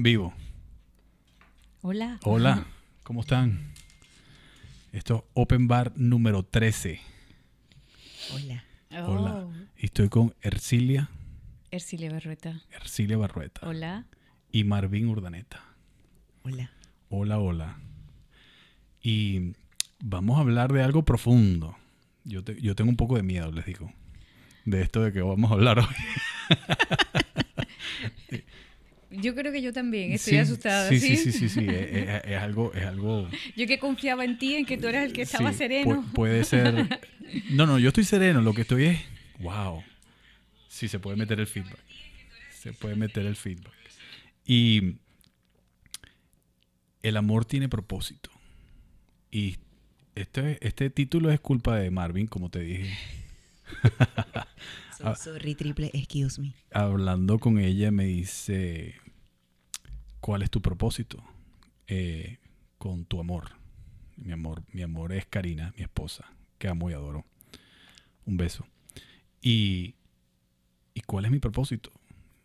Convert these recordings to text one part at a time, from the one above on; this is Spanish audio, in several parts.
En vivo. Hola. Hola, ¿cómo están? Esto es Open Bar número 13. Hola. Hola. Oh, Y estoy con Ercilia, Ercilia Berrueta. Ercilia Barrueta Hola. y Marvin Urdaneta. Hola. Hola, hola. Y vamos a hablar de algo profundo. Yo, te- yo tengo un poco de miedo, les digo, de esto de que vamos a hablar hoy. Yo creo que yo también estoy Sí, asustada. Sí, ¿sí? sí, sí, sí, sí. Es, es- es algo, es algo. Yo que confiaba en ti, en que tú eras el que estaba sí, sereno. pu- puede ser. No, no, yo estoy sereno. Lo que estoy es. Wow. Sí, se puede meter el feedback. Se puede meter el feedback. Y el amor tiene propósito. Y este, este título es culpa de Marvin, como te dije. So, sorry, triple, excuse me. hablando con ella me dice, ¿cuál es tu propósito eh, con tu amor? Mi amor, mi amor es Karina, mi esposa, que amo y adoro. Un beso. Y, ¿y cuál es mi propósito?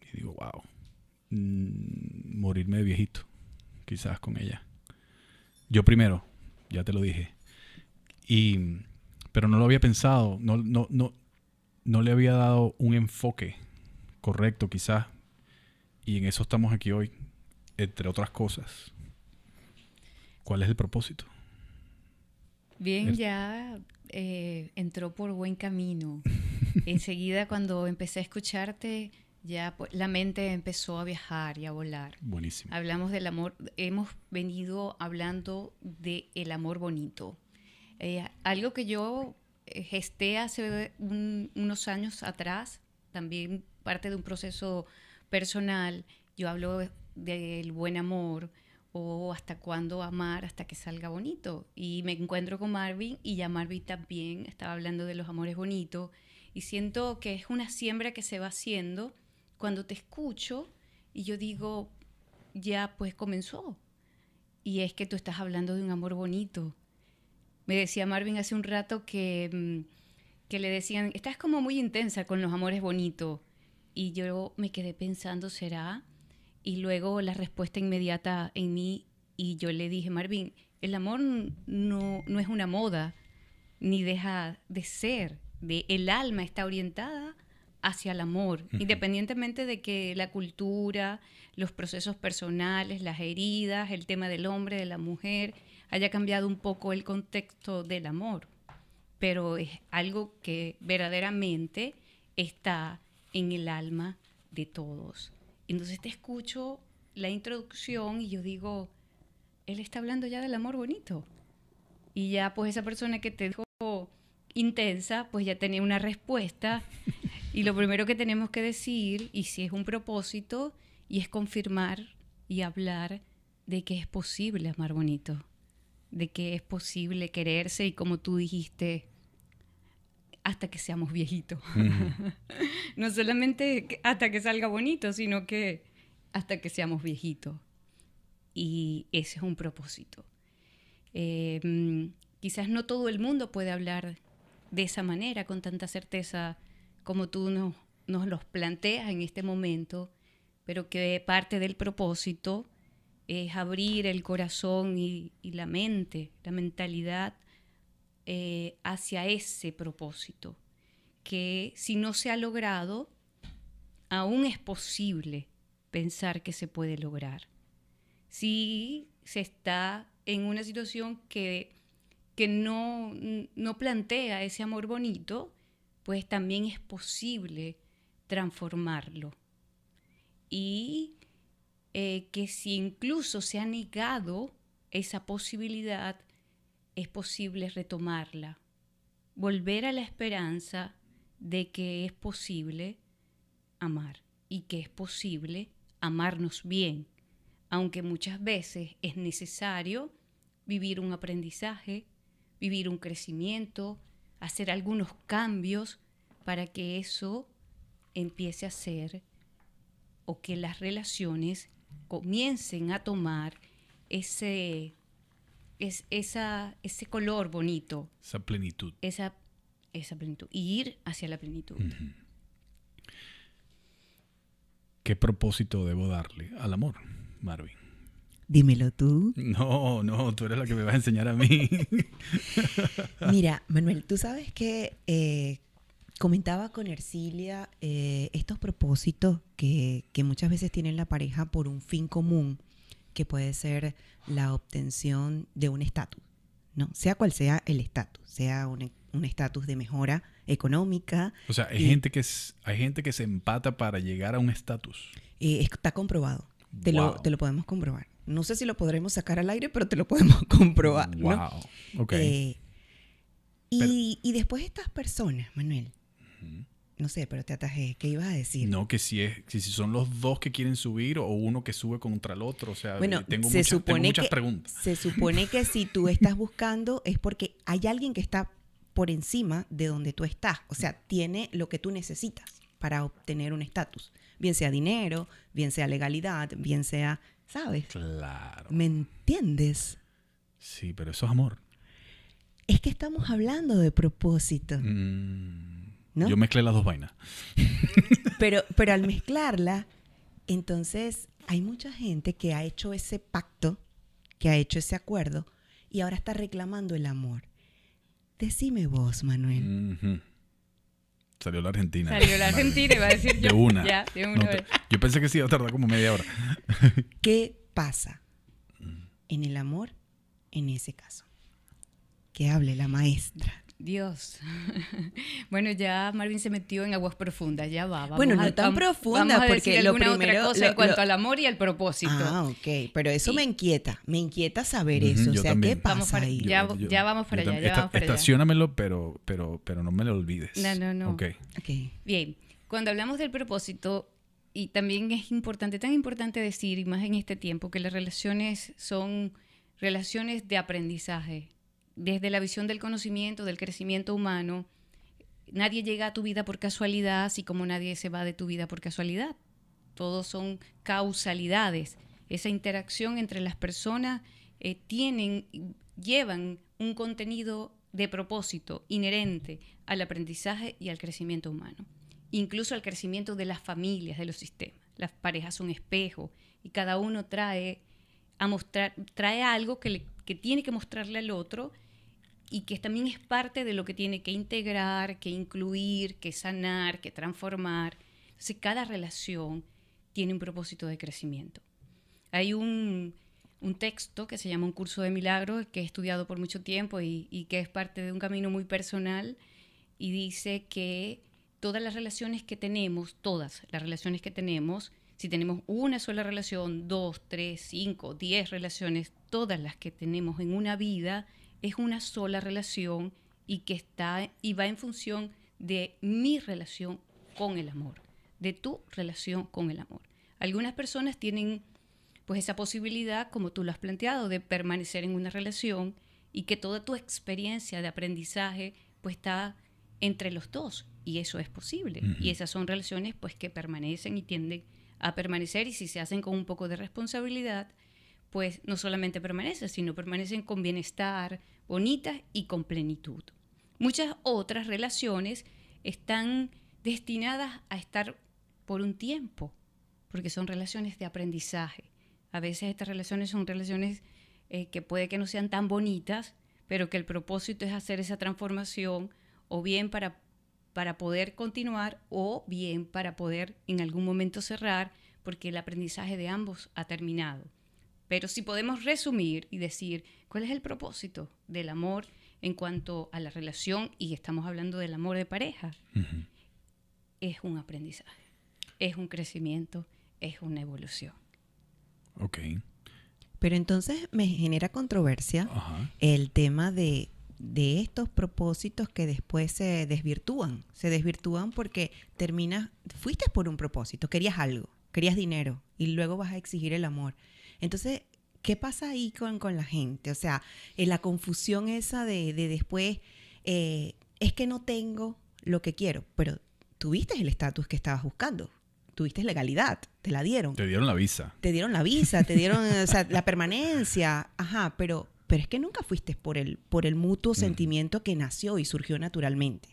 Y digo, wow, mm, morirme de viejito, quizás con ella. Yo primero, ya te lo dije. Y, pero no lo había pensado, no, no, no, no le había dado un enfoque correcto quizás. Y en eso estamos aquí hoy, entre otras cosas. ¿Cuál es el propósito? Bien, ya eh, entró por buen camino. Enseguida cuando empecé a escucharte, ya pues, la mente empezó a viajar y a volar. Buenísimo. Hablamos del amor, hemos venido hablando del el amor bonito. Eh, algo que yo gesté hace un- unos años atrás, también parte de un proceso personal, yo hablo del buen amor o hasta cuándo amar hasta que salga bonito. Y me encuentro con Marvin y ya Marvin también estaba hablando de los amores bonitos y siento que es una siembra que se va haciendo cuando te escucho y yo digo, ya pues comenzó. Y es que tú estás hablando de un amor bonito. Me decía Marvin hace un rato que, mm, que le decían, estás como muy intensa con los amores bonitos. Y yo me quedé pensando, ¿será? Y luego la respuesta inmediata en mí, y yo le dije, Marvin, el amor no, no es una moda, ni deja de ser. De, el alma está orientada hacia el amor, independientemente de que la cultura, los procesos personales, las heridas, el tema del hombre, de la mujer, haya cambiado un poco el contexto del amor. Pero es algo que verdaderamente está en el alma de todos. Entonces te escucho la introducción y yo digo, él está hablando ya del amor bonito. Y ya pues esa persona que te dijo intensa, pues ya tenía una respuesta. Y lo primero que tenemos que decir, y si es un propósito, y es confirmar y hablar de que es posible amar bonito, de que es posible quererse y como tú dijiste, hasta que seamos viejitos. No solamente hasta que salga bonito, sino que hasta que seamos viejitos. Y ese es un propósito. Eh, mm, quizás no todo el mundo puede hablar de esa manera, con tanta certeza como tú nos, nos los planteas en este momento, pero que parte del propósito es abrir el corazón y, la mente, la mentalidad eh, hacia ese propósito que si no se ha logrado, aún es posible pensar que se puede lograr. Si se está en una situación que, que no, no plantea ese amor bonito, pues también es posible transformarlo. Y eh, que si incluso se ha negado esa posibilidad, es posible retomarla, volver a la esperanza de que es posible amar y que es posible amarnos bien, aunque muchas veces es necesario vivir un aprendizaje, vivir un crecimiento, hacer algunos cambios para que eso empiece a ser o que las relaciones comiencen a tomar ese, es, esa, ese color bonito, Esa plenitud. esa, esa plenitud, y ir hacia la plenitud. ¿Qué propósito debo darle al amor? Marvin? Dímelo tú. No, no, tú eres la que me vas a enseñar a mí. Mira, Manuel, tú sabes que eh, comentaba con Ercilia eh, estos propósitos que, que muchas veces tienen la pareja por un fin común, que puede ser la obtención de un estatus, ¿no? Sea cual sea el estatus, sea un un estatus de mejora económica. O sea, hay, Y- gente que es- hay gente que se empata para llegar a un estatus. eh, está comprobado. Te, lo, Wow. te lo podemos comprobar. No sé si lo podremos sacar al aire, pero te lo podemos comprobar. ¿no? Wow. Ok. Eh, y, y después estas personas, Manuel, No sé, pero te atajé, ¿qué ibas a decir? No, que si, es, si son los dos que quieren subir o uno que sube contra el otro. O sea, Bueno, tengo, se muchas- tengo supone muchas que preguntas. se supone que si tú estás buscando es porque hay alguien que está por encima de donde tú estás, o sea, tiene lo que tú necesitas para obtener un estatus, bien sea dinero, bien sea legalidad, bien sea, ¿sabes? Claro. ¿Me entiendes? Sí, pero eso es amor. Es que estamos hablando de propósito, Mm, ¿no? Yo mezclé las dos vainas. Pero, pero al mezclarla, entonces hay mucha gente que ha hecho ese pacto, que ha hecho ese acuerdo y ahora está reclamando el amor. Decime vos, Manuel. Salió la Argentina. Salió la. Argentina y va a decir De yo. una. Ya, de una No, vez. yo pensé que sí iba a tardar como media hora. ¿Qué pasa en el amor en ese caso? Que hable la maestra. Dios. bueno, ya Marvin se metió en aguas profundas, ya va. Vamos Bueno, no a- tan vam- profunda, vamos a porque lo alguna primero- otra cosa lo- en cuanto lo- al amor y al propósito. Ah, ok. Pero eso Y- me inquieta. Me inquieta saber eso. O sea, también. ¿qué pasa Vamos para- ahí? Ya- ya vamos para allá, ya esta- vamos para allá. Estaciónamelo, pero, pero, pero no me lo olvides. No, no, no. Ok. Ok. Bien, cuando hablamos del propósito, y también es importante, tan importante decir, y más en este tiempo, que las relaciones son relaciones de aprendizaje. Desde la visión del conocimiento, del crecimiento humano, nadie llega a tu vida por casualidad, así como nadie se va de tu vida por casualidad. Todos son causalidades. Esa interacción entre las personas eh, tienen, llevan un contenido de propósito inherente al aprendizaje y al crecimiento humano, incluso al crecimiento de las familias, de los sistemas. Las parejas son espejo y cada uno trae a mostrar, trae algo que, que tiene que mostrarle al otro y que también es parte de lo que tiene que integrar, que incluir, que sanar, que transformar. Entonces, cada relación tiene un propósito de crecimiento. Hay un, un texto que se llama Un curso de milagros, que he estudiado por mucho tiempo y, y que es parte de un camino muy personal, y dice que todas las relaciones que tenemos, todas las relaciones que tenemos, si tenemos una sola relación, dos, tres, cinco, diez relaciones, todas las que tenemos en una vida, es una sola relación y que está y va en función de mi relación con el amor, de tu relación con el amor. Algunas personas tienen pues esa posibilidad, como tú lo has planteado, de permanecer en una relación y que toda tu experiencia de aprendizaje pues está entre los dos y eso es posible y esas son relaciones pues que permanecen y tienden a permanecer y si se hacen con un poco de responsabilidad pues no solamente permanecen sino permanecen con bienestar bonitas y con plenitud muchas otras relaciones están destinadas a estar por un tiempo porque son relaciones de aprendizaje a veces estas relaciones son relaciones eh, que puede que no sean tan bonitas, pero que el propósito es hacer esa transformación o bien para, para poder continuar o bien para poder en algún momento cerrar porque el aprendizaje de ambos ha terminado. Pero si podemos resumir y decir cuál es el propósito del amor en cuanto a la relación, y estamos hablando del amor de pareja, es un aprendizaje, es un crecimiento, es una evolución. Ok. Pero entonces me genera controversia el tema de, de estos propósitos que después se desvirtúan. Se desvirtúan porque terminas, fuiste por un propósito, querías algo, querías dinero y luego vas a exigir el amor. Entonces, ¿qué pasa ahí con, con la gente? O sea, en la confusión esa de, de después, eh, es que no tengo lo que quiero, pero tuviste el estatus que estabas buscando, tuviste legalidad, te la dieron Te dieron la visa. te dieron la visa, te dieron o sea, la permanencia, ajá, pero, pero es que nunca fuiste por el, por el mutuo Mm. sentimiento que nació y surgió naturalmente.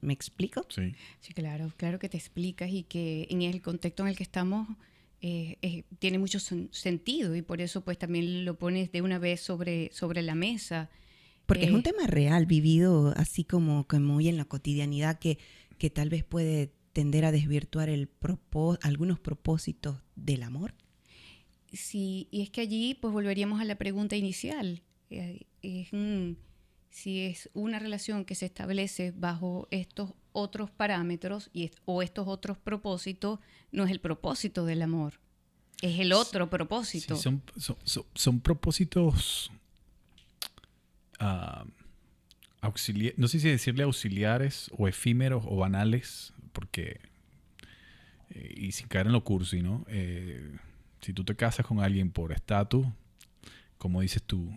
¿Me explico? Sí. Sí, claro, claro que te explicas y que en el contexto en el que estamos eh, eh, tiene mucho sentido y por eso pues también lo pones de una vez sobre, sobre la mesa. Porque es un tema real, vivido así como, como muy en la cotidianidad, que, que tal vez puede tender a desvirtuar el algunos propósitos del amor. Sí, y es que allí pues volveríamos a la pregunta inicial. es si es una relación que se establece bajo estos otros parámetros y, o estos otros propósitos, no es el propósito del amor, es el otro propósito. son, son, propósitos uh, no sé si decirle auxiliares o efímeros o banales, porque, eh, y sin caer en lo cursi, ¿no? Eh, si tú te casas con alguien por estatus, como dices tú,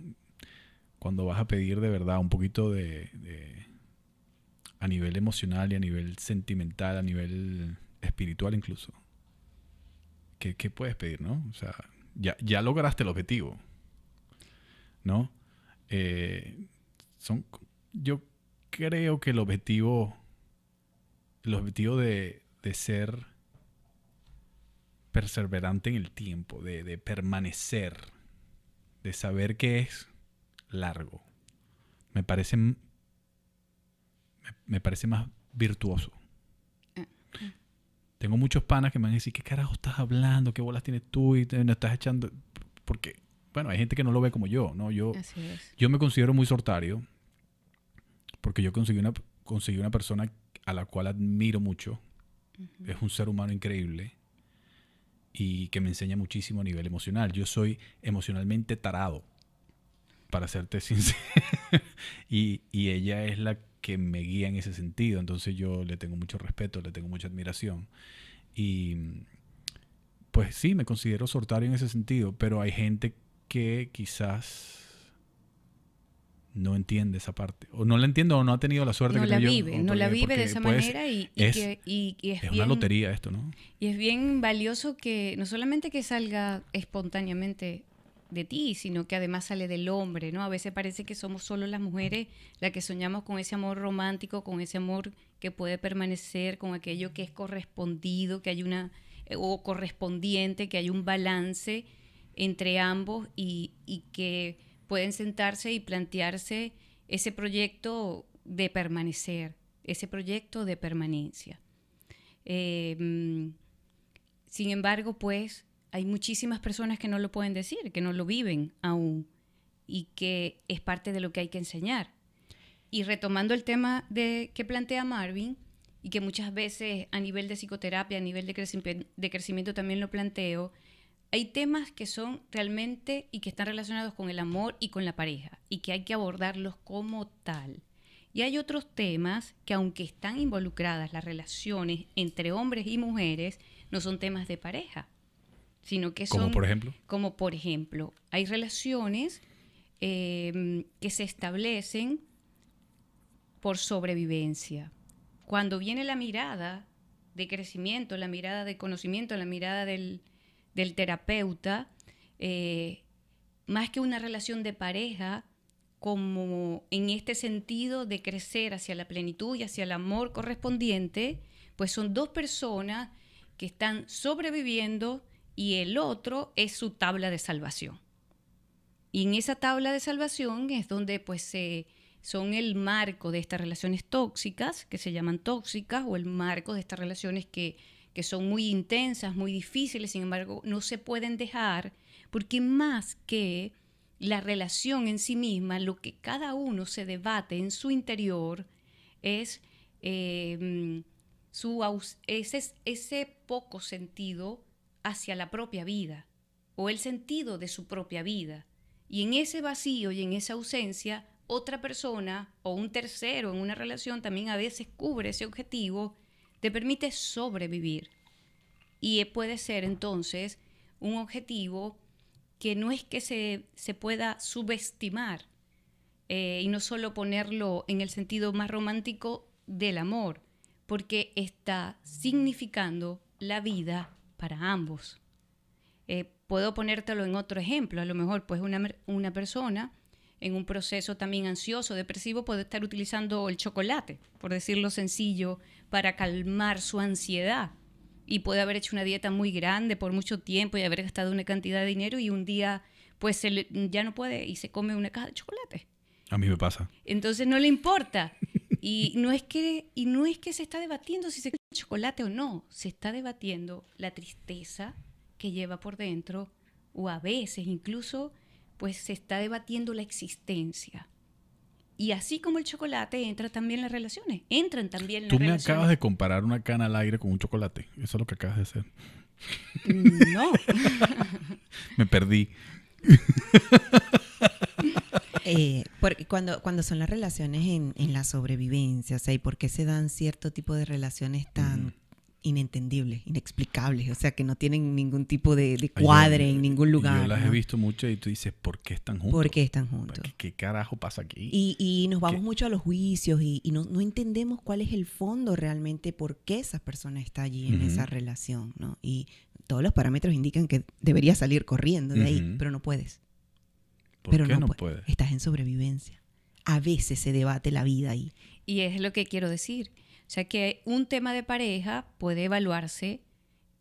cuando vas a pedir de verdad un poquito de, a nivel emocional y a nivel sentimental, a nivel espiritual incluso. ¿Qué, puedes pedir, no? O sea, ya, ya lograste el objetivo, ¿no? Eh, son, yo creo que el objetivo, el objetivo de, de ser perseverante en el tiempo, de, permanecer, de saber que es largo. Me parece, me, parece más virtuoso. Eh. Tengo muchos panas que me van a decir, ¿qué carajo estás hablando? ¿Qué bolas tienes tú? Y te, no estás echando... Porque, bueno, hay gente que no lo ve como yo, ¿no? Yo, yo me considero muy sortario porque yo conseguí una, conseguí una persona a la cual admiro mucho. Es un ser humano increíble y que me enseña muchísimo a nivel emocional. Yo soy emocionalmente tarado para serte sincero. y, y, ella es la que me guía en ese sentido. Entonces yo le tengo mucho respeto, le tengo mucha admiración. Y pues sí, me considero sortario en ese sentido, pero hay gente que quizás no entiende esa parte. O no la entiende o no ha tenido la suerte no que la vive, No la vive de esa manera y, es, que, es, es una lotería esto, ¿no? Y es bien valioso que no solamente que salga espontáneamente de ti, sino que además sale del hombre, ¿no? A veces parece que somos solo las mujeres las que soñamos con ese amor romántico, con ese amor que puede permanecer, con aquello que es correspondido, que hay una, eh, o correspondiente, que hay un balance entre ambos y, que pueden sentarse y plantearse ese proyecto de permanecer, ese proyecto de permanencia. Eh, mm, sin embargo, pues hay muchísimas personas que no lo pueden decir, que no lo viven aún y que es parte de lo que hay que enseñar. Y retomando el tema de, que plantea Marvin, y que muchas veces a nivel de psicoterapia, a nivel de, de crecimiento también lo planteo, hay temas que son realmente y que están relacionados con el amor y con la pareja, y que hay que abordarlos como tal. Y hay otros temas que aunque están involucradas las relaciones entre hombres y mujeres, no son temas de pareja sino que son... Como por ejemplo. Como por ejemplo, hay relaciones eh, que se establecen por sobrevivencia. Cuando viene la mirada de crecimiento, la mirada de conocimiento, la mirada del, terapeuta, eh, más que una relación de pareja, como en este sentido de crecer hacia la plenitud y hacia el amor correspondiente, pues son dos personas que están sobreviviendo y el otro es su tabla de salvación. Y en esa tabla de salvación es donde pues son el marco de estas relaciones tóxicas, que se llaman tóxicas, o el marco de estas relaciones que, que son muy intensas, muy difíciles, sin embargo, no se pueden dejar, porque más que la relación en sí misma, lo que cada uno se debate en su interior es eh, su, ese, ese poco sentido hacia la propia vida o el sentido de su propia vida. Y en ese vacío y en esa ausencia, otra persona o un tercero en una relación también a veces cubre ese objetivo, te permite sobrevivir. Y puede ser entonces un objetivo que no es que se, se pueda subestimar eh, y no solo ponerlo en el sentido más romántico del amor, porque está significando la vida para ambos. Eh, puedo ponértelo en otro ejemplo, a lo mejor pues una, una persona en un proceso también ansioso, depresivo, puede estar utilizando el chocolate, por decirlo sencillo, para calmar su ansiedad. y puede haber hecho una dieta muy grande por mucho tiempo y haber gastado una cantidad de dinero y un día pues se le- ya no puede y se come una caja de chocolate. A mí me pasa. Entonces no le importa. Y no es que, y no es que se está debatiendo si se chocolate o no, se está debatiendo la tristeza que lleva por dentro, o a veces incluso, pues se está debatiendo la existencia. Y así como el chocolate, entra también las relaciones. Entran también las Tú me relaciones. acabas de comparar una cana al aire con un chocolate. Eso es lo que acabas de hacer. No. Me perdí. Eh, porque cuando, cuando son las relaciones en, en la sobrevivencia, o sea, ¿y por qué se dan cierto tipo de relaciones tan inentendibles, inexplicables? O sea, que no tienen ningún tipo de, de Ay, cuadre yo- en ningún lugar. Yo las he visto mucho y tú dices, ¿por qué están juntos? ¿Por qué están juntos? ¿Qué, qué carajo pasa aquí? Y, y nos vamos ¿Qué? mucho a los juicios y, y no, no entendemos cuál es el fondo realmente, por qué esa persona está allí en esa relación, ¿no? Y todos los parámetros indican que debería salir corriendo de ahí, pero no puedes. ¿Por pero qué no, no pue- puede? Estás en sobrevivencia. A veces se debate la vida ahí. Y es lo que quiero decir. O sea que un tema de pareja puede evaluarse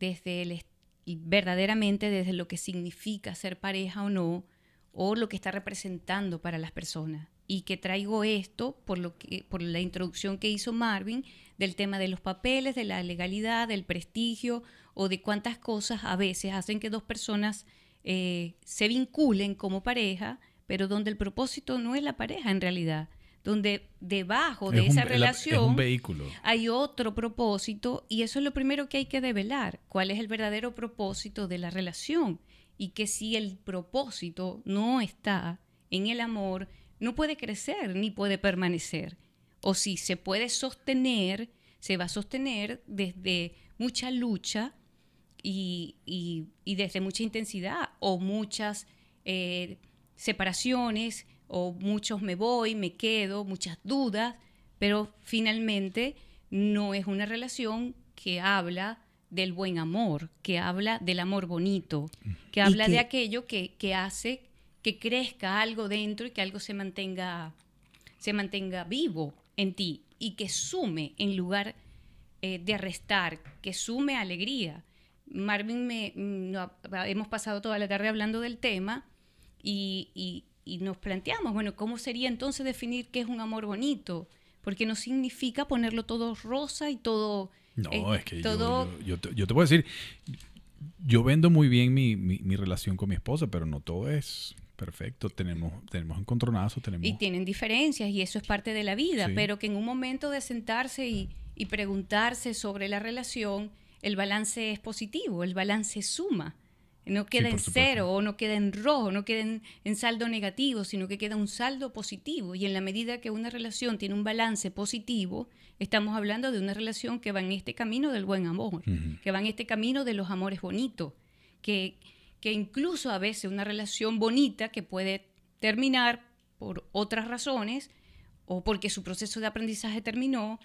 desde el, verdaderamente desde lo que significa ser pareja o no, o lo que está representando para las personas. Y que traigo esto por, lo que, por la introducción que hizo Marvin del tema de los papeles, de la legalidad, del prestigio o de cuántas cosas a veces hacen que dos personas eh, se vinculen como pareja, pero donde el propósito no es la pareja en realidad, donde debajo de Es un- esa la- relación Es hay otro propósito y eso es lo primero que hay que develar, cuál es el verdadero propósito de la relación y que si el propósito no está en el amor, no puede crecer ni puede permanecer. O si se puede sostener, se va a sostener desde mucha lucha y, y- y desde mucha intensidad o muchas eh, separaciones o muchos me voy, me quedo, muchas dudas, pero finalmente no es una relación que habla del buen amor, que habla del amor bonito, que habla que- de aquello que, que hace que crezca algo dentro y que algo se mantenga, se mantenga vivo en ti y que sume en lugar eh, de arrestar, que sume alegría. Marvin, me, mm, no, hemos pasado toda la tarde hablando del tema y, y- y nos planteamos, bueno, ¿cómo sería entonces definir qué es un amor bonito? Porque no significa ponerlo todo rosa y todo... No, eh, es que yo- todo yo, yo te, yo te puedo decir, yo vendo muy bien mi, mi- mi relación con mi esposa, pero no todo es perfecto. Tenemos, tenemos encontronazos, tenemos... Y tienen diferencias y eso es parte de la vida, Sí. pero que en un momento de sentarse y, y preguntarse sobre la relación, el balance es positivo, el balance suma. No queda en cero o no queda en rojo, no queda en, en saldo negativo, sino que queda un saldo positivo. Y en la medida que una relación tiene un balance positivo, estamos hablando de una relación que va en este camino del buen amor, que va en este camino de los amores bonitos, que, que incluso a veces una relación bonita que puede terminar por otras razones o porque su proceso de aprendizaje terminó,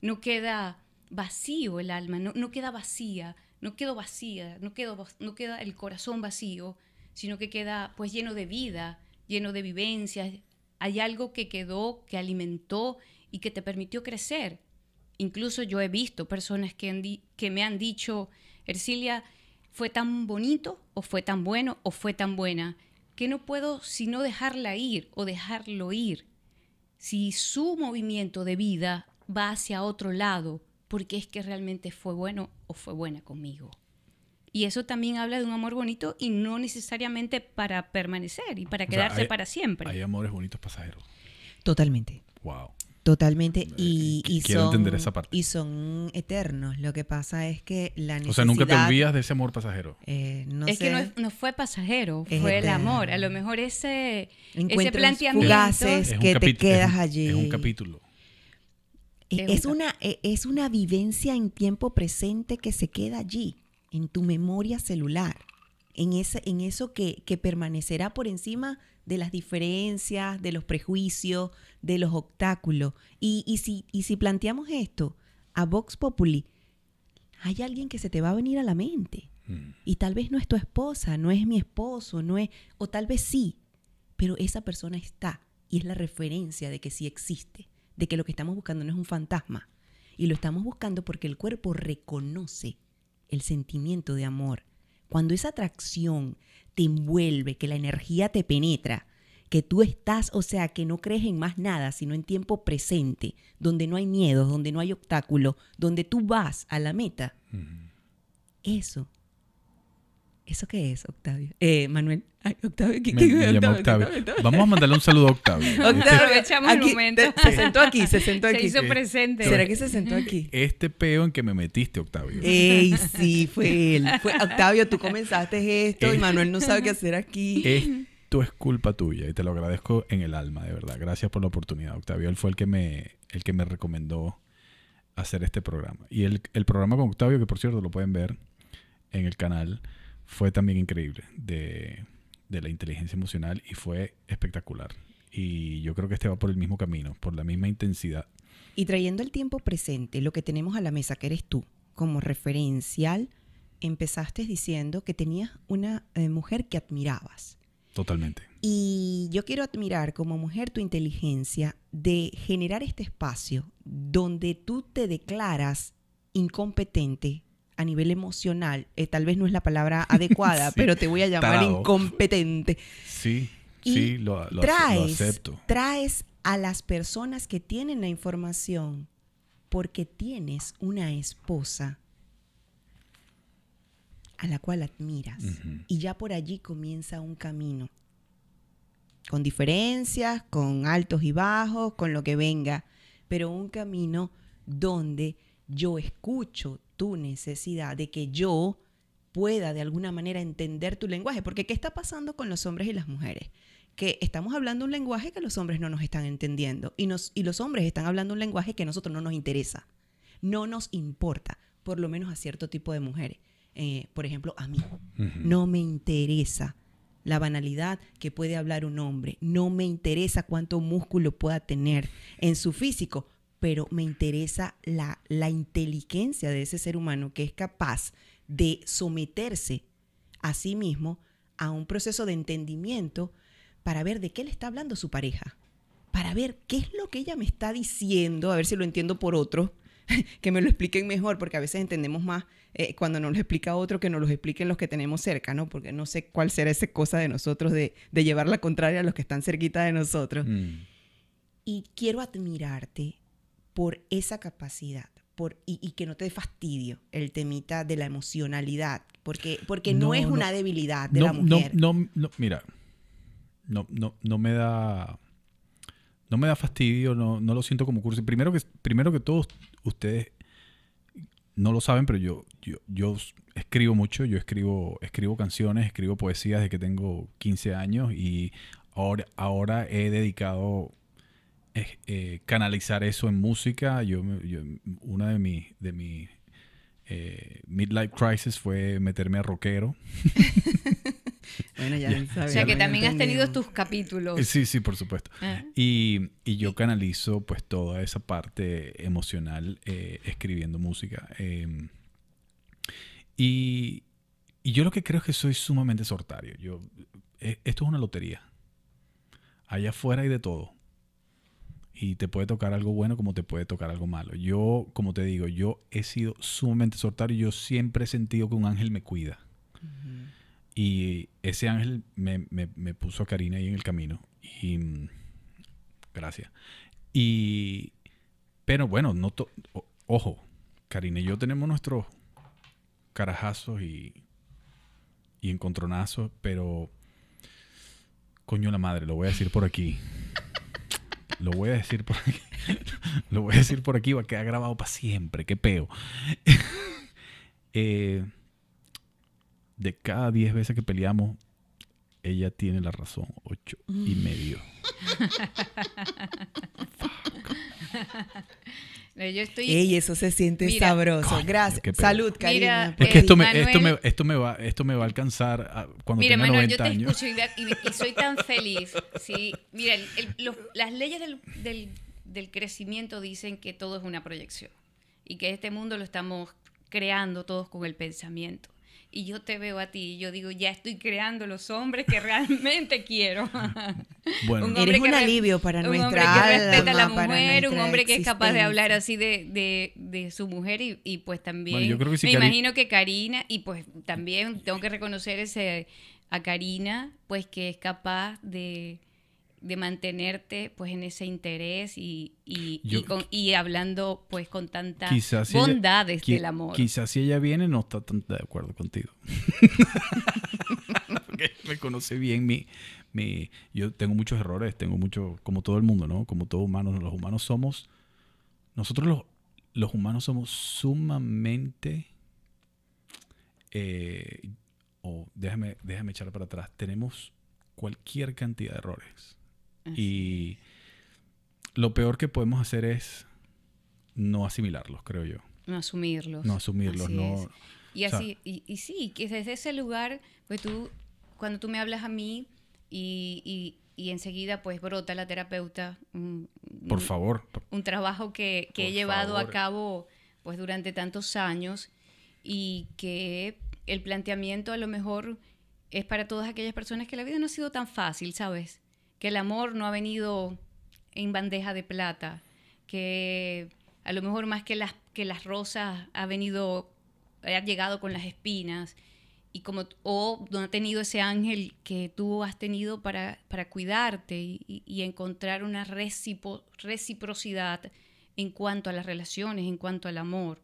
no queda vacío el alma, no, no queda vacía, no quedó vacía, no, quedó, va- no queda el corazón vacío, sino que queda pues lleno de vida, lleno de vivencias. Hay algo que quedó, que alimentó y que te permitió crecer. Incluso yo he visto personas que, han que me han dicho, Ercilia, fue tan bonito o fue tan bueno o fue tan buena, que no puedo sino dejarla ir o dejarlo ir. Si su movimiento de vida va hacia otro lado, porque es que realmente fue bueno o fue buena conmigo. Y eso también habla de un amor bonito y no necesariamente para permanecer y para O sea, quedarse hay- para siempre. Hay amores bonitos pasajeros. Totalmente. Wow. Totalmente. Y, y quiero son, entender esa parte. y son eternos. Lo que pasa es que la necesidad... O sea, nunca te olvidas de ese amor pasajero. eh, no es sé, que no, es- no fue pasajero, Es fue el eterno. amor. A lo mejor ese, ese planteamiento... fugaces un que te quedas es un- allí. Es un capítulo. Es, Es es un una, e- es una vivencia en tiempo presente que se queda allí, en tu memoria celular, en, ese, en eso que, que permanecerá por encima de las diferencias, de los prejuicios, de los obstáculos. Y, y, si, y si planteamos esto a Vox Populi, hay alguien que se te va a venir a la mente. Mm. Y tal vez no es tu esposa, no es mi esposo, no es, o tal vez sí, pero esa persona está y es la referencia de que sí existe, de que lo que estamos buscando no es un fantasma. Y lo estamos buscando porque el cuerpo reconoce el sentimiento de amor, cuando esa atracción te envuelve, que la energía te penetra, que tú estás, o sea, que no crees en más nada, sino en tiempo presente, donde no hay miedos, donde no hay obstáculo, donde tú vas a la meta. Eso. ¿Eso qué es, Octavio? Eh, Manuel. Ay, Octavio, ¿qué, Me, qué- me Octavio, Octavio. Octavio, Octavio. Vamos a mandarle un saludo a Octavio. Octavio, Aprovechamos el aquí, momento. te- Se sentó aquí, se sentó Se aquí. hizo presente. ¿Será que se sentó aquí? Este peo en que me metiste, Octavio. Ey, sí, fue él. Fue, Octavio, tú comenzaste esto y. Manuel no sabe qué hacer aquí. Esto es culpa tuya y te lo agradezco en el alma, de verdad. Gracias por la oportunidad, Octavio. Él fue el que me, el que me recomendó hacer este programa. Y el, el programa con Octavio, que por cierto lo pueden ver en el canal, fue también increíble de, de la inteligencia emocional y fue espectacular. Y yo creo que este va por el mismo camino, por la misma intensidad. Y trayendo el tiempo presente, lo que tenemos a la mesa, que eres tú, como referencial, empezaste diciendo que tenías una eh, mujer que admirabas. Totalmente. Y yo quiero admirar como mujer tu inteligencia de generar este espacio donde tú te declaras incompetente a nivel emocional. Eh, tal vez no es la palabra adecuada, Sí, pero te voy a llamar tarado. incompetente. Sí, Y sí, lo, lo, traes, acepto. traes a las personas que tienen la información porque tienes una esposa a la cual admiras. Y ya por allí comienza un camino. Con diferencias, con altos y bajos, con lo que venga. Pero un camino donde yo escucho tu necesidad de que yo pueda de alguna manera entender tu lenguaje. Porque ¿qué está pasando con los hombres y las mujeres? Que estamos hablando un lenguaje que los hombres no nos están entendiendo. Y, nos, y los hombres están hablando un lenguaje que a nosotros no nos interesa. No nos importa, por lo menos a cierto tipo de mujeres. Eh, por ejemplo, a mí. No me interesa la banalidad que puede hablar un hombre. No me interesa cuánto músculo pueda tener en su físico, pero me interesa la, la inteligencia de ese ser humano que es capaz de someterse a sí mismo a un proceso de entendimiento para ver de qué le está hablando su pareja, para ver qué es lo que ella me está diciendo, a ver si lo entiendo por otro, que me lo expliquen mejor, porque a veces entendemos más eh, cuando nos lo explica otro que nos lo expliquen los que tenemos cerca, ¿no? Porque no sé cuál será esa cosa de nosotros de, de llevar la contraria a los que están cerquita de nosotros. Mm. Y quiero admirarte por esa capacidad. Por, y, y que no te dé fastidio el temita de la emocionalidad, porque, porque no, No, es no. una debilidad de no, la mujer. no, no, mira, no, no, no me da, no me da fastidio, no, no lo siento como curso. Primero que, primero que todos ustedes no lo saben, pero yo, yo, yo escribo mucho, yo escribo, escribo canciones, escribo poesías desde que tengo 15 años y ahora, ahora he dedicado eh, eh, canalizar eso en música. Yo, me- yo- una de mis de mis eh, midlife crisis fue meterme a rockero. Bueno, ya, Ya. O sea que también has tenido tus capítulos. Eh, Sí, sí, por supuesto. Ah. Y, y yo canalizo pues toda esa parte emocional eh, escribiendo música. Eh, y, y yo lo que creo es que soy sumamente sortario. Yo, eh, esto es una lotería. Allá afuera hay de todo. Y te puede tocar algo bueno como te puede tocar algo malo. Yo, como te digo, yo he sido sumamente sortario. Yo siempre he sentido que un ángel me cuida. Y ese ángel me, me- me puso a Karina ahí en el camino. Y mm, gracias. Y pero bueno, no to- o- ojo, Karina y yo tenemos nuestros carajazos y, y encontronazos, pero coño la madre, lo voy a decir por aquí. Lo voy a decir por aquí. Lo voy a decir por aquí, va a quedar grabado para siempre. Qué peo. Eh, de cada 10 veces que peleamos, ella tiene la razón. Ocho y medio. No, Yo estoy. Ey, eso se siente Mira. sabroso. Coño, Gracias. Salud, Karina. Mira, Es que Eh, esto me, Manuel- esto, me, esto, me va, esto me va a alcanzar a- cuando Mira, tenga Manuel, 90 yo te años. escucho y, vea- y- y soy tan feliz. Sí, mira, el- el- los- las leyes del, del- del crecimiento dicen que todo es una proyección y que este mundo lo estamos creando todos con el pensamiento. Y yo te veo a ti y yo digo, ya estoy creando los hombres que realmente quiero. Bueno, Un Eres hombre un alivio para un nuestra hombre que respeta a la mujer, un hombre que es capaz de hablar así de, de- de su mujer y, y pues también Bueno, yo creo que si me Cari- imagino que Karina y pues también tengo que reconocer ese a Karina pues que es capaz de, de mantenerte pues en ese interés y, y, y con- y hablando pues con tantas quizás si ella- bondades qui- del amor. Quizás si ella viene no está tan de acuerdo contigo. Porque me conoce bien mi, mi... Yo tengo muchos errores, tengo mucho... Como todo el mundo, ¿no? Como todo humano. Los humanos somos... Nosotros los, los humanos somos sumamente... eh, o déjame, déjame echar para atrás. Tenemos cualquier cantidad de errores. Y lo peor que podemos hacer es no asimilarlos, creo yo. no asumirlos. No asumirlos, Así no... es. Y o sea- así, y, y sí, que desde ese lugar, pues tú, cuando tú me hablas a mí y, y- y enseguida pues brota la terapeuta, un, Por un- favor. un trabajo que, que he llevado a cabo pues durante tantos años y que el planteamiento a lo mejor es para todas aquellas personas que la vida no ha sido tan fácil, ¿sabes? Que el amor no ha venido en bandeja de plata, que a lo mejor más que las, que las rosas ha venido, ha llegado con las espinas y como o no ha tenido ese ángel que tú has tenido para, para cuidarte y, encontrar una reciprocidad en cuanto a las relaciones, en cuanto al amor.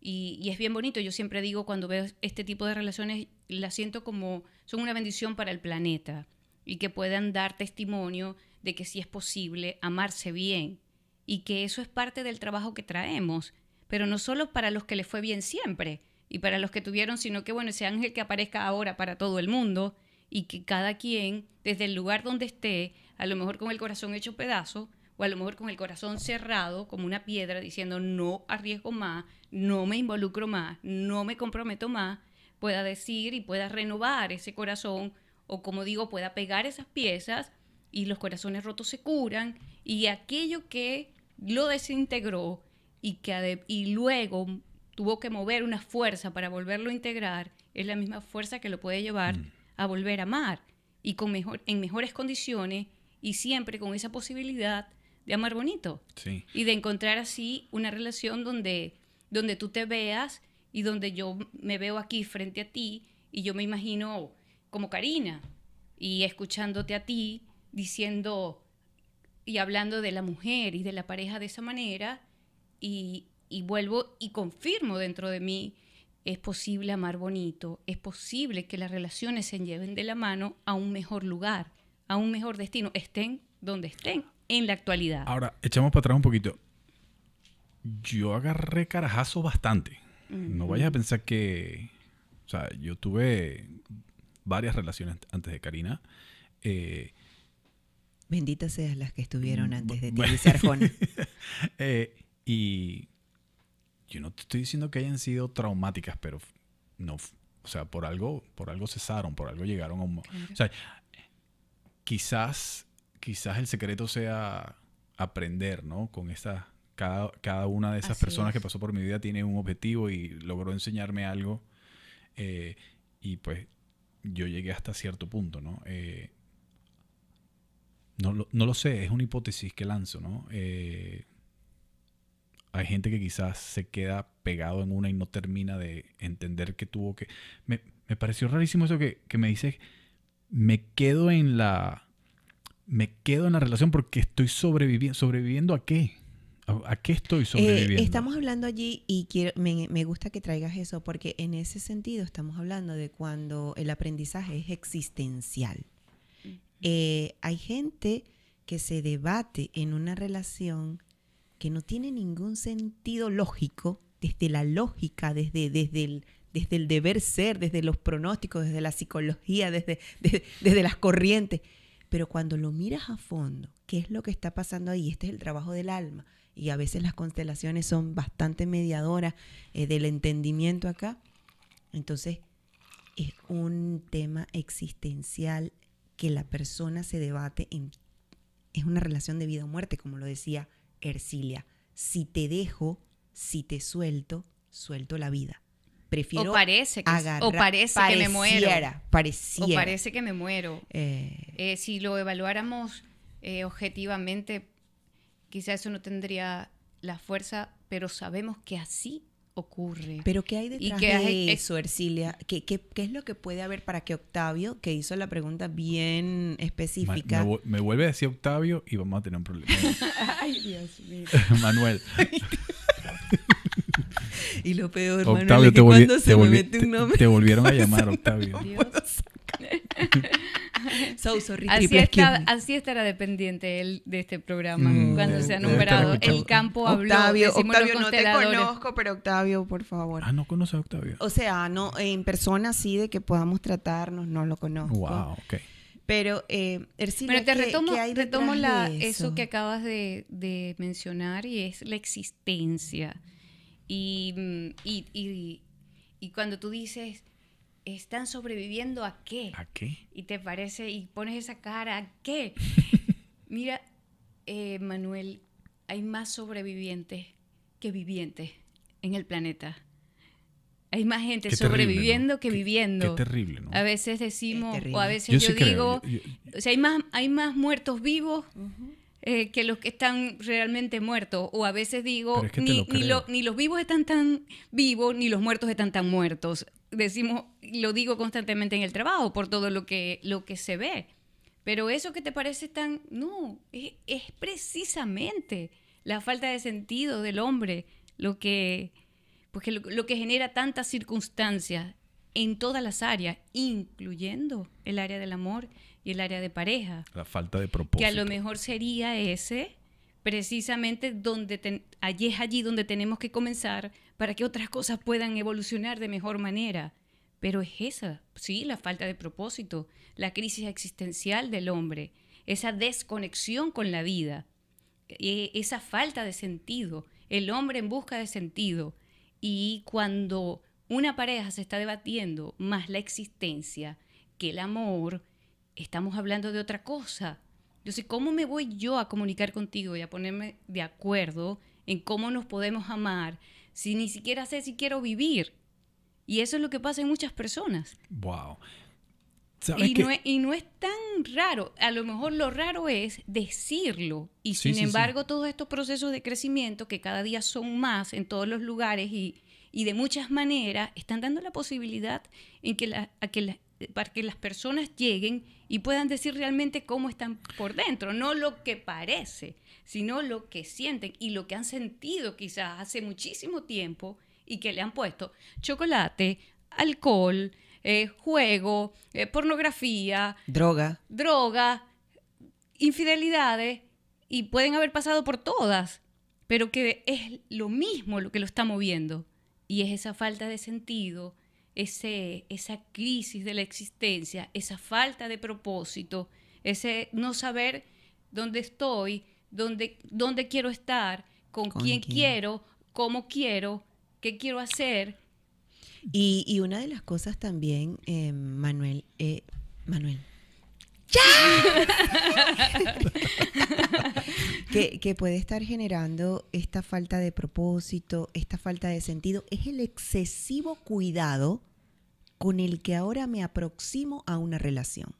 Y, y es bien bonito, yo siempre digo cuando veo este tipo de relaciones, las siento como son una bendición para el planeta y que puedan dar testimonio de que sí es posible amarse bien y que eso es parte del trabajo que traemos, pero no solo para los que les fue bien siempre y para los que tuvieron, sino que bueno, ese ángel que aparezca ahora para todo el mundo y que cada quien, desde el lugar donde esté, a lo mejor con el corazón hecho pedazo o a lo mejor con el corazón cerrado como una piedra diciendo no arriesgo más, no me involucro más, no me comprometo más, pueda decir y pueda renovar ese corazón o como digo, pueda pegar esas piezas y los corazones rotos se curan y aquello que lo desintegró y que y luego tuvo que mover una fuerza para volverlo a integrar es la misma fuerza que lo puede llevar a volver a amar y con mejor en mejores condiciones y siempre con esa posibilidad de amar bonito Sí. y de encontrar así una relación donde, donde tú te veas y donde yo me veo aquí frente a ti y yo me imagino como Karina y escuchándote a ti diciendo y hablando de la mujer y de la pareja de esa manera y, y vuelvo y confirmo dentro de mí es posible amar bonito, es posible que las relaciones se lleven de la mano a un mejor lugar, a un mejor destino, estén donde estén en la actualidad. Ahora, echamos para atrás un poquito. Yo agarré carajazo bastante. No vayas a pensar que... O sea, yo tuve varias relaciones antes de Karina. Eh, Benditas seas las que estuvieron Mm, antes de ti, Arjona. eh, y yo no te estoy diciendo que hayan sido traumáticas, pero no, o sea, por algo, por algo cesaron, por algo llegaron a un, o sea, quizás, quizás el secreto sea aprender, ¿no? Con esa, cada, cada una de esas Así personas que pasó por mi vida tiene un objetivo y logró enseñarme algo, eh, y pues yo llegué hasta cierto punto, ¿no? Eh, no, lo, no lo sé, es una hipótesis que lanzo, ¿no? Eh, hay gente que quizás se queda pegado en una y no termina de entender que tuvo que... Me, me pareció rarísimo eso que, que me dices, me quedo en la... Me quedo en la relación porque estoy sobreviviendo. ¿Sobreviviendo a qué? ¿A, qué estoy Eh, sobreviviendo? estamos hablando allí y quiero, me, me gusta que traigas eso porque en ese sentido estamos hablando de cuando el aprendizaje es existencial. Eh, hay gente que se debate en una relación que no tiene ningún sentido lógico, desde la lógica, desde, desde, el, desde el deber ser, desde los pronósticos, desde la psicología, desde, desde, desde las corrientes. Pero cuando lo miras a fondo, ¿qué es lo que está pasando ahí? Este es el trabajo del alma. Y a veces las constelaciones son bastante mediadoras eh, del entendimiento acá. Entonces, es un tema existencial que la persona se debate en... Es una relación de vida o muerte, como lo decía Ercilia. Si te dejo, si te suelto, suelto la vida. prefiero o parece que, agarrar- o parece que me muero. Pareciera. O parece que me muero. Eh, Eh, si lo evaluáramos eh, objetivamente, quizá eso no tendría la fuerza, pero sabemos que así ocurre. Pero ¿qué hay detrás que de hay- eso, Ercilia? ¿Qué, qué, qué es lo que puede haber para que Octavio, que hizo la pregunta bien específica, Me, vu- me vuelve a decir Octavio y vamos a tener un problema. Ay, Dios mío. Manuel. y lo peor, Octavio, Manuel, es te, que volvi- cuando te se me mete te- un nombre, te volvieron a llamar, Octavio. Dios. so sorry, Así, está, así estará dependiente él de este programa Mm, cuando de- se ha debe estar nombrado. El campo habló. Octavio, Octavio, no te conozco, pero Octavio, por favor. Ah, no conoce a Octavio. O sea, no en persona sí de que podamos tratarnos, no lo conozco. Wow, ok. Pero, eh, Bueno, te ¿qué- retomo, qué hay retomo la, de eso? que acabas de, de mencionar y es la existencia. Y, mm, y, y- y cuando tú dices, ¿están sobreviviendo a qué? ¿A qué? Y te parece, y pones esa cara, ¿a qué? Mira, eh, Manuel, hay más sobrevivientes que vivientes en el planeta. Hay más gente Qué terrible, sobreviviendo ¿no? que Qué- viviendo. Qué terrible, ¿no? A veces decimos, o a veces Yo yo, sí creo, digo, yo- yo- o sea, hay más, hay más muertos vivos eh, que los que están realmente muertos. O a veces digo, Pero es que te ni, lo ni, creo. lo- ni los vivos están tan vivos, ni los muertos están tan muertos. Decimos, lo digo constantemente en el trabajo por todo lo que, lo que se ve. Pero eso que te parece tan... No, es, es precisamente la falta de sentido del hombre lo que, porque lo, lo que genera tantas circunstancias en todas las áreas, incluyendo el área del amor y el área de pareja, La falta de propósito. que a lo mejor sería ese precisamente donde allí es allí donde tenemos que comenzar para que otras cosas puedan evolucionar de mejor manera. Pero es esa, sí, la falta de propósito, la crisis existencial del hombre, esa desconexión con la vida, eh, esa falta de sentido, el hombre en busca de sentido. Y cuando una pareja se está debatiendo más la existencia que el amor, estamos hablando de otra cosa. Yo sé, ¿cómo me voy yo a comunicar contigo y a ponerme de acuerdo en cómo nos podemos amar si ni siquiera sé si quiero vivir? Y eso es lo que pasa en muchas personas. Wow. ¿Sabes Y no, es, y no es tan raro. A lo mejor lo raro es decirlo. Y Sí, sin sí, sí. embargo, todos estos procesos de crecimiento, que cada día son más en todos los lugares y, y de muchas maneras, están dando la posibilidad en que la- a que la- para que las personas lleguen y puedan decir realmente cómo están por dentro. No lo que parece, sino lo que sienten y lo que han sentido quizás hace muchísimo tiempo y que le han puesto chocolate, alcohol, eh, juego, eh, pornografía, Droga. droga, infidelidades, y pueden haber pasado por todas, pero que es lo mismo lo que lo está moviendo. Y es esa falta de sentido, ese, esa crisis de la existencia, esa falta de propósito, ese no saber dónde estoy, dónde, dónde quiero estar, con, ¿Con quién, quién? quiero, cómo quiero, qué quiero hacer. Y, y una de las cosas también, eh, Manuel, eh, Manuel. ¡Ya! que, que puede estar generando esta falta de propósito, esta falta de sentido, es el excesivo cuidado con el que ahora me aproximo a una relación.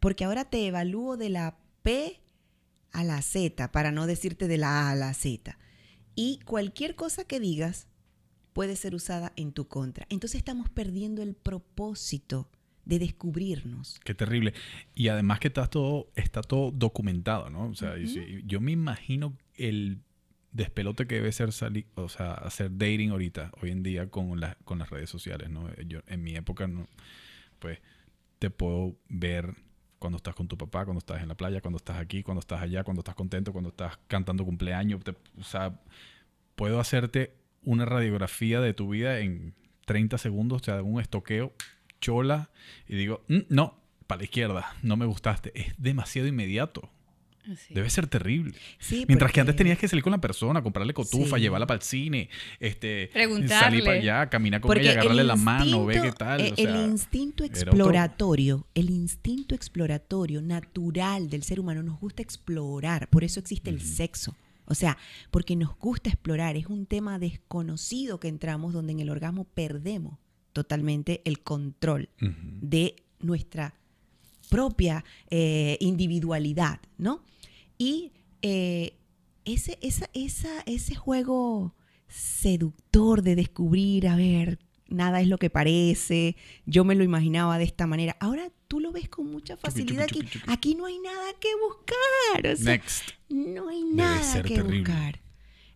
Porque ahora te evalúo de la P a la Z, para no decirte de la A a la Z. Y cualquier cosa que digas puede ser usada en tu contra. Entonces estamos perdiendo el propósito de descubrirnos. Qué terrible. Y además que está todo, está todo documentado, ¿no? O sea, yo me imagino el despelote que debe ser salir, o sea, hacer dating ahorita, hoy en día con, con las redes sociales, ¿no? Yo, en mi época, no, pues, te puedo ver cuando estás con tu papá, cuando estás en la playa, cuando estás aquí, cuando estás allá, cuando estás contento, cuando estás cantando cumpleaños. te- o sea, puedo hacerte una radiografía de tu vida en 30 segundos, te hago un estoqueo, chola, y digo, "Mm, no, para la izquierda, no me gustaste. Es demasiado inmediato. Debe ser terrible. Sí, Mientras que antes tenías que salir con la persona, comprarle cotufa, Sí. llevarla para el cine, este, Preguntarle. salir para allá, caminar con Porque ella, agarrarle el la mano, ve qué tal. eh, o sea, el instinto otro- exploratorio, el instinto exploratorio natural del ser humano nos gusta explorar, por eso existe el sexo. O sea, porque nos gusta explorar, es un tema desconocido que entramos donde en el orgasmo perdemos totalmente el control de nuestra propia eh, individualidad, ¿no? Y eh, ese, esa, esa, ese juego seductor de descubrir, a ver, nada es lo que parece, yo me lo imaginaba de esta manera, ahora tú lo ves con mucha facilidad, aquí, aquí no hay nada que buscar, o sea, Next. no hay nada que terrible. buscar.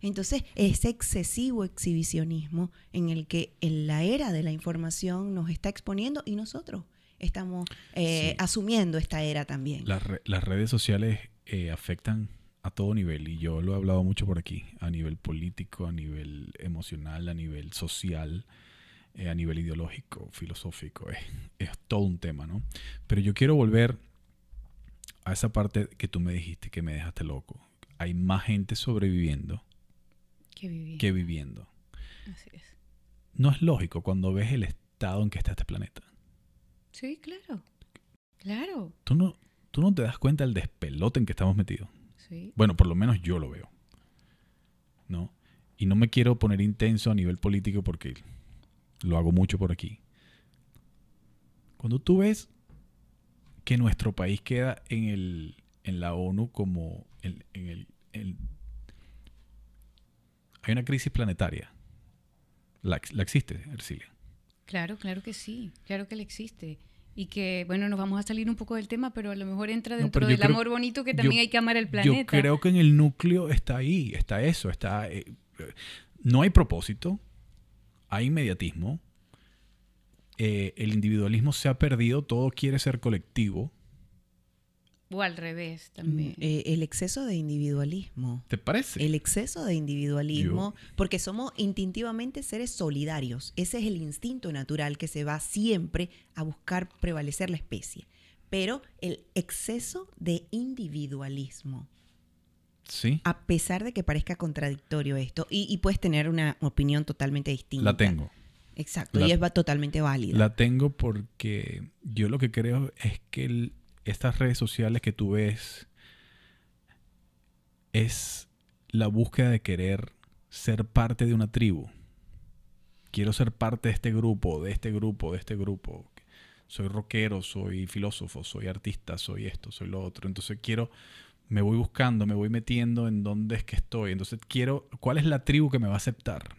Entonces, ese excesivo exhibicionismo en el que en la era de la información nos está exponiendo y nosotros estamos eh, Sí. asumiendo esta era también. Re- las redes sociales eh, afectan a todo nivel y yo lo he hablado mucho por aquí, a nivel político, a nivel emocional, a nivel social, eh, a nivel ideológico, filosófico, es, es todo un tema, ¿no? Pero yo quiero volver a esa parte que tú me dijiste que me dejaste loco. Hay más gente sobreviviendo Que viví. que viviendo. Así es. No es lógico cuando ves el estado en que está este planeta. Sí, claro. Claro. Tú no, tú no te das cuenta del despelote en que estamos metidos. Sí. Bueno, por lo menos yo lo veo. ¿No? Y no me quiero poner intenso a nivel político porque lo hago mucho por aquí. Cuando tú ves que nuestro país queda en, el, en la ONU como en, en el, en- Hay una crisis planetaria. La, ex- la existe, Ercilia. Claro, claro que sí. Claro que le existe. Y que, bueno, nos vamos a salir un poco del tema, pero a lo mejor entra dentro del creo- amor bonito que también yo- hay que amar el planeta. Yo creo que en el núcleo está ahí, está eso, está... eh, no hay propósito, hay inmediatismo, eh, el individualismo se ha perdido, todo quiere ser colectivo. O al revés también. Eh, el exceso de individualismo. ¿Te parece? El exceso de individualismo, porque somos instintivamente seres solidarios. Ese es el instinto natural que se va siempre a buscar prevalecer la especie. Pero el exceso de individualismo, Sí, a pesar de que parezca contradictorio esto, y, y puedes tener una opinión totalmente distinta. la tengo. Exacto, La- y es va- totalmente válida. La tengo porque yo lo que creo es que el- estas redes sociales que tú ves es la búsqueda de querer ser parte de una tribu. Quiero ser parte de este grupo, de este grupo, de este grupo. Soy rockero, soy filósofo, soy artista, soy esto, soy lo otro. Entonces quiero, me voy buscando, me voy metiendo en dónde es que estoy. Entonces quiero, ¿cuál es la tribu que me va a aceptar?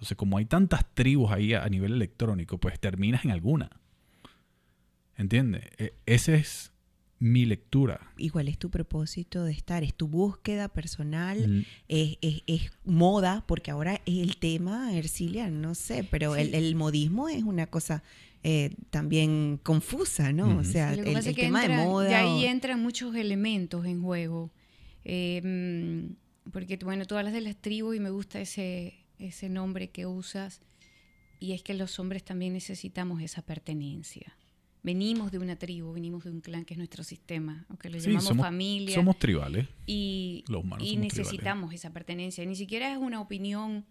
Entonces, como hay tantas tribus ahí a, nivel electrónico, pues terminas en alguna. ¿Entiendes? E- esa es mi lectura. Igual es tu propósito de estar, es tu búsqueda personal, Mm, es, es- es moda, porque ahora es el tema, Ercilia, no sé, pero Sí. el, el modismo es una cosa eh, también confusa, ¿no? O Ujú. sea, Lo que el, tema entra- de moda. de ahí o- entran muchos elementos en juego. Eh, mm, porque, bueno, tú hablas de las tribus y me gusta ese, ese nombre que usas. Y es que los hombres también necesitamos esa pertenencia. Venimos de una tribu, venimos de un clan que es nuestro sistema, aunque lo Sí, llamamos somos- familia. Somos tribales. y, Los humanos y somos necesitamos esa pertenencia. Ni siquiera es una opinión,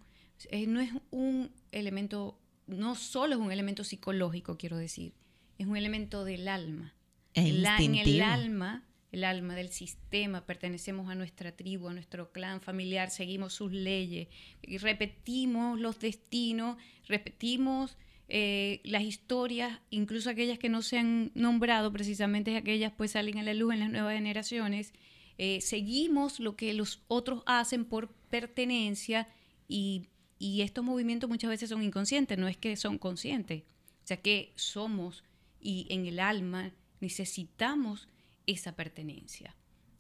no es un elemento, no solo es un elemento psicológico, quiero decir, es un elemento del alma. Es en el alma, el alma del sistema, pertenecemos a nuestra tribu, a nuestro clan familiar, seguimos sus leyes, y repetimos los destinos, repetimos eh, las historias, incluso aquellas que no se han nombrado, precisamente aquellas pues salen a la luz en las nuevas generaciones. Eh, seguimos lo que los otros hacen por pertenencia y, y estos movimientos muchas veces son inconscientes, no es que son conscientes. O sea que somos y en el alma necesitamos esa pertenencia.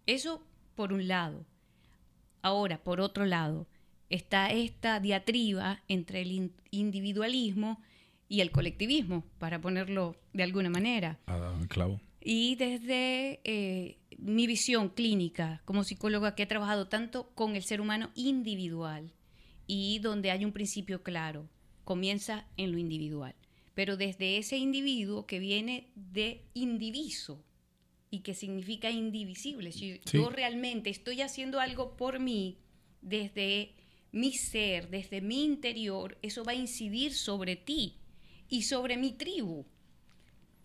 Eso por un lado. Ahora, por otro lado, está esta diatriba entre el in- individualismo y el colectivismo, para ponerlo de alguna manera. El clavo. Y desde eh, mi visión clínica como psicóloga que he trabajado tanto con el ser humano individual y donde hay un principio claro, comienza en lo individual, pero desde ese individuo que viene de indiviso y que significa indivisible. Si Sí. yo realmente estoy haciendo algo por mí desde mi ser, desde mi interior, eso va a incidir sobre ti y sobre mi tribu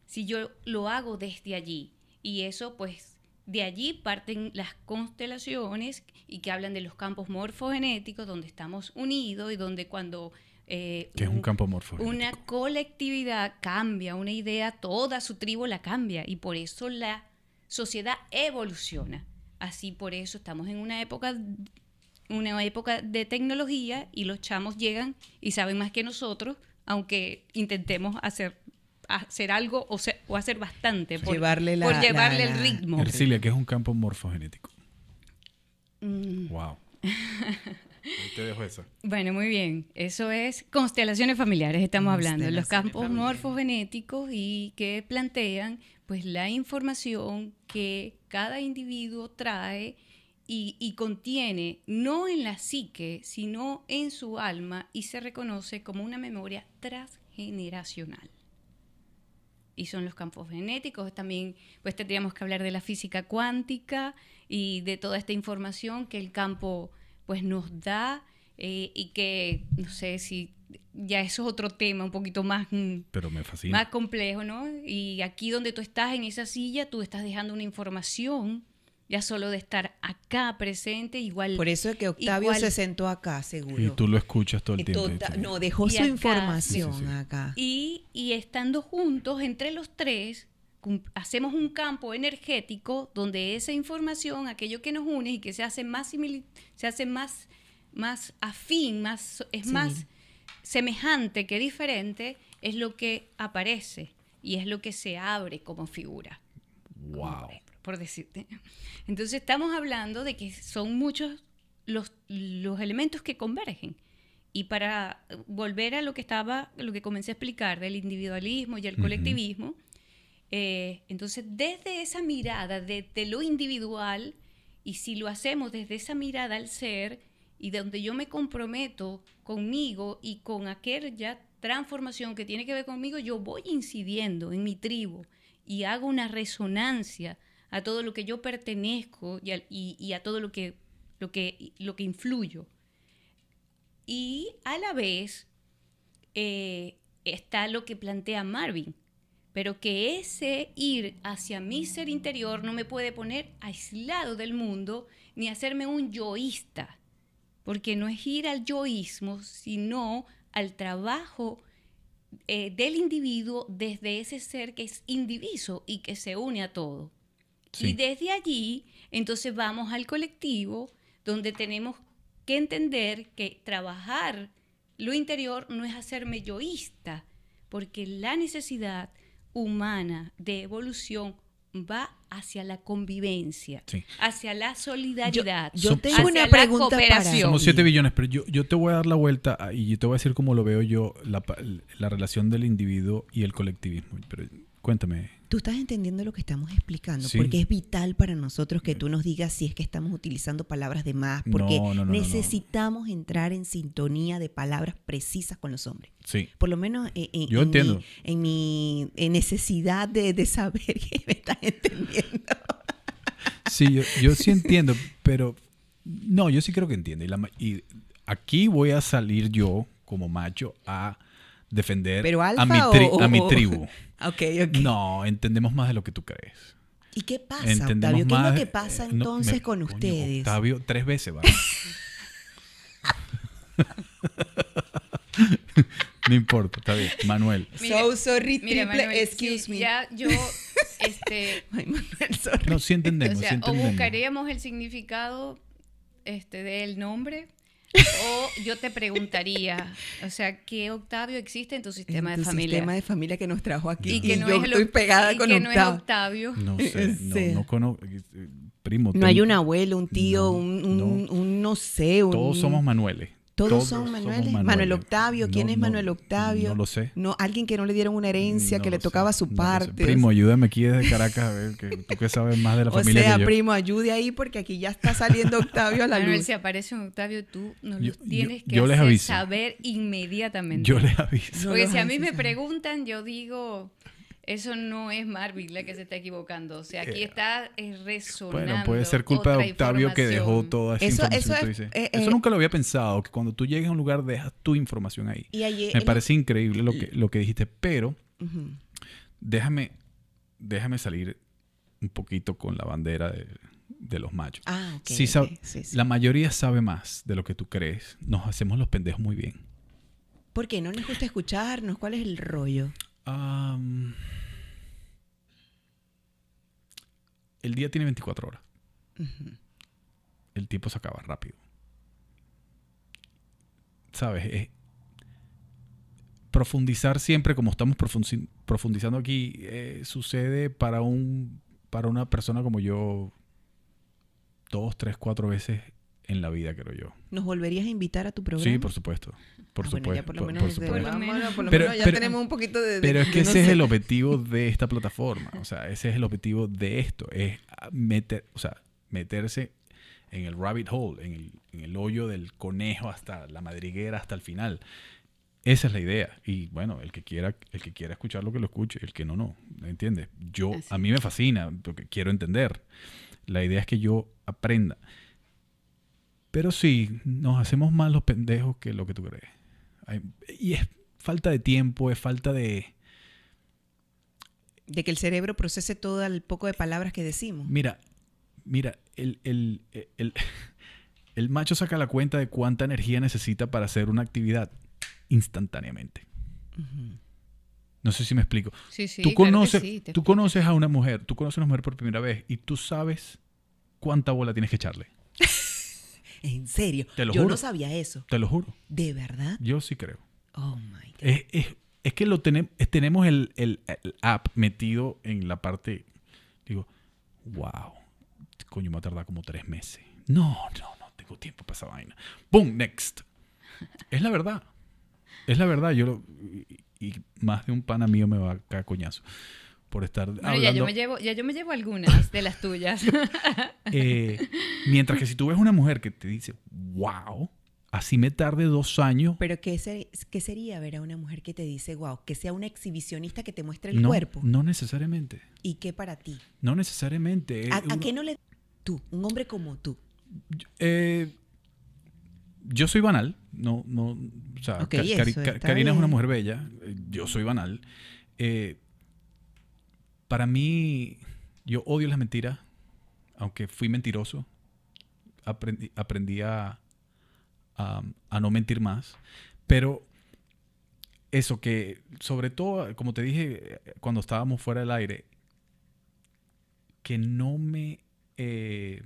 si yo lo hago desde allí. Y eso pues de allí parten las constelaciones y que hablan de los campos morfogenéticos, donde estamos unidos y donde cuando... eh, que es un campo morfogenético. Una colectividad cambia, una idea, toda su tribu la cambia y por eso la sociedad evoluciona. Así por eso estamos en una época una época de tecnología y los chamos llegan y saben más que nosotros, aunque intentemos hacer hacer algo o, o hacer bastante por llevarle, por llevarle el ritmo. Ercilia, que es un campo morfogenético. Wow. Mm. te dejo eso. Bueno, muy bien. Eso es constelaciones familiares, estamos hablando. Los campos morfogenéticos y que plantean pues la información que cada individuo trae y, contiene no en la psique, sino en su alma y se reconoce como una memoria transgeneracional. Y son los campos genéticos, también pues tendríamos que hablar de la física cuántica y de toda esta información que el campo pues nos da eh, y que no sé si ya eso es otro tema un poquito más mm, pero me fascina. más complejo no y aquí donde tú estás en esa silla tú estás dejando una información ya solo de estar acá presente, igual. Por eso es que Octavio se sentó acá, seguro. Y tú lo escuchas todo el tiempo. no, dejó su información acá. Y, y estando juntos, entre los tres, hacemos un campo energético donde esa información, aquello que nos une y que se hace más se hace más, más afín, más, es más semejante que diferente, es lo que aparece y es lo que se abre como figura. Wow por decirte. Entonces estamos hablando de que son muchos los, los elementos que convergen. Y para volver a lo que estaba, lo que comencé a explicar del individualismo y el colectivismo, eh, entonces desde esa mirada de, lo individual, y si lo hacemos desde esa mirada al ser, y donde yo me comprometo conmigo y con aquella transformación que tiene que ver conmigo, yo voy incidiendo en mi tribu y hago una resonancia a todo lo que yo pertenezco y a, todo lo que, lo, que, lo que influyo. Y a la vez eh, está lo que plantea Marvin, pero que ese ir hacia mi ser interior no me puede poner aislado del mundo ni hacerme un yoísta, porque no es ir al yoísmo, sino al trabajo eh, del individuo desde ese ser que es indiviso y que se une a todo. Y desde allí, entonces vamos al colectivo, donde tenemos que entender que trabajar lo interior no es hacerme yoísta, porque la necesidad humana de evolución va hacia la convivencia, hacia la solidaridad, yo, tengo una pregunta Para... Somos 7 billones, pero yo, yo, te voy a dar la vuelta y yo te voy a decir cómo lo veo yo, la, la relación del individuo y el colectivismo. Pero Cuéntame. Tú estás entendiendo lo que estamos explicando, porque es vital para nosotros que tú nos digas si es que estamos utilizando palabras de más, porque necesitamos entrar en sintonía de palabras precisas con los hombres. Sí. Por lo menos en, yo entiendo. en mi necesidad de, saber que me estás entendiendo. Sí, yo, sí entiendo, pero no, yo sí creo que entiende. Y, aquí voy a salir yo como macho a defender a, mi a mi tribu. No, entendemos más de lo que tú crees. ¿Y qué pasa, Octavio? ¿Qué es lo que pasa entonces con ustedes? Octavio, tres veces va. no importa, está bien. Manuel. so sorry, triple, excuse me. Ya yo, este... Ay, Manuel, sorry. No, sí entendemos, o, o buscaríamos el significado este, del nombre o yo te preguntaría, o sea, ¿qué Octavio existe en tu sistema de familia? sistema de familia que nos trajo aquí. Y, que no yo estoy pegada y con que Octavio. no es Octavio. No sé, no, no conozco. Eh, primo. No hay un abuelo, un tío, un, un, un, no sé. Un, Todos somos Manueles. Todos, son Manuel. Manuel Octavio, ¿quién es Manuel Octavio? No lo sé. No, alguien que no le dieron una herencia, que le tocaba su parte. Primo, ayúdame aquí desde Caracas, a ver, que tú que sabes más de la familia. O sea, primo, ayude ahí porque aquí ya está saliendo Octavio a la Manuel, luz. si aparece un Octavio, tú nos lo tienes que hacer saber inmediatamente. Yo les aviso. Porque si a mí me preguntan, yo digo, eso no es Marvin la que se está equivocando. O sea, aquí eh, está resonando. Bueno, puede ser culpa de Octavio que dejó toda esa eso, información. Eso, eh, eso, nunca lo había pensado, que cuando tú llegues a un lugar dejas tu información ahí. Me parece increíble lo que, lo que dijiste, pero déjame, déjame salir un poquito con la bandera de, de los machos. Ah, ok. Sí, ok, sab- sí, sí. La mayoría sabe más de lo que tú crees. Nos hacemos los pendejos muy bien. ¿Por qué? ¿No les gusta escucharnos? ¿Cuál es el rollo? El día tiene 24 horas. El tiempo se acaba rápido. ¿Sabes? Es- profundizar siempre, como estamos profundi- profundizando aquí, eh, sucede para, un, para una persona como yo dos, tres, cuatro veces en la vida, creo yo. ¿Nos volverías a invitar a tu programa? Sí, por supuesto. Por Ah, supuesto. bueno, ya por lo menos, por ese- supuesto. Por lo por lo Pero- menos ya pero- tenemos un poquito de... de- Pero es que no ese es sé. el objetivo de esta plataforma. O sea, ese es el objetivo de esto. Es meter, o sea, meterse en el rabbit hole, en el, en el hoyo del conejo hasta la madriguera, hasta el final. Esa es la idea. Y bueno, el que quiera, el que quiera escucharlo, que lo escuche. El que no, no. ¿Me entiendes? Yo, Así a mí me fascina, porque quiero entender. La idea es que yo aprenda. Pero sí, nos hacemos más los pendejos que lo que tú crees. Y es falta de tiempo, es falta de... De que el cerebro procese todo el poco de palabras que decimos. Mira, mira, el, el, el, el macho saca la cuenta de cuánta energía necesita para hacer una actividad instantáneamente. No sé si me explico. Sí, sí, tú claro conoces, sí, tú explico. conoces a una mujer, tú conoces a una mujer por primera vez y tú sabes cuánta bola tienes que echarle. En serio. Te lo Yo juro. no sabía eso. Te lo juro. ¿De verdad? Yo sí creo. Oh my God. Es, es- es que lo tenem- es- tenemos el, el- el app metido en la parte. Digo, wow. Coño, me va a tardar como tres meses. No, no, no tengo tiempo para esa vaina. ¡Boom! Next. Es la verdad. Es la verdad. Yo lo- y, y más de un pana mío me va a caer coñazo por estar Bueno, ya hablando. yo, me llevo, ya yo me llevo algunas de las tuyas. eh, mientras que si tú ves una mujer que te dice, wow, así me tarde dos años. Pero ¿qué, se- qué sería ver a una mujer que te dice, wow, que sea una exhibicionista que te muestre el no, cuerpo? no necesariamente. ¿Y qué para ti? No necesariamente. ¿A, Eh, a qué no le... Tú, un hombre como tú. Eh, yo soy banal. No, no, o sea, Karina es una mujer bella. eh, Yo soy banal. Eh, para mí, yo odio las mentiras. Aunque fui mentiroso. Aprendí, aprendí a, a, a no mentir más. Pero eso que, sobre todo, como te dije cuando estábamos fuera del aire, que no me... eh,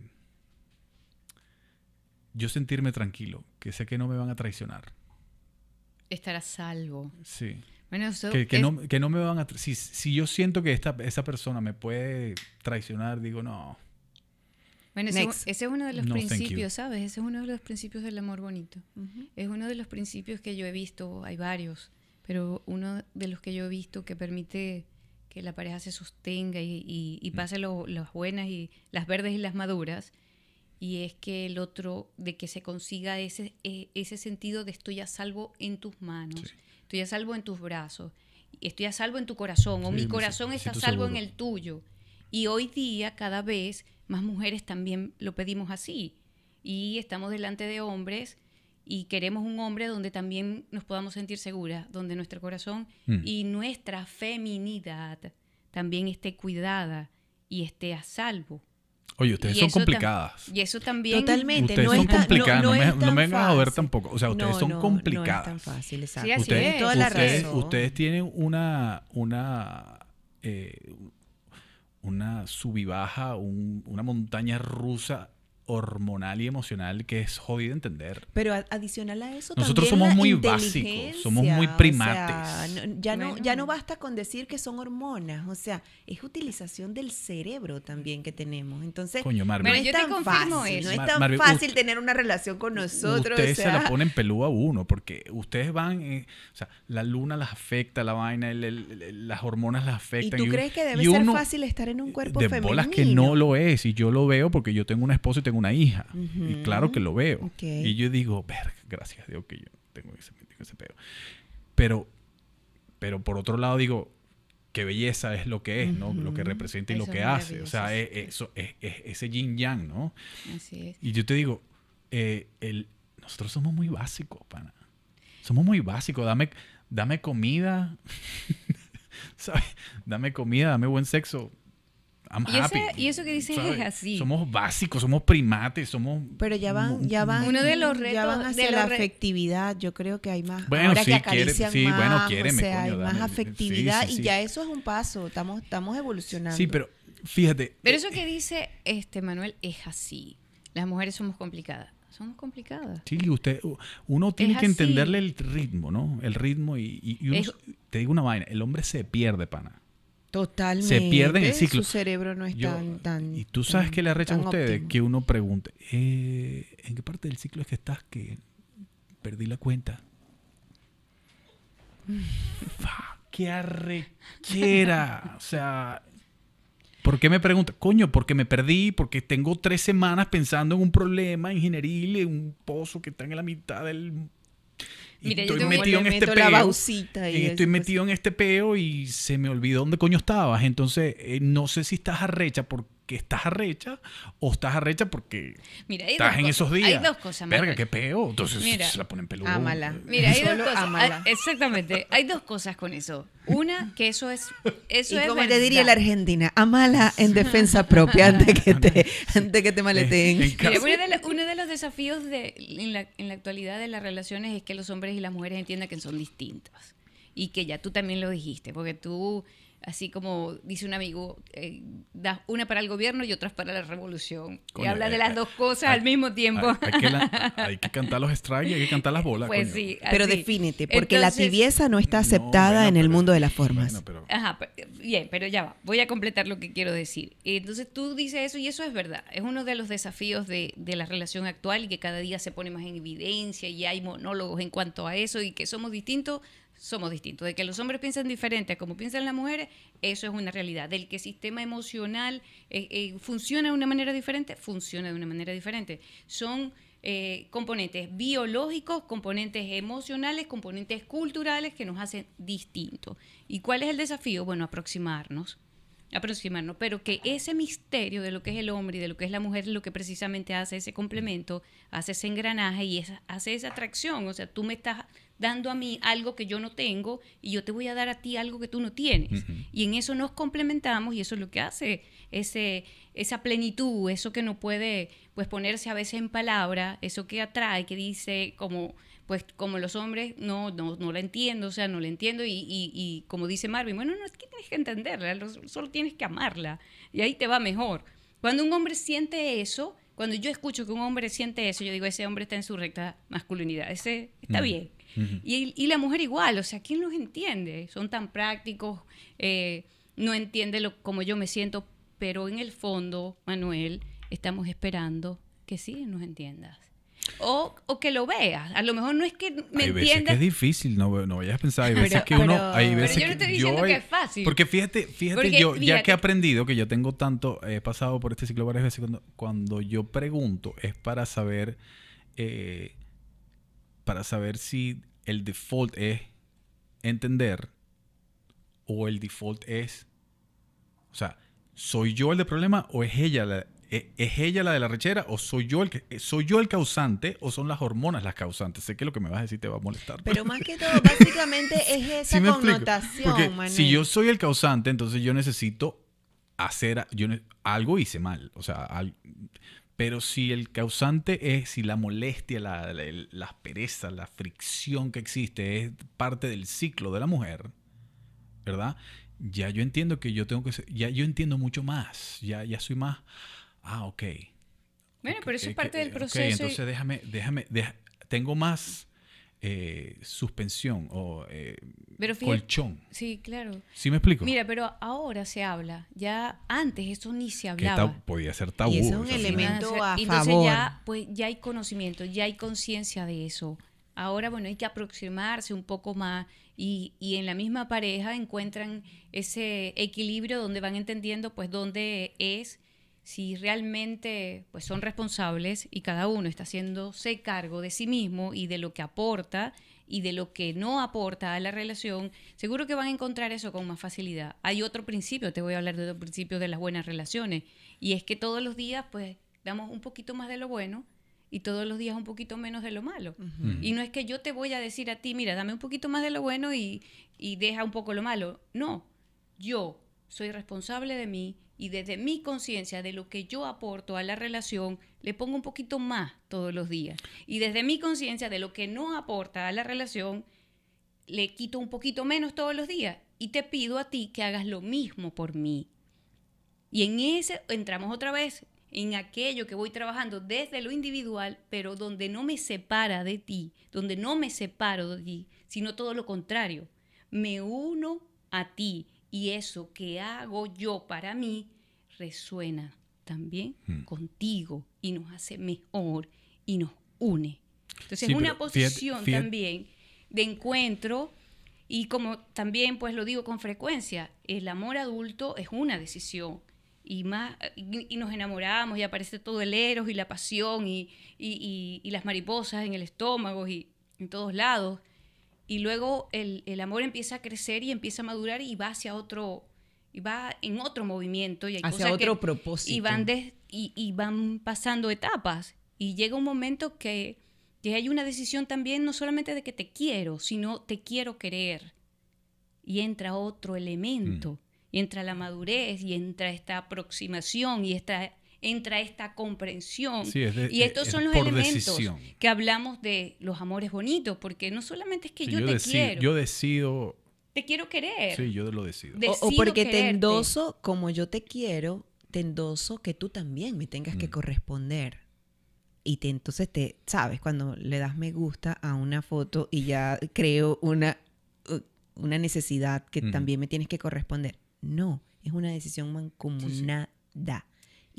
yo sentirme tranquilo, que sé que no me van a traicionar. Estar a salvo. Sí. Bueno, eso Que, que es- no, que no me van a... Si, si yo siento que esta, esa persona me puede traicionar, digo, no. Bueno, ese, ese es uno de los No, principios, ¿sabes? Ese es uno de los principios del amor bonito. Es uno de los principios que yo he visto, hay varios, pero uno de los que yo he visto que permite que la pareja se sostenga y, y- Mm. y pase lo- las buenas y las verdes y las maduras, y es que el otro, de que se consiga ese, eh, ese sentido de estoy a salvo en tus manos, Sí. Estoy a salvo en tus brazos, estoy a salvo en tu corazón, o Sí, mi corazón está a salvo seguro. en el tuyo. Y hoy día, cada vez más mujeres también lo pedimos así. Y estamos delante de hombres y queremos un hombre donde también nos podamos sentir seguras, donde nuestro corazón Mm. y nuestra feminidad también esté cuidada y esté a salvo. Oye, ustedes Y son complicadas. Y eso también... Totalmente. Ustedes no son tan- complicadas, no, es me, no tan me vengan a joder fácil. tampoco. O sea, ustedes No, son no, No complicadas. es tan fácil, exacto. Sí, así ustedes, es. Toda la ustedes- razón. ustedes tienen una, una, eh, una sub y baja, un- una montaña rusa hormonal y emocional que es jodido entender. Pero adicional a eso, Nosotros también somos la muy básicos, somos muy o sea, primates. no- ya, no, ya no Bueno. basta con decir que son hormonas, o sea, es utilización del cerebro también que tenemos. Entonces, Coño, Marvin. no Bueno, es tan fácil, no es tan Marvin, fácil tener una relación con nosotros. Ustedes o se sea, la ponen pelú a uno porque ustedes van, eh, o sea, la luna las afecta, la vaina, el- el- el- las hormonas las ¿Y afectan. tú un- crees que debe y ser uno- fácil estar en un cuerpo de femenino? bolas que no lo es y yo lo veo porque yo tengo una esposa y tengo una hija. Y Ujú. claro que lo veo. Ok. y yo digo verga gracias a Dios que yo tengo ese, tengo ese pedo pero pero por otro lado digo qué belleza es lo que es no lo que representa y Eso lo que hace o sea es, eso es, es ese yin yang no Así es. y yo te digo eh, el, nosotros somos muy básicos pana. Somos muy básicos. Dame dame comida. ¿sabes? dame comida dame buen sexo I'm Y ese- happy. y eso que dices ¿sabes? es así. Somos básicos, somos primates, somos... Pero ya van, ya van, Uno de los ya retos- van de hacia la afectividad. Yo creo que hay más. Bueno, ahora sí, que quiere- sí, más, bueno, o quiéreme, sea, hay más afectividad Sí, sí, y ya eso es un paso. Estamos, estamos evolucionando. Sí, pero fíjate. Pero eso que dice este Manuel es así. Las mujeres somos complicadas. Somos complicadas. Sí, usted, uno tiene Es que así. entenderle el ritmo, ¿no? El ritmo y, y- y uno, Es- te digo una vaina, el hombre se pierde, pana. Totalmente. Se pierde en el ciclo. Su cerebro no es Yo- tan, tan. y tú sabes tan- que le arrechan a ustedes óptimo. que uno pregunte, eh, ¿en qué parte del ciclo es que estás que perdí la cuenta? ¡Qué arrechera! O sea, ¿por qué me pregunta? Coño, porque me perdí, porque tengo tres semanas pensando en un problema ingenieril, en un pozo que está en la mitad del... Y Mira, yo estoy metido en este peo. y y estoy eso, pues. metido en este peo y se me olvidó dónde coño estabas. Entonces, eh, no sé si estás arrecha porque estás arrecha o estás arrecha porque Mira, hay estás dos en cosas- esos días. Hay dos cosas, Verga, Manuel. qué peo. Entonces Mira, se la ponen peluda. ámala. Mira, hay dos cosas. ámala. Ah, Exactamente. Hay dos cosas con eso. Una, que eso es. Eso Y es como te diría la verdad. Argentina, amala en defensa propia antes que te, antes que te maleteen. En Mira, uno, de la- desafíos de, en, la, en la actualidad de las relaciones es que los hombres y las mujeres entiendan que son distintos. Y que ya tú también lo dijiste, porque tú, así como dice un amigo, eh, das una para el gobierno y otras para la revolución. y Coño, hablas de eh, las eh, dos cosas hay- al mismo tiempo. Hay, hay que la- hay que cantar los strikes y hay que cantar las bolas. pues coño. sí. Pero defínete, porque la tibieza no está No, aceptada bueno, en el pero- mundo de las formas. bueno, pero- Ajá, pe- bien, pero ya va. Voy a completar lo que quiero decir. Entonces tú dices eso y eso es verdad. Es uno de los desafíos de, de la relación actual y que cada día se pone más en evidencia y hay monólogos en cuanto a eso y que somos distintos, somos distintos. De que los hombres piensan diferente a como piensan las mujeres, eso es una realidad. Del que el sistema emocional eh, eh, funciona de una manera diferente, funciona de una manera diferente. Son eh, componentes biológicos, componentes emocionales, componentes culturales que nos hacen distintos. ¿Y cuál es el desafío? Bueno, aproximarnos. Aproximarnos, pero que ese misterio de lo que es el hombre y de lo que es la mujer es lo que precisamente hace ese complemento, hace ese engranaje y esa- hace esa atracción. O sea, tú me estás dando a mí algo que yo no tengo y yo te voy a dar a ti algo que tú no tienes. Y en eso nos complementamos y eso es lo que hace ese, esa plenitud, eso que no puede pues ponerse a veces en palabra, eso que atrae, que dice como pues como los hombres no, no, no la entiendo, o sea, no la entiendo y, y- y como dice Marvin, bueno, no es que tienes que entenderla, lo- solo tienes que amarla y ahí te va mejor. Cuando un hombre siente eso, cuando yo escucho que un hombre siente eso, yo digo, ese hombre está en su recta masculinidad, ese está Ujú. bien. Y, y la mujer igual, o sea, ¿quién los entiende? Son tan prácticos, eh, no entiende lo, como yo me siento, pero en el fondo, Manuel, estamos esperando que sí nos entiendas. O, o que lo veas. A lo mejor no es que me hay veces que entiendas. es difícil, no, no vayas a pensar. Hay Pero- veces que uno. pero- Hay Pero veces yo no estoy diciendo he- que es fácil. Porque fíjate, fíjate, Porque, yo ya que he aprendido, que yo tengo tanto, he pasado por este ciclo varias veces, cuando, cuando yo pregunto es para saber, eh, para saber si el default es entender o el default es, o sea, ¿soy yo el de problema o es ella la, es ella la de la rechera o soy yo el que soy yo el causante o son las hormonas las causantes? Sé que lo que me vas a decir te va a molestar. Pero más que todo, básicamente es esa connotación, Porque Manuel. si yo soy el causante, entonces yo necesito hacer yo algo hice mal, o sea, al- pero si el causante es si la molestia, la, la, la aspereza, la fricción que existe es parte del ciclo de la mujer, ¿verdad? Ya yo entiendo que yo tengo que ser, ya yo entiendo mucho más, ya ya soy más ah, ok. Bueno, pero eso es parte del proceso. y- entonces déjame, déjame, deja- tengo más eh, suspensión o eh, Pero fíjate- colchón. Sí, claro. ¿Sí me explico? Mira, pero ahora se habla. Ya antes eso ni se hablaba. podía ser tabú. Y ese es un o sea, sí. elemento- sea, a entonces favor. ya pues ya hay conocimiento ya hay conciencia de eso ahora bueno hay que aproximarse un poco más y, y en la misma pareja encuentran ese equilibrio donde van entendiendo pues dónde es si realmente pues son responsables y cada uno está haciéndose cargo de sí mismo y de lo que aporta y de lo que no aporta a la relación, seguro que van a encontrar eso con más facilidad. Hay otro principio, te voy a hablar de otro principio de las buenas relaciones, y es que todos los días pues damos un poquito más de lo bueno y todos los días un poquito menos de lo malo. Y no es que yo te voy a decir a ti, mira, dame un poquito más de lo bueno y, y deja un poco lo malo. No, yo soy responsable de mí y desde mi conciencia de lo que yo aporto a la relación, le pongo un poquito más todos los días. Y desde mi conciencia de lo que no aporta a la relación, le quito un poquito menos todos los días. Y te pido a ti que hagas lo mismo por mí. Y en ese entramos otra vez en aquello que voy trabajando desde lo individual, pero donde no me separa de ti, donde no me separo de ti, sino todo lo contrario. Me uno a ti y eso que hago yo para mí resuena también Hmm. contigo y nos hace mejor y nos une. Entonces Sí, es una posición también de encuentro y como también pues lo digo con frecuencia, el amor adulto es una decisión y más y, y nos enamoramos y aparece todo el eros y la pasión y- y las mariposas en el estómago y en todos lados y luego el, el amor empieza a crecer y empieza a madurar y va hacia otro y va en otro movimiento y hay Hacia cosas que- otro propósito. y van des- y, y van pasando etapas. Y llega un momento que, que hay una decisión también no solamente de que te quiero sino te quiero querer. Y entra otro elemento. Y entra la madurez y entra esta aproximación y esta entra esta comprensión Sí, es de- y estos es son los elementos decisión. que hablamos de los amores bonitos porque no solamente es que Sí, yo, te quiero yo decido. te quiero querer Sí, yo lo decido. De- O- porque te quererte. endoso como yo te quiero, te endoso que tú también me tengas que Mm. corresponder. Y te, entonces te, ¿sabes? Cuando le das me gusta a una foto y ya creo una, uh, una necesidad que también me tienes que corresponder. No, es una decisión mancomunada.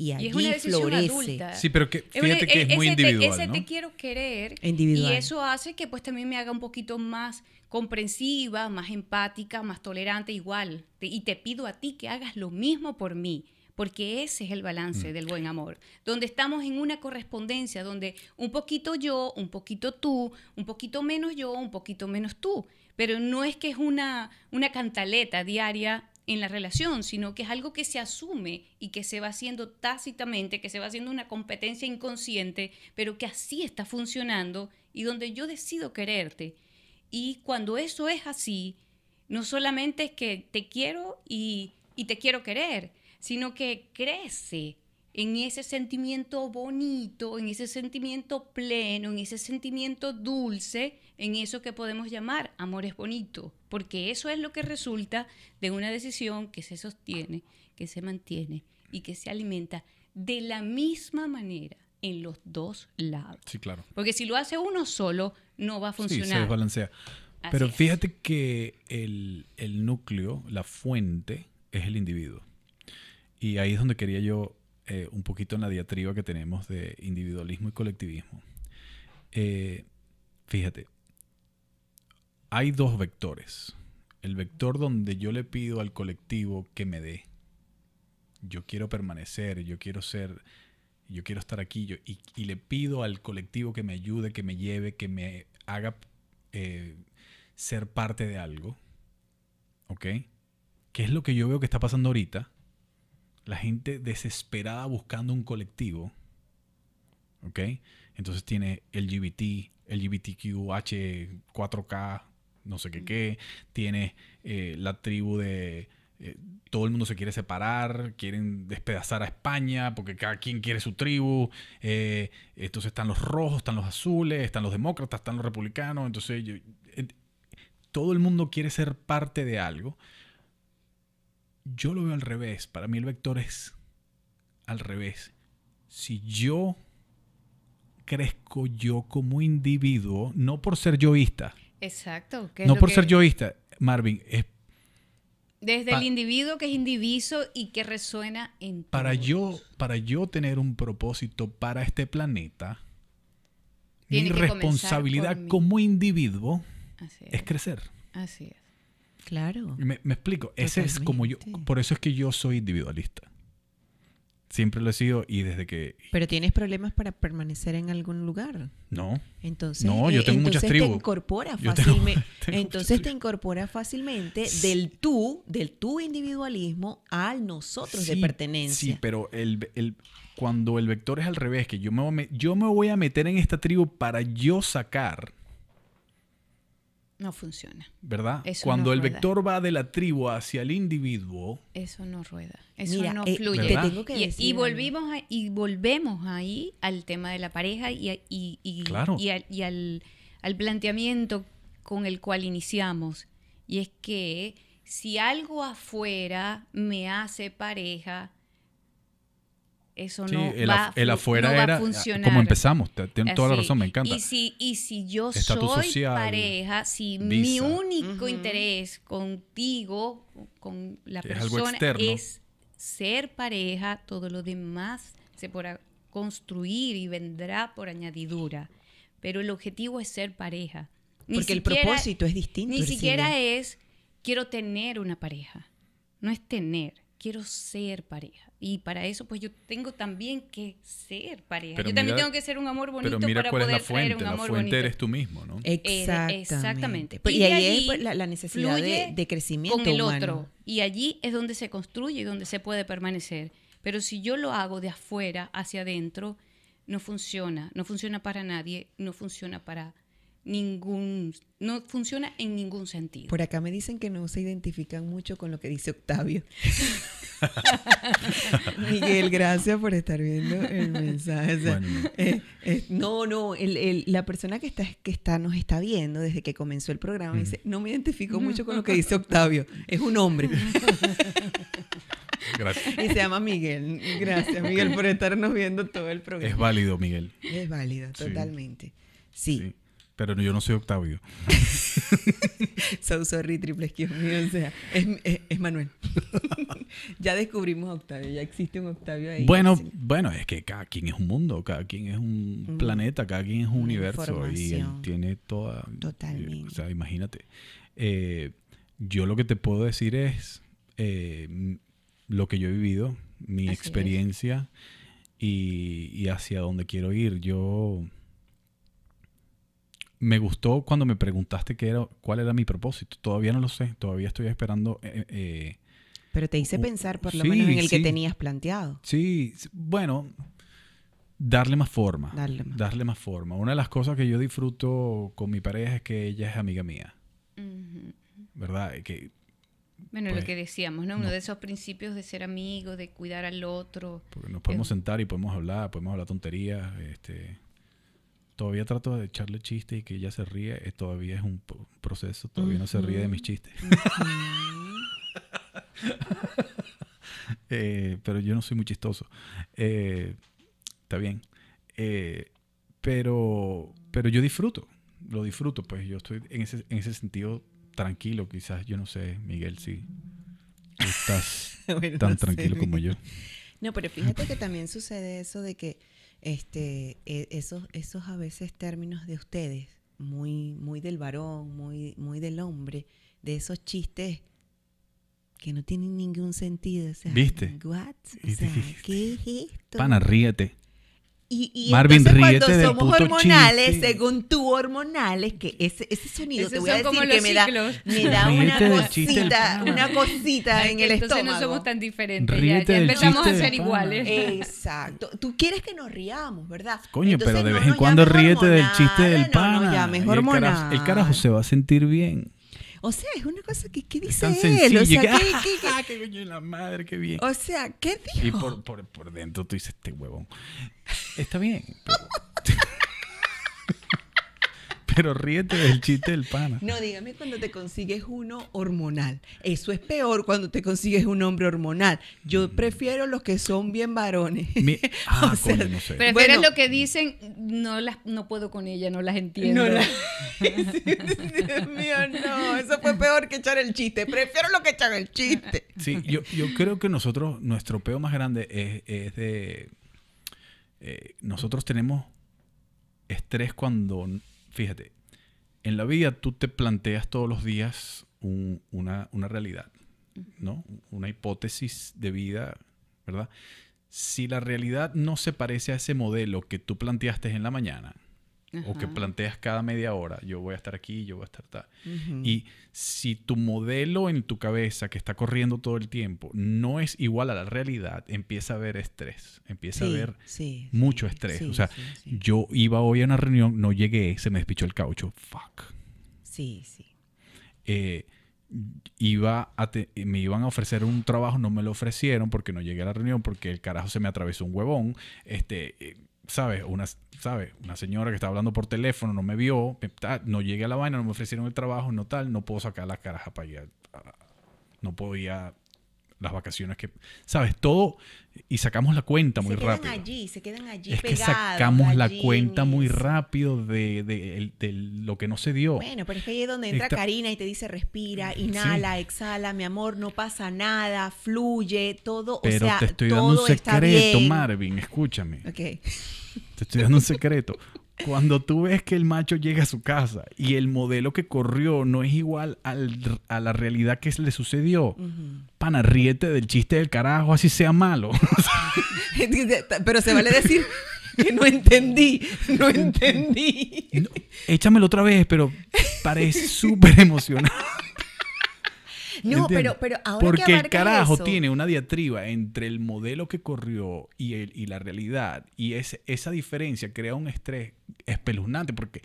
Y allí y es una decisión florece. adulta Sí, pero que, Es una- fíjate que es e- muy ese te- individual, ese ¿no? te quiero querer. Individual. Y eso hace que pues también me haga un poquito más comprensiva, más empática, más tolerante igual. Te- Y te pido a ti que hagas lo mismo por mí. Porque ese es el Mm. balance del buen amor. Donde estamos en una correspondencia, donde un poquito yo, un poquito tú, un poquito menos yo, un poquito menos tú. Pero no es que es una, una cantaleta diaria en la relación, sino que es algo que se asume y que se va haciendo tácitamente, que se va haciendo una competencia inconsciente, pero que así está funcionando y donde yo decido quererte. Y cuando eso es así, no solamente es que te quiero y, y te quiero querer, sino que crece en ese sentimiento bonito, en ese sentimiento pleno, en ese sentimiento dulce, en eso que podemos llamar amores bonitos, porque eso es lo que resulta de una decisión que se sostiene, que se mantiene y que se alimenta de la misma manera en los dos lados. Sí, claro. Porque si lo hace uno solo, no va a Sí, se funcionar. desbalancea. Así Pero es. fíjate que el, el núcleo, la fuente, es el individuo. Y ahí es donde quería yo eh, un poquito en la diatriba que tenemos de individualismo y colectivismo. Eh, fíjate, hay dos vectores. El vector donde yo le pido al colectivo que me dé. Yo quiero permanecer, yo quiero ser, yo quiero estar aquí yo, y, le pido al colectivo que me ayude, que me lleve, que me haga eh, ser parte de algo. ¿Ok? ¿Qué es lo que yo veo que está pasando ahorita? La gente desesperada buscando un colectivo. ¿Ok? Entonces tiene LGBT, LGBTQH, 4K, no sé qué qué. Tiene eh, la tribu de... eh, todo el mundo se quiere separar, quieren despedazar a España porque cada quien quiere su tribu. eh, entonces están los rojos, están los azules, están los demócratas, están los republicanos. Entonces yo- todo el mundo quiere ser parte de algo. Yo lo veo al revés. Para mí el vector es al revés. Si yo crezco yo como individuo, no por ser yoísta, Exacto. no por que- ser yoísta, Marvin, es Desde pa- el individuo que es indiviso y que resuena en para todos. yo, para yo tener un propósito para este planeta, Tiene mi responsabilidad como individuo Así es. es crecer. Así es. Claro. Me, me explico. Ese es como yo. Totalmente. Por eso es que yo soy individualista. Siempre lo he sido y desde que. Pero tienes problemas para permanecer en algún lugar. No. Entonces, No, yo eh, tengo muchas entonces tribus. te incorpora Yo fácilmente. entonces te incorpora fácilmente del tú, del tu individualismo al nosotros de pertenencia. Sí, pero el, el- cuando el vector es al revés, que yo me- yo me voy a meter en esta tribu para yo sacar, No funciona. ¿verdad? Eso Cuando no el rueda. vector va de la tribu hacia el individuo, Eso no rueda. Eso Mira, no eh, fluye. ¿verdad? te tengo que y, decir y algo. volvimos a- y volvemos ahí al tema de la pareja y, a- y, y- Claro. y al- al planteamiento con el cual iniciamos. Y es que si algo afuera me hace pareja, eso sí, no, el, va, a el afuera no va a era ah, funcionar. como empezamos. Tienes toda la razón, me encanta. Y si, y si yo Estatus soy social, pareja, si mi visa. único Ujú. interés contigo, con la Es persona, externo. es ser pareja, todo lo demás se podrá construir y vendrá por añadidura. Pero el objetivo es ser pareja. Ni Porque el siquiera- propósito es distinto. Ni siquiera es quiero tener una pareja. No es tener, quiero ser pareja. Y para eso, pues yo tengo también que ser pareja. Pero yo también tengo que ser un amor bonito Pero mira para cuál es poder la traer fuente. un La amor fuente bonito. eres tú mismo, ¿no? Exactamente. exactamente. Pues, Y Y, ahí allí es pues, la, la necesidad de, crecimiento con el humano. otro. Y allí es donde se construye y donde se puede permanecer. Pero si yo lo hago de afuera hacia adentro, no funciona. No funciona para nadie, no funciona para ningún, no funciona en ningún sentido. Por acá me dicen que no se identifican mucho con lo que dice Octavio. Miguel, gracias por estar viendo el mensaje. O sea, Bueno. eh, eh, no, no, el- el- la persona que está, que está, nos está viendo desde que comenzó el programa dice, no me identifico mucho con lo que dice Octavio, es un hombre Gracias. y se llama Miguel. Gracias, Miguel, por estarnos viendo todo el programa. Es válido, Miguel. Es válido, totalmente. Sí, Sí. Pero yo no soy Octavio. so sorry, triple excuse me, o sea, es, es- es Manuel. ya descubrimos a Octavio, ya existe un Octavio ahí. Bueno, bueno, es que cada quien es un mundo, cada quien es un Un- planeta, cada quien es un universo y él tiene toda... Totalmente. O sea, imagínate. Eh, yo lo que te puedo decir es eh, lo que yo he vivido, mi Así experiencia y, y hacia dónde quiero ir. Yo... Me gustó cuando me preguntaste qué era, cuál era mi propósito. Todavía no lo sé. Todavía estoy esperando eh, eh, Pero te hice Uh, pensar por lo sí, menos en el que tenías planteado. Sí, bueno, darle más forma. Darle más. Darle más forma. Una de las cosas que yo disfruto con mi pareja es que ella es amiga mía. ¿verdad? Que Bueno, Pues, lo que decíamos, ¿no? Uno no. de esos principios de ser amigo, de cuidar al otro. porque nos podemos Eh. sentar y podemos hablar, podemos hablar tonterías. Este, todavía trato de echarle chistes y que ella se ríe. eh, todavía es un proceso. Todavía no se ríe de mis chistes. Eh, pero yo no soy muy chistoso. Eh, está bien. Pero, pero yo disfruto. Lo disfruto. Pues yo estoy en ese, en ese sentido tranquilo. Quizás, yo no sé, Miguel, si estás Bueno, tan no sé. tranquilo como yo. No, pero fíjate que también sucede eso de que este, e- esos, esos a veces términos de ustedes, muy, muy del varón, muy, muy del hombre, de esos chistes que no tienen ningún sentido. O sea, ¿Viste? What? O sea, ¿qué es esto? Pana, ríete. Y, y Marvin, entonces cuando somos puto hormonales, chiste. según tú hormonales, que ese, ese sonido Esos te voy a decir que me da, me da una cosita, pana. una cosita Ay, en el entonces estómago. no somos tan diferentes. Ya, Ríete ya del empezamos a ser pana. iguales. Exacto. Tú quieres que nos riamos, ¿verdad? Coño, Entonces, pero de no vez en cuando ríete del chiste del pana. No, el carajo, hormonal. el carajo se va a sentir bien. O sea, es una cosa que, ¿qué Es dice tan él? O sea, que, ¿qué, qué- qué- ¡Ah, qué coño de la madre, qué bien! o sea, ¿qué dijo? Y por, por, por dentro tú dices, este huevón. Está bien, pero... pero ríete del chiste del pana. No, dígame cuando te consigues uno hormonal. Eso es peor cuando te consigues un hombre hormonal. Yo prefiero los que son bien varones. Mi- ah, O sea, coño, no sé. Prefieres Bueno. lo que dicen, no las no puedo con ella, no las entiendo. No la- Dios mío, no. Eso fue peor que echar el chiste. Prefiero lo que echar el chiste. Sí, yo, yo creo que nosotros, nuestro peo más grande es, es de... eh, nosotros tenemos estrés cuando, fíjate, en la vida tú te planteas todos los días un- una, una realidad, ¿no? Una hipótesis de vida, ¿verdad? Si la realidad no se parece a ese modelo que tú planteaste en la mañana, o que planteas cada media hora, yo voy a estar aquí, yo voy a estar tal. Y si tu modelo en tu cabeza que está corriendo todo el tiempo no es igual a la realidad, empieza a haber estrés, empieza a haber sí, mucho sí, estrés. o sea, yo iba hoy a una reunión, no llegué, se me despichó el caucho. Fuck. Sí, sí. eh, iba a te- me iban a ofrecer un trabajo, no me lo ofrecieron porque no llegué a la reunión, porque el carajo se me atravesó un huevón. Este, eh, ¿sabes? Una, ¿sabes? Una señora que estaba hablando por teléfono no me vio, me- no llegué a la vaina, no me ofrecieron el trabajo, no tal, no puedo sacar la caraja para allá. No puedo ir a las vacaciones que, ¿sabes? Todo, y sacamos la cuenta muy se quedan rápido. allí, se quedan allí Es que sacamos la cuenta en muy rápido de, de- lo que no se dio. Bueno, pero es que ahí es donde entra Karina y te dice respira, inhala, exhala, mi amor, no pasa nada, fluye, todo, Pero o sea, te estoy dando un secreto. Marvin, escúchame. Ok. Te estoy dando un secreto. Cuando tú ves que el macho llega a su casa y el modelo que corrió no es igual al- a la realidad que le sucedió, Ujú. pana, ríete del chiste del carajo, así sea malo. pero se vale decir que no entendí, no entendí. No, échamelo otra vez, pero parece súper emocionante. No, ¿entiendes? pero, pero ahora Porque que el carajo eso- tiene una diatriba entre el modelo que corrió y, el, y la realidad. Y ese- esa diferencia crea un estrés espeluznante. Porque,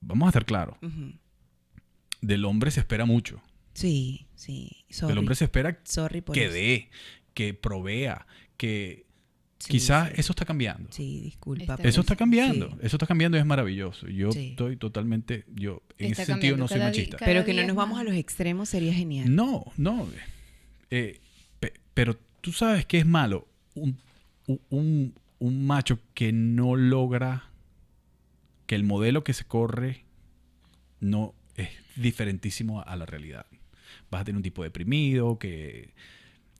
vamos a estar claros, del hombre se espera mucho. Sí, sí. Sorry. Del hombre se espera Sorry por que eso. dé, que provea, que Sí, quizás sí. eso está cambiando. Sí, disculpa. Está Eso está cambiando, Sí. eso está cambiando y es maravilloso. Yo Sí. estoy totalmente, yo en Está ese sentido no soy machista. Pero que no nos vamos a los extremos sería genial. No, no. eh, pe- pero tú sabes que es malo un, un- un, un macho que no logra que el modelo que se corre no es diferentísimo a la realidad. Vas a tener un tipo deprimido que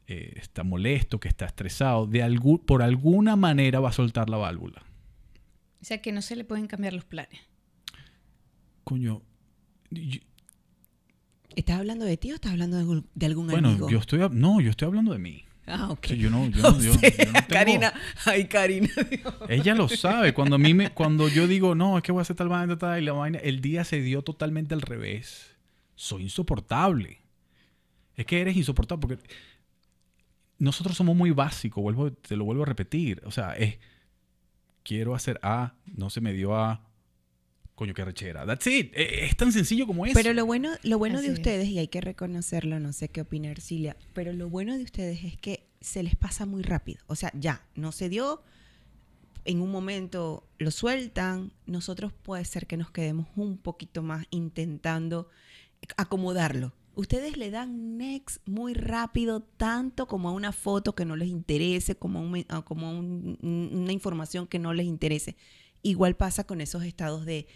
eh, está molesto, que está estresado. De algún, por alguna manera va a soltar la válvula. O sea que no se le pueden cambiar los planes. Coño. yo- ¿Estás hablando de ti o estás hablando de algún, de algún bueno, amigo? yo estoy. No, yo estoy hablando de mí. Ah, ok. Yo no, yo O no- yo- sea, yo no tengo- Karina, ay, Karina. Dios. Ella lo sabe. Cuando a mí me, cuando yo digo, no, es que voy a hacer tal vaina, tal, y la vaina, el día se dio totalmente al revés. Soy insoportable. Es que eres insoportable porque nosotros somos muy básicos, vuelvo, te lo vuelvo a repetir. O sea, es quiero hacer A, no se me dio A. Coño, qué rechera. That's it. Eh, Es tan sencillo como eso. Pero lo bueno, lo bueno de es. ustedes, y hay que reconocerlo, no sé qué opina Ercilia, pero lo bueno de ustedes es que se les pasa muy rápido. O sea, ya, no se dio, en un momento lo sueltan, nosotros puede ser que nos quedemos un poquito más intentando acomodarlo. Ustedes le dan next muy rápido, tanto como a una foto que no les interese, como, un una información que no les interese. Igual pasa con esos estados de,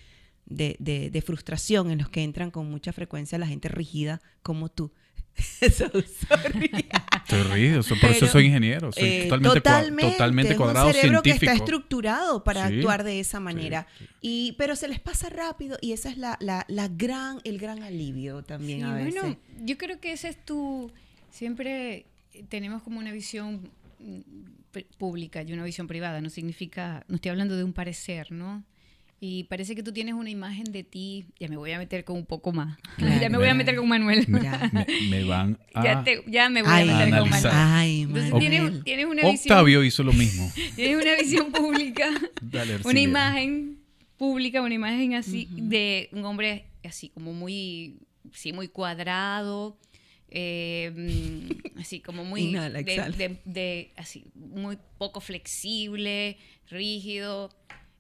de, frustración en los que entran con mucha frecuencia la gente rígida como tú. So sorry. Estoy rígido, so- por eso Pero, soy ingeniero. Soy Eh, totalmente, cua- totalmente es cuadrado, un cerebro científico. que está estructurado para Sí, actuar de esa manera. sí. Y, pero se les pasa rápido y esa es la, la, la gran, el gran alivio también Sí, a veces. bueno, yo creo que ese es tu... Siempre tenemos como una visión mm, pública y una visión privada. No significa... No estoy hablando de un parecer, ¿no? Y parece que tú tienes una imagen de ti... Ya me voy a meter con un poco más. Claro. ya me voy a meter con Manuel. Ya. Me, me van a... ya, te- ya me voy Ay, a meter con. Manuel. Ay, Entonces tienes, tienes una visión... Octavio hizo lo mismo. Tienes una visión pública, Dale, una imagen pública, una imagen así de un hombre así como muy, sí, muy cuadrado, eh, mm, así como muy, Inhala, de, exhala. de- de- así, muy poco flexible, rígido,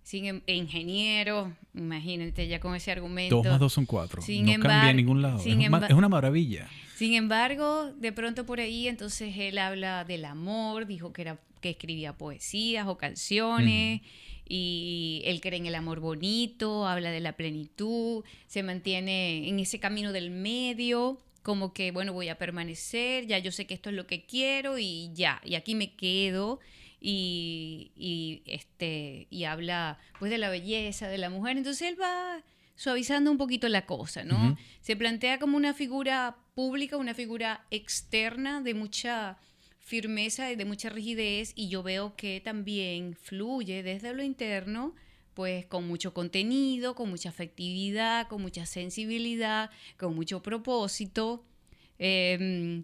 sin em- e ingeniero, imagínate ya con ese argumento. Dos más dos son cuatro. Sin no cambia en ningún lado. Sin es una maravilla. Sin embargo, de pronto por ahí, entonces él habla del amor, dijo que, era, que escribía poesías o canciones, y él cree en el amor bonito, habla de la plenitud, se mantiene en ese camino del medio, como que, bueno, voy a permanecer, ya yo sé que esto es lo que quiero y ya, y aquí me quedo. Y, y, este, y habla pues de la belleza de la mujer. Entonces él va suavizando un poquito la cosa, ¿no? Se plantea como una figura pública, una figura externa de mucha firmeza y de mucha rigidez y yo veo que también fluye desde lo interno pues con mucho contenido, con mucha afectividad, con mucha sensibilidad, con mucho propósito, eh,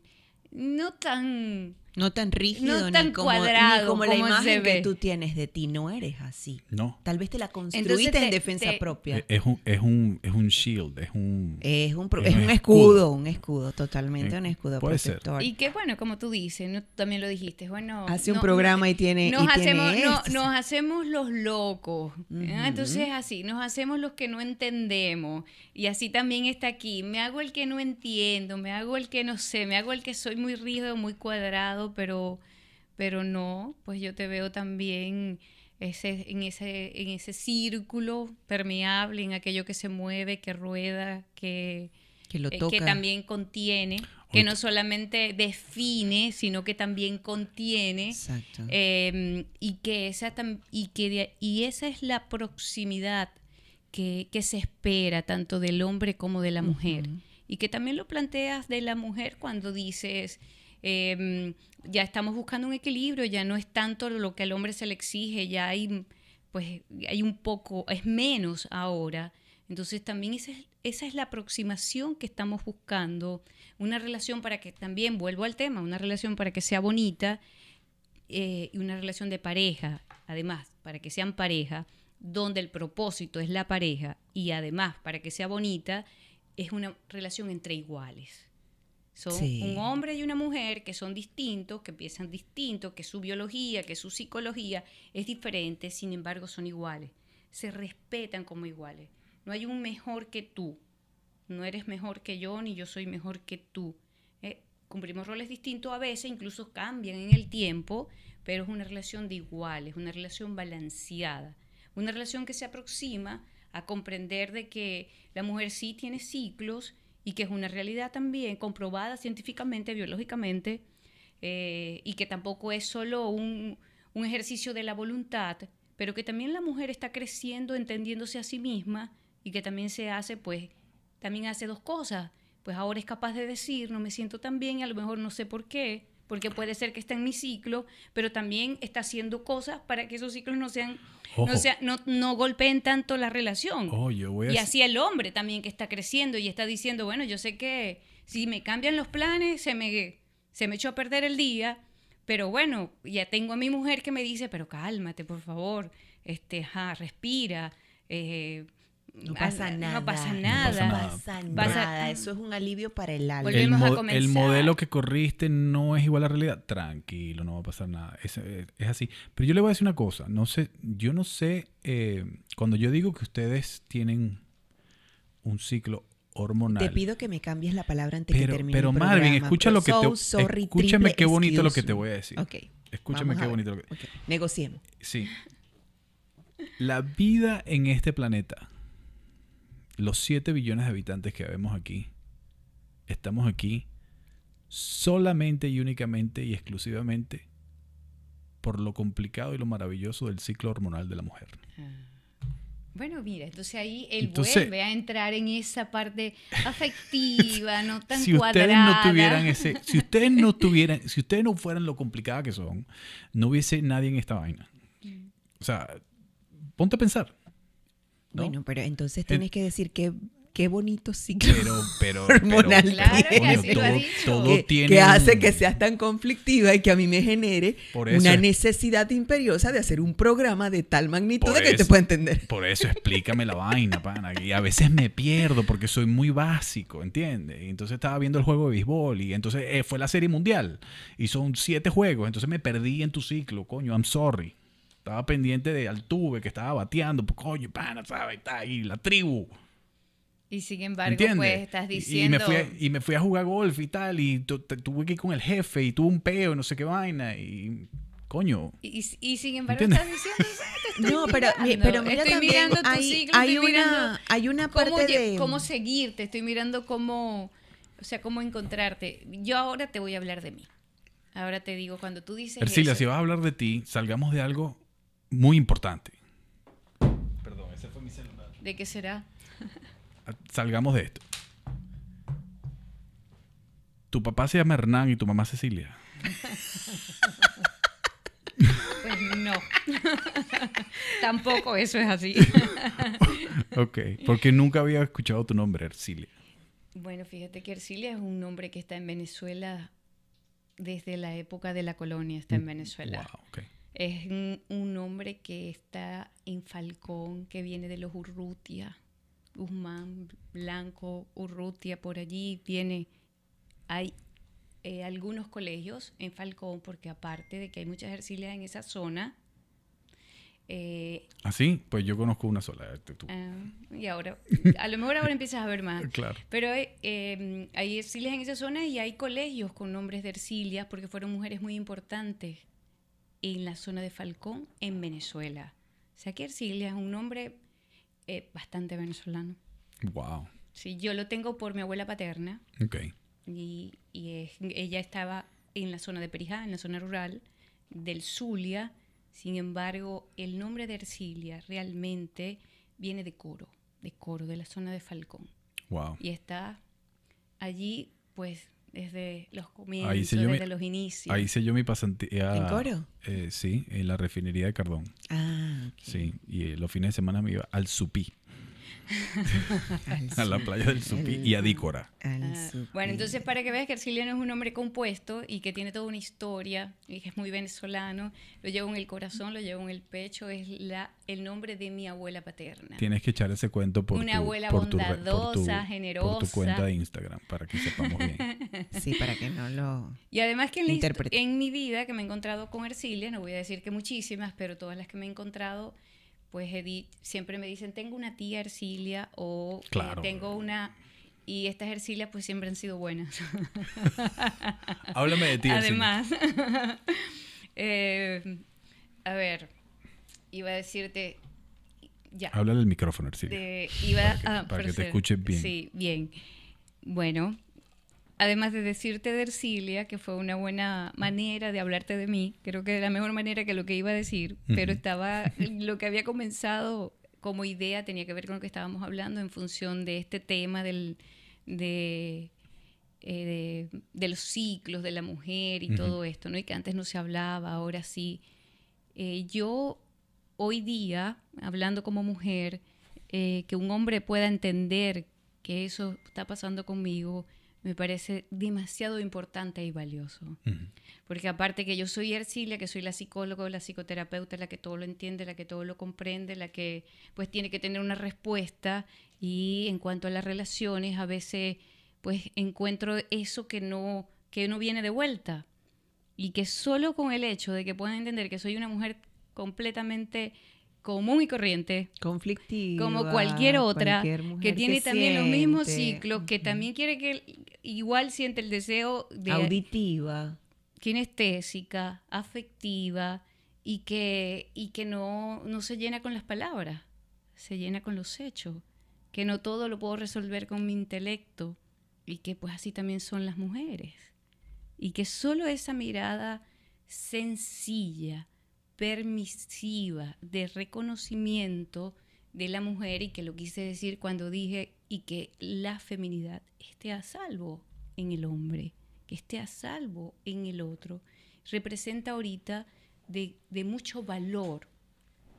no tan No tan rígido, No ni como, ni como la imagen que tú tienes de ti. No eres así. No. Tal vez te la construiste Entonces en te- defensa te- propia. Eh, Es un, es un, es un shield, es un... Es un, es un un escudo. escudo, un escudo, totalmente Eh, un escudo puede ser. protector. Y que bueno, como tú dices, también lo dijiste, bueno... Hace un no- programa y tiene, nos y tiene hacemos, no- esto. nos hacemos los locos. ¿eh? Ujú. Entonces así, nos hacemos los que no entendemos. Y así también está aquí. Me hago el que no entiendo, me hago el que no sé, me hago el que soy muy rígido, muy cuadrado, pero, pero no, pues yo te veo también ese, en, ese, en ese círculo permeable, en aquello que se mueve, que rueda, que, que lo eh, toca. que también contiene, que no solamente define, sino que también contiene. Exacto. Eh, y que esa y que y esa es la proximidad que, que se espera tanto del hombre como de la mujer Ujú. y que también lo planteas de la mujer cuando dices eh, ya estamos buscando un equilibrio ya no es tanto lo que al hombre se le exige ya hay pues hay un poco es menos ahora entonces también esa es, esa es la aproximación que estamos buscando una relación para que también vuelvo al tema una relación para que sea bonita eh, y una relación de pareja, además, para que sean pareja, donde el propósito es la pareja y además, para que sea bonita, es una relación entre iguales. Son Sí. un hombre y una mujer que son distintos, que piensan distintos, que su biología, que su psicología es diferente, sin embargo son iguales. Se respetan como iguales. No hay un mejor que tú. No eres mejor que yo, ni yo soy mejor que tú. Eh, cumplimos roles distintos a veces, incluso cambian en el tiempo, pero es una relación de iguales, una relación balanceada, una relación que se aproxima a comprender de que la mujer sí tiene ciclos y que es una realidad también comprobada científicamente, biológicamente, eh, y que tampoco es solo un, un ejercicio de la voluntad, pero que también la mujer está creciendo, entendiéndose a sí misma y que también se hace, pues, también hace dos cosas. Pues ahora es capaz de decir, no me siento tan bien y a lo mejor no sé por qué, porque puede ser que está en mi ciclo, pero también está haciendo cosas para que esos ciclos no sean, Ojo. no, sea- no, no golpeen tanto la relación. Oh, yo voy a... Y así el hombre también que está creciendo y está diciendo, bueno, yo sé que si me cambian los planes, se me, se me echó a perder el día, pero bueno, ya tengo a mi mujer que me dice, pero cálmate, por favor, este, ajá, respira. eh, No pasa nada. No pasa No nada. pasa No nada. pasa a- nada. Eso es un alivio para el alma. Volvemos el, a mo- el modelo que corriste no es igual a la realidad. Tranquilo, no va a pasar nada. Es, es- es así. Pero yo le voy a decir una cosa. No sé, yo no sé, eh, cuando yo digo que ustedes tienen un ciclo hormonal. Te pido que me cambies la palabra antes que pero, termine pero el Marvin, programa. escucha lo que So te sorry, escúchame qué bonito lo que te voy a decir. Ok. Escúchame vamos a qué bonito lo que Ok, Negociemos. Sí. La vida en este planeta, los 7 billones de habitantes que vemos aquí, estamos aquí solamente y únicamente y exclusivamente por lo complicado y lo maravilloso del ciclo hormonal de la mujer. Bueno, mira, entonces ahí él Entonces- vuelve a entrar en esa parte afectiva, no tan si ustedes no tuvieran ese, si ustedes no tuvieran, si ustedes no fueran lo complicada que son, no hubiese nadie en esta vaina. O sea, ponte a pensar. ¿No? Bueno, pero entonces En- tienes que decir qué, qué bonito ciclo pero, pero, hormonal pero- Claro que coño, ha todo, todo que, tiene que hace un- que seas tan conflictiva y que a mí me genere Por eso una es- necesidad imperiosa de hacer un programa de tal magnitud de que te pueda entender. Por eso explícame la vaina, pana. Y a veces me pierdo porque soy muy básico, ¿entiendes? Y entonces estaba viendo el juego de béisbol y entonces eh, fue la serie mundial y son siete juegos, entonces me perdí en tu ciclo, coño, I'm sorry. Estaba pendiente de Altuve que estaba bateando, pues, coño, pana, ¿sabes? Está ahí la tribu. Y sin embargo, ¿Entiendes? pues estás Y- diciendo... Y me, fui a, y me fui a jugar golf y tal, y tuve que ir con el jefe y tuve un peo y no sé qué vaina, y coño. Y, y sin embargo ¿Entiendes? estás diciendo, "¿Sabes? Te estoy No, pero, mi- mirando, pero mira estoy también, mirando tu hay, ciclo, hay estoy mirando una, hay una cómo, parte lle- de... cómo seguirte, estoy mirando cómo, o sea, cómo encontrarte. Yo ahora te voy a hablar de mí. Ahora te digo, cuando tú dices Ercilia, eso, si vas a hablar de ti, salgamos de algo muy importante. Perdón, ese fue mi celular. ¿de qué será? Salgamos de esto. Tu papá se llama Hernán y tu mamá Cecilia. Pues no. Tampoco eso es así. Ok, porque nunca había escuchado tu nombre, Ercilia. bueno, fíjate que Ercilia es un nombre que está en Venezuela desde la época de la colonia, está en Venezuela. Wow, ok. Es un, un hombre que está en Falcón, que viene de los Urrutia, Guzmán, Blanco, Urrutia, por allí viene. Hay eh, algunos colegios en Falcón, porque aparte de que hay muchas Ercilias en esa zona, eh, ¿Ah, sí? Pues yo conozco una sola. este, tú. ah, y ahora, a lo mejor ahora empiezas a ver más. Claro. Pero eh, hay Ercilias en esa zona y hay colegios con nombres de Ercilias porque fueron mujeres muy importantes en la zona de Falcón, en Venezuela. O sea que Ercilia es un nombre eh, bastante venezolano. Wow. Sí, yo lo tengo por mi abuela paterna Ok. y, y es- ella estaba en la zona de Perijá, en la zona rural del Zulia. Sin embargo, el nombre de Ercilia realmente viene de Coro, de Coro, de la zona de Falcón. Wow. Y está allí, pues, desde los comienzos, Ahí hice yo mi- desde los inicios. Ahí hice yo mi pasantía. ¿En Coro? eh, sí, en la refinería de Cardón. Ah. Sí, y eh, los fines de semana me iba al Supí, a la playa del Supí y a Dícora. Ah, bueno, entonces para que veas que Erciliano es un nombre compuesto y que tiene toda una historia y que es muy venezolano, lo llevo en el corazón, lo llevo en el pecho, es la, el nombre de mi abuela paterna. Tienes que echar ese cuento por Una tu, abuela por tu re- por tu- bondadosa, por tu generosa. cuenta de Instagram, para que sepamos bien. Sí, para que no lo... Y además que en, en mi vida que me he encontrado con Ercilia, no voy a decir que muchísimas, pero todas las que me he encontrado, pues di- siempre me dicen, tengo una tía Ercilia o eh, Claro. tengo una... Y estas Ercilias pues siempre han sido buenas. Háblame de ti. Además, eh, a ver, iba a decirte, ya, Háblale al micrófono, Ercilia. de- iba Para que- a para que te escuchen bien. Sí, bien. Bueno, además de decirte de Ercilia, que fue una buena manera de hablarte de mí, creo que de la mejor manera que lo que iba a decir, pero estaba, lo que había comenzado como idea tenía que ver con lo que estábamos hablando en función de este tema del, de, eh, de, de los ciclos de la mujer y todo esto, ¿no? Y que antes no se hablaba, ahora sí. Eh, yo hoy día, hablando como mujer, eh, que un hombre pueda entender que eso está pasando conmigo, me parece demasiado importante y valioso. Porque aparte que yo soy Ercilia, que soy la psicóloga, la psicoterapeuta, la que todo lo entiende, la que todo lo comprende, la que pues tiene que tener una respuesta. Y en cuanto a las relaciones a veces pues encuentro eso que no que no viene de vuelta. Y que solo con el hecho de que puedan entender que soy una mujer completamente común y corriente, Conflictiva. como cualquier otra, cualquier que mujer tiene también los mismos siente, ciclos, que también quiere que igual siente el deseo de Auditiva. kinestésica, afectiva y que, y que no, no se llena con las palabras, se llena con los hechos, que no todo lo puedo resolver con mi intelecto y que pues así también son las mujeres. Y que solo esa mirada sencilla, permisiva, de reconocimiento de la mujer y que lo quise decir cuando dije y que la feminidad esté a salvo en el hombre, que esté a salvo en el otro, representa ahorita de, de mucho valor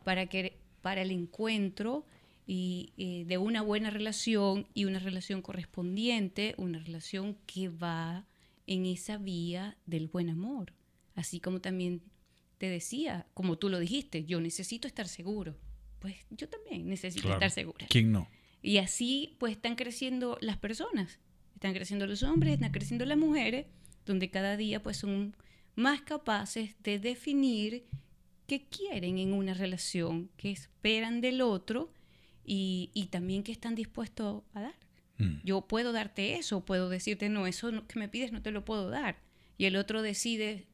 para, que, para el encuentro y, eh, de una buena relación y una relación correspondiente, una relación que va en esa vía del buen amor. Así como también te decía, como tú lo dijiste, yo necesito estar seguro. Pues yo también necesito Claro. estar segura. ¿Quién no? Y así pues están creciendo las personas, están creciendo los hombres, están creciendo las mujeres, donde cada día pues son más capaces de definir qué quieren en una relación, qué esperan del otro y, y también qué están dispuestos a dar. Mm. Yo puedo darte eso, puedo decirte, no, eso que me pides no te lo puedo dar. Y el otro decide,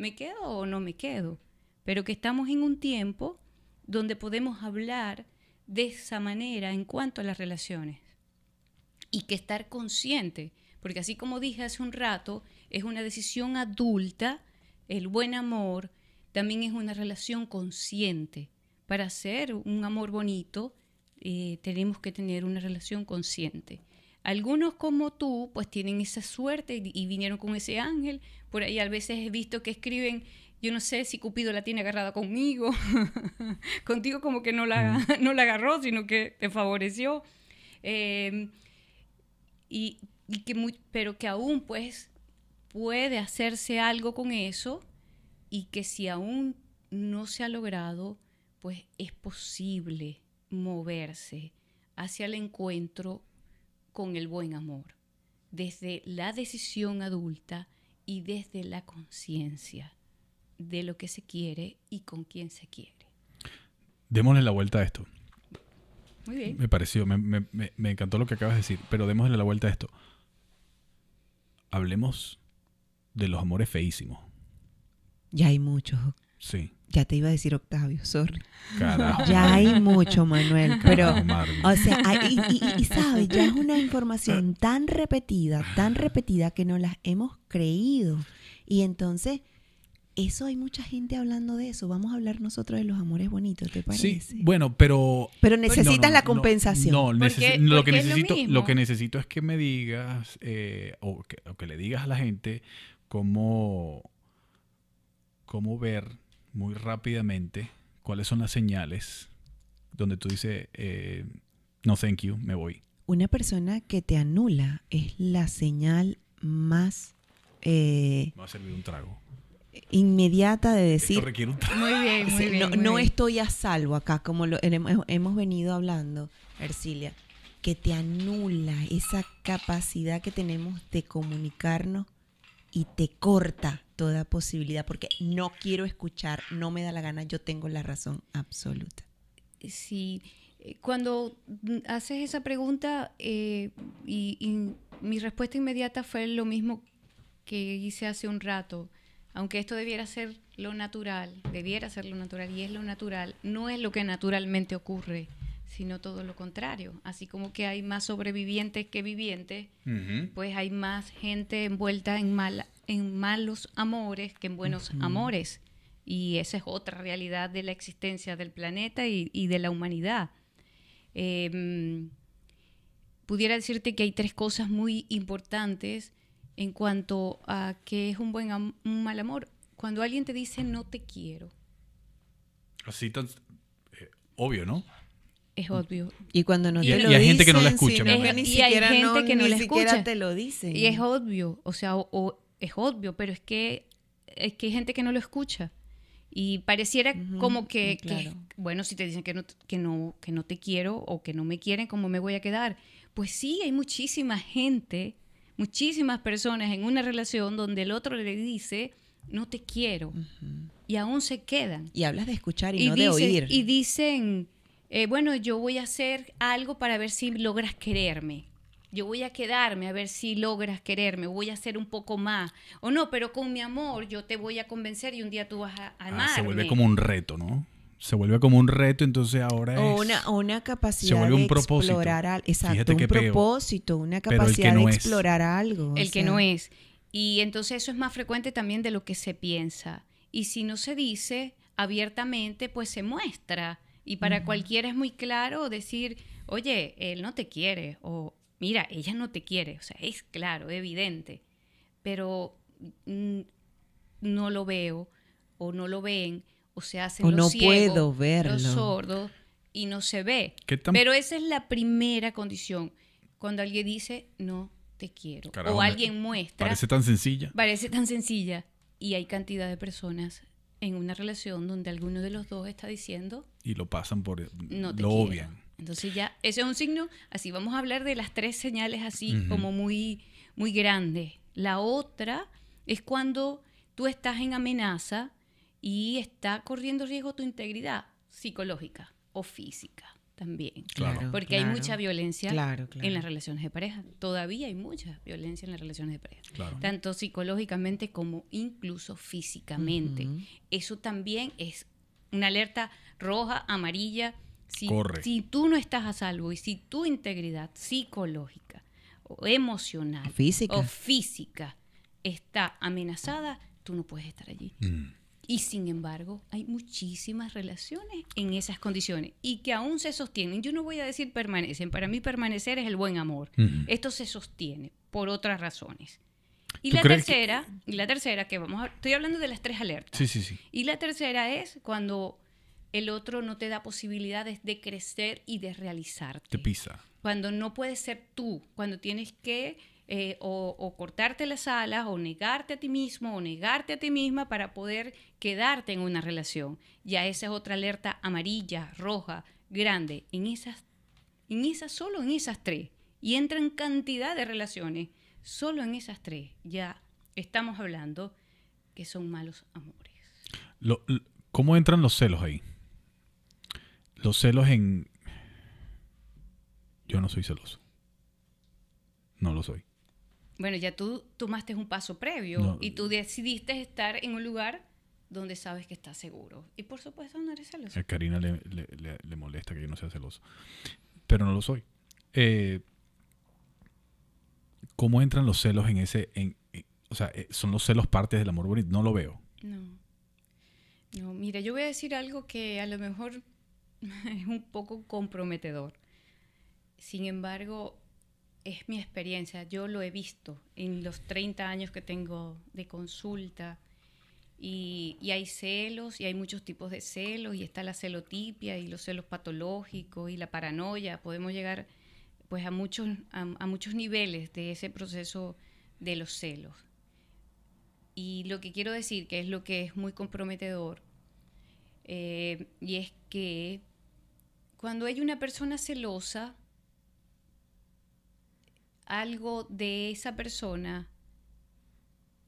¿me quedo o no me quedo? Pero que estamos en un tiempo donde podemos hablar de esa manera en cuanto a las relaciones. Y que estar consciente, porque así como dije hace un rato, es una decisión adulta, el buen amor también es una relación consciente. Para hacer un amor bonito, eh, tenemos que tener una relación consciente. Algunos como tú, pues tienen esa suerte y, y vinieron con ese ángel. Por ahí a veces he visto que escriben, yo no sé si Cupido la tiene agarrada conmigo. Contigo como que no la, no la agarró, sino que te favoreció. Eh, y, y que muy- pero que aún pues puede hacerse algo con eso y que si aún no se ha logrado, pues es posible moverse hacia el encuentro con el buen amor, desde la decisión adulta y desde la conciencia de lo que se quiere y con quién se quiere. Démosle la vuelta a esto. Muy bien. Me pareció, me, me- me- me encantó lo que acabas de decir, pero démosle la vuelta a esto. Hablemos de los amores feísimos. Ya hay muchos. Sí, Ya te iba a decir Octavio, sorry. carajo. Ya hay mucho, Manuel. Pero, Marvin. o sea, hay- y, y- y, sabes, ya es una información tan repetida, tan repetida que no las hemos creído. Y entonces, eso hay mucha gente hablando de eso. Vamos a hablar nosotros de los amores bonitos, ¿te parece? Sí, bueno, pero Pero necesitas no, la no, compensación. No, Porque- lo que lo necesito, lo, que necesito es que me digas eh, o, que, o que le digas a la gente cómo, cómo ver muy rápidamente cuáles son las señales donde tú dices eh, no thank you, me voy. Una persona que te anula es la señal más eh, Me va a servir un trago. inmediata de Esto decir, requiere un trago. Muy bien, muy Sí, bien. no, muy no bien. estoy a salvo acá, como lo hemos venido hablando, Ercilia, que te anula esa capacidad que tenemos de comunicarnos y te corta toda posibilidad, porque no quiero escuchar, no me da la gana, yo tengo la razón absoluta. Sí, eh, cuando haces esa pregunta eh, y, y mi respuesta inmediata fue lo mismo que hice hace un rato. Aunque esto debiera ser lo natural, debiera ser lo natural y es lo natural, no es lo que naturalmente ocurre, sino todo lo contrario. Así como que hay más sobrevivientes que vivientes, pues hay más gente envuelta en, malos amores que en buenos amores. Y esa es otra realidad de la existencia del planeta y, y de la humanidad. Eh, pudiera decirte que hay tres cosas muy importantes en cuanto a qué es un buen un mal amor. Cuando alguien te dice no te quiero, Así tan eh, obvio, ¿no? Es obvio. Y cuando no Y- te y lo hay gente que no la escucha, ni Y hay siquiera gente no- que no ni la siquiera escucha. te lo dicen. Y es obvio, o sea, o- o es obvio, pero es que, es que hay gente que no lo escucha. Y pareciera como que, mm, que, claro. bueno, si te dicen que no, que, no, que no te quiero o que no me quieren, ¿cómo me voy a quedar? Pues sí, hay muchísima gente, muchísimas personas en una relación donde el otro le dice, no te quiero, y aún se quedan. Y hablas de escuchar y, no de oír. y dicen, eh, bueno, yo voy a hacer algo para ver si logras quererme. Yo voy a quedarme a ver si logras quererme, voy a hacer un poco más. O no, pero con mi amor yo te voy a convencer y un día tú vas a Ah, amarme. se vuelve como un reto, ¿no? Se vuelve como un reto, entonces ahora es... O una, capacidad vuelve de propósito. explorar algo. Exacto, un peo. propósito, una Pero el que capacidad no de es. explorar algo. el que sea, no es. Y entonces eso es más frecuente también de lo que se piensa. Y si no se dice abiertamente, pues se muestra. Y para cualquiera es muy claro decir, oye, él no te quiere. O mira, ella no te quiere. O sea, es claro, evidente. Pero mm, no lo veo o no lo ven o se hacen O los no ciegos, puedo verlo. los sordos y no se ve. ¿Qué tan- Pero esa es la primera condición. Cuando alguien dice, no te quiero. Carajo, o alguien muestra. Parece tan sencilla. Parece tan sencilla. Y hay cantidad de personas en una relación donde alguno de los dos está diciendo, Y lo pasan por... no te lo quiero. obvian. Entonces ya, ese es un signo, así vamos a hablar de las tres señales así como muy, muy grandes. La otra es cuando tú estás en amenaza y está corriendo riesgo tu integridad psicológica o física también. Claro. Porque hay mucha violencia Claro, claro. en las relaciones de pareja. Todavía hay mucha violencia en las relaciones de pareja. Claro. Tanto psicológicamente como incluso físicamente. Eso también es una alerta roja, amarilla. Si, Corre. si tú no estás a salvo y si tu integridad psicológica o emocional Física. o física está amenazada, tú no puedes estar allí. Mm. Y sin embargo, hay muchísimas relaciones en esas condiciones y que aún se sostienen. Yo no voy a decir permanecen, para mí permanecer es el buen amor. Esto se sostiene por otras razones. Y ¿Tú la que- tercera, y la tercera que vamos a, estoy hablando de las tres alertas. Sí, sí, sí. Y la tercera es cuando el otro no te da posibilidades de crecer y de realizarte. Te pisa. Cuando no puedes ser tú, cuando tienes que eh, o, cortarte las alas, o negarte a ti mismo, o negarte a ti misma para poder quedarte en una relación. Ya esa es otra alerta amarilla, roja, grande, en esas, en esas, solo en esas tres. Y entran cantidad de relaciones, solo en esas tres. Ya estamos hablando que son malos amores. ¿Cómo entran los celos ahí? Los celos en... Yo no soy celoso. No lo soy. Bueno, ya tú tomaste un paso previo No. y tú decidiste estar en un lugar donde sabes que estás seguro. Y por supuesto no eres celoso. A Karina le, le- le- le molesta que yo no sea celoso. Pero no lo soy. Eh, ¿Cómo entran los celos en ese... en- en- o sea, eh, ¿son los celos partes del amor bonito? No lo veo. No. No, mira, yo voy a decir algo que a lo mejor es un poco comprometedor. Sin embargo, es mi experiencia. Yo lo he visto en los 30 años que tengo de consulta. Y, y hay celos, y hay muchos tipos de celos, y está la celotipia, y los celos patológicos, y la paranoia. Podemos llegar pues a muchos, a, muchos niveles de ese proceso de los celos. Y lo que quiero decir, que es lo que es muy comprometedor, eh, y es que cuando hay una persona celosa, algo de esa persona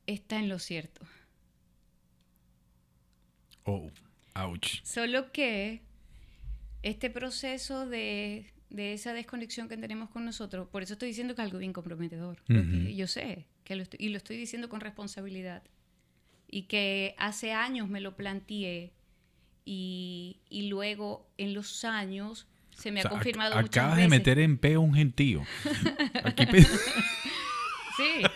está en lo cierto. Oh, ouch. Solo que este proceso de, de esa desconexión que tenemos con nosotros, por eso estoy diciendo que es algo bien comprometedor. Yo sé, que lo estoy, y lo estoy diciendo con responsabilidad. Y que hace años me lo planteé y, y luego en los años se me O sea, ha confirmado ac- muchas Acabas veces. de meter en peo un gentío. Aquí Sí.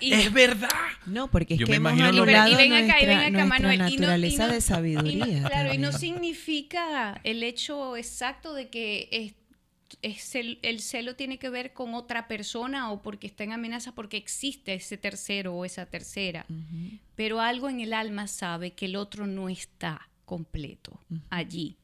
Y- es verdad. No, porque es Yo que me hemos anulado Y ven acá, y ven acá, nuestra Manuel. y no- y no- naturaleza y no- de sabiduría. y no- claro, y no significa el hecho exacto de que es, es el, el celo tiene que ver con otra persona o porque está en amenaza porque existe ese tercero o esa tercera. Pero algo en el alma sabe que el otro no está completo allí.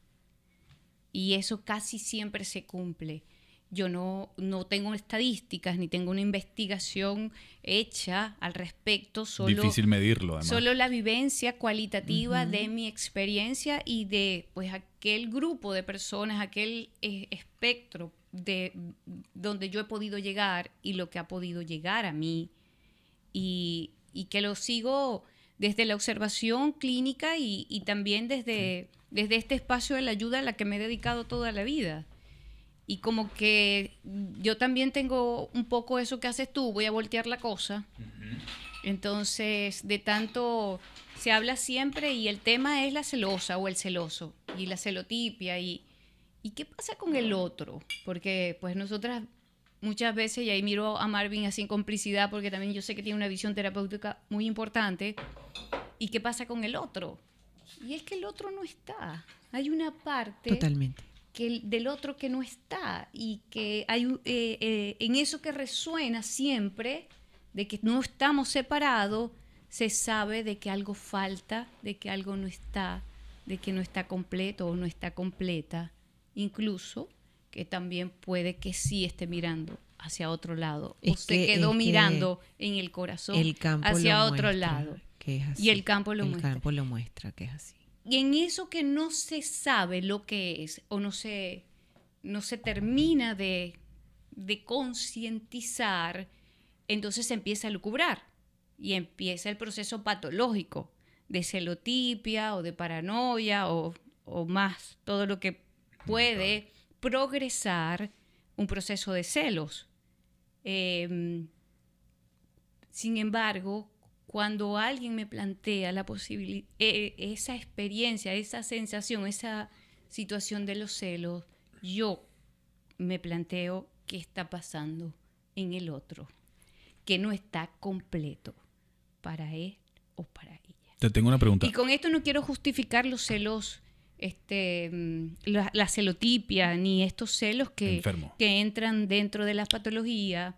Y eso casi siempre se cumple. Yo no, no tengo estadísticas ni tengo una investigación hecha al respecto, solo, Difícil medirlo, además. solo la vivencia cualitativa de mi experiencia y de pues aquel grupo de personas, aquel eh, espectro de donde yo he podido llegar y lo que ha podido llegar a mí y, y que lo sigo desde la observación clínica y, y también desde, desde este espacio de la ayuda a la que me he dedicado toda la vida. Y como que yo también tengo un poco eso que haces tú, voy a voltear la cosa. Entonces, de tanto se habla siempre y el tema es la celosa o el celoso y la celotipia y, ¿y qué pasa con el otro? Porque pues nosotras muchas veces, y ahí miro a Marvin así en complicidad porque también yo sé que tiene una visión terapéutica muy importante, ¿y qué pasa con el otro? Y es que el otro no está. Hay una parte Totalmente. que el- del otro que no está y que hay eh, eh, en eso que resuena siempre de que no estamos separados se sabe de que algo falta de que algo no está de que no está completo o no está completa incluso que también puede que sí esté mirando hacia otro lado o Es se que- quedó que mirando en el corazón El hacia otro lado que es así. Y el campo lo el muestra. campo lo muestra que es así. y en eso que no se sabe lo que es o no se, no se termina de, de concientizar, entonces se empieza a lucubrar y empieza el proceso patológico de celotipia o de paranoia o, o más, todo lo que puede progresar un proceso de celos. Em, sin embargo, cuando alguien me plantea la posibilidad, esa experiencia, esa sensación, esa situación de los celos, yo me planteo qué está pasando en el otro, que no está completo para él o para ella. Te tengo una pregunta. Y con esto no quiero justificar los celos, este, mm, la, la celotipia, ni estos celos que, que entran dentro de la patología.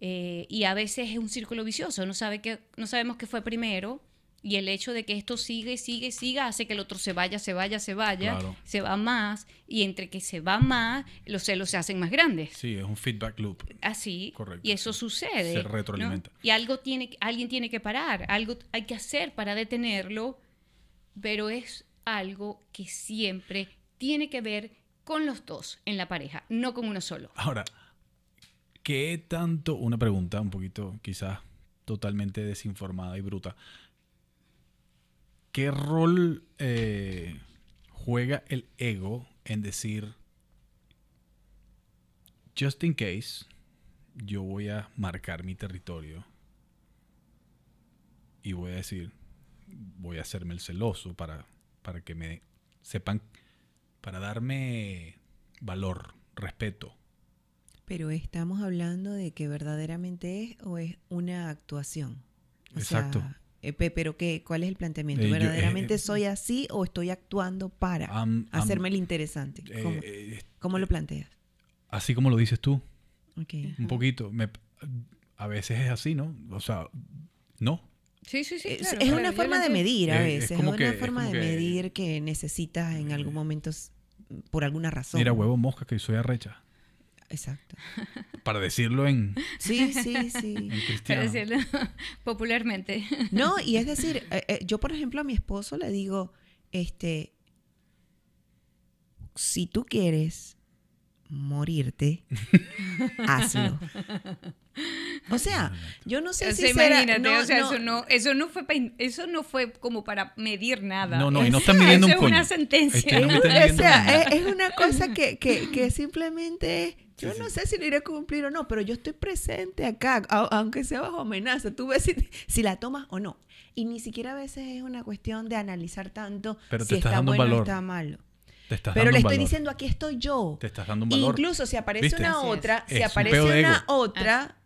eh, y a veces es un círculo vicioso, no, sabe que, no sabemos qué fue primero Y el hecho de que esto sigue, sigue, siga, hace que el otro se vaya, se vaya, se vaya, Claro. se va más, y entre que se va más, los celos se hacen más grandes. Sí, es un feedback loop. Así, Correcto, y eso sucede. Se ¿no? retroalimenta. Y algo tiene, alguien tiene que parar, algo hay que hacer para detenerlo, pero es algo que siempre tiene que ver con los dos en la pareja, no con uno solo. Ahora, ¿qué tanto, una pregunta un poquito quizás totalmente desinformada y bruta, ¿qué rol eh, juega el ego en decir, just in case, yo voy a marcar mi territorio y voy a decir, voy a hacerme el celoso para, para que me sepan, para darme valor, respeto. Pero estamos hablando de que verdaderamente es o es una actuación. O Exacto. sea, eh, pe- pero qué, ¿cuál es el planteamiento? Eh, yo- ¿Verdaderamente eh, soy así o estoy actuando para hacerme el interesante? eh, ¿Cómo, eh, cómo lo planteas? así como lo dices tú, un poquito. me- a veces es así, ¿no? O sea, no. Sí, sí, sí. Es, claro, es claro, una forma de medir a es veces, es, como una que- es forma de que- medir que necesitas en algún momento por alguna razón. Mira, huevo mosca que soy arrecha. Exacto. Para decirlo en, Sí, sí, sí. en Para decirlo popularmente. No, y es decir, eh, eh, yo por ejemplo a mi esposo le digo, este, si tú quieres morirte, hazlo. O sea, yo no sé O si será- no, o sea, no, eso no, eso no fue pa- eso no fue como para medir nada. No, no, y no Es- están midiendo un eso coño. es una sentencia. Este, no o sea, es, es una cosa que, que, que simplemente, yo Sí, no sí. sé si lo iré a cumplir o no, pero yo estoy presente acá, aunque sea bajo amenaza. Tú ves si, si la tomas o no. Y ni siquiera a veces es una cuestión de analizar tanto Pero si está bueno o está malo. Te estás Pero dando le un estoy valor. diciendo, aquí estoy yo. Te estás dando un valor. Incluso si aparece ¿Viste? una Así es. otra, si Es un aparece peo de una ego. otra,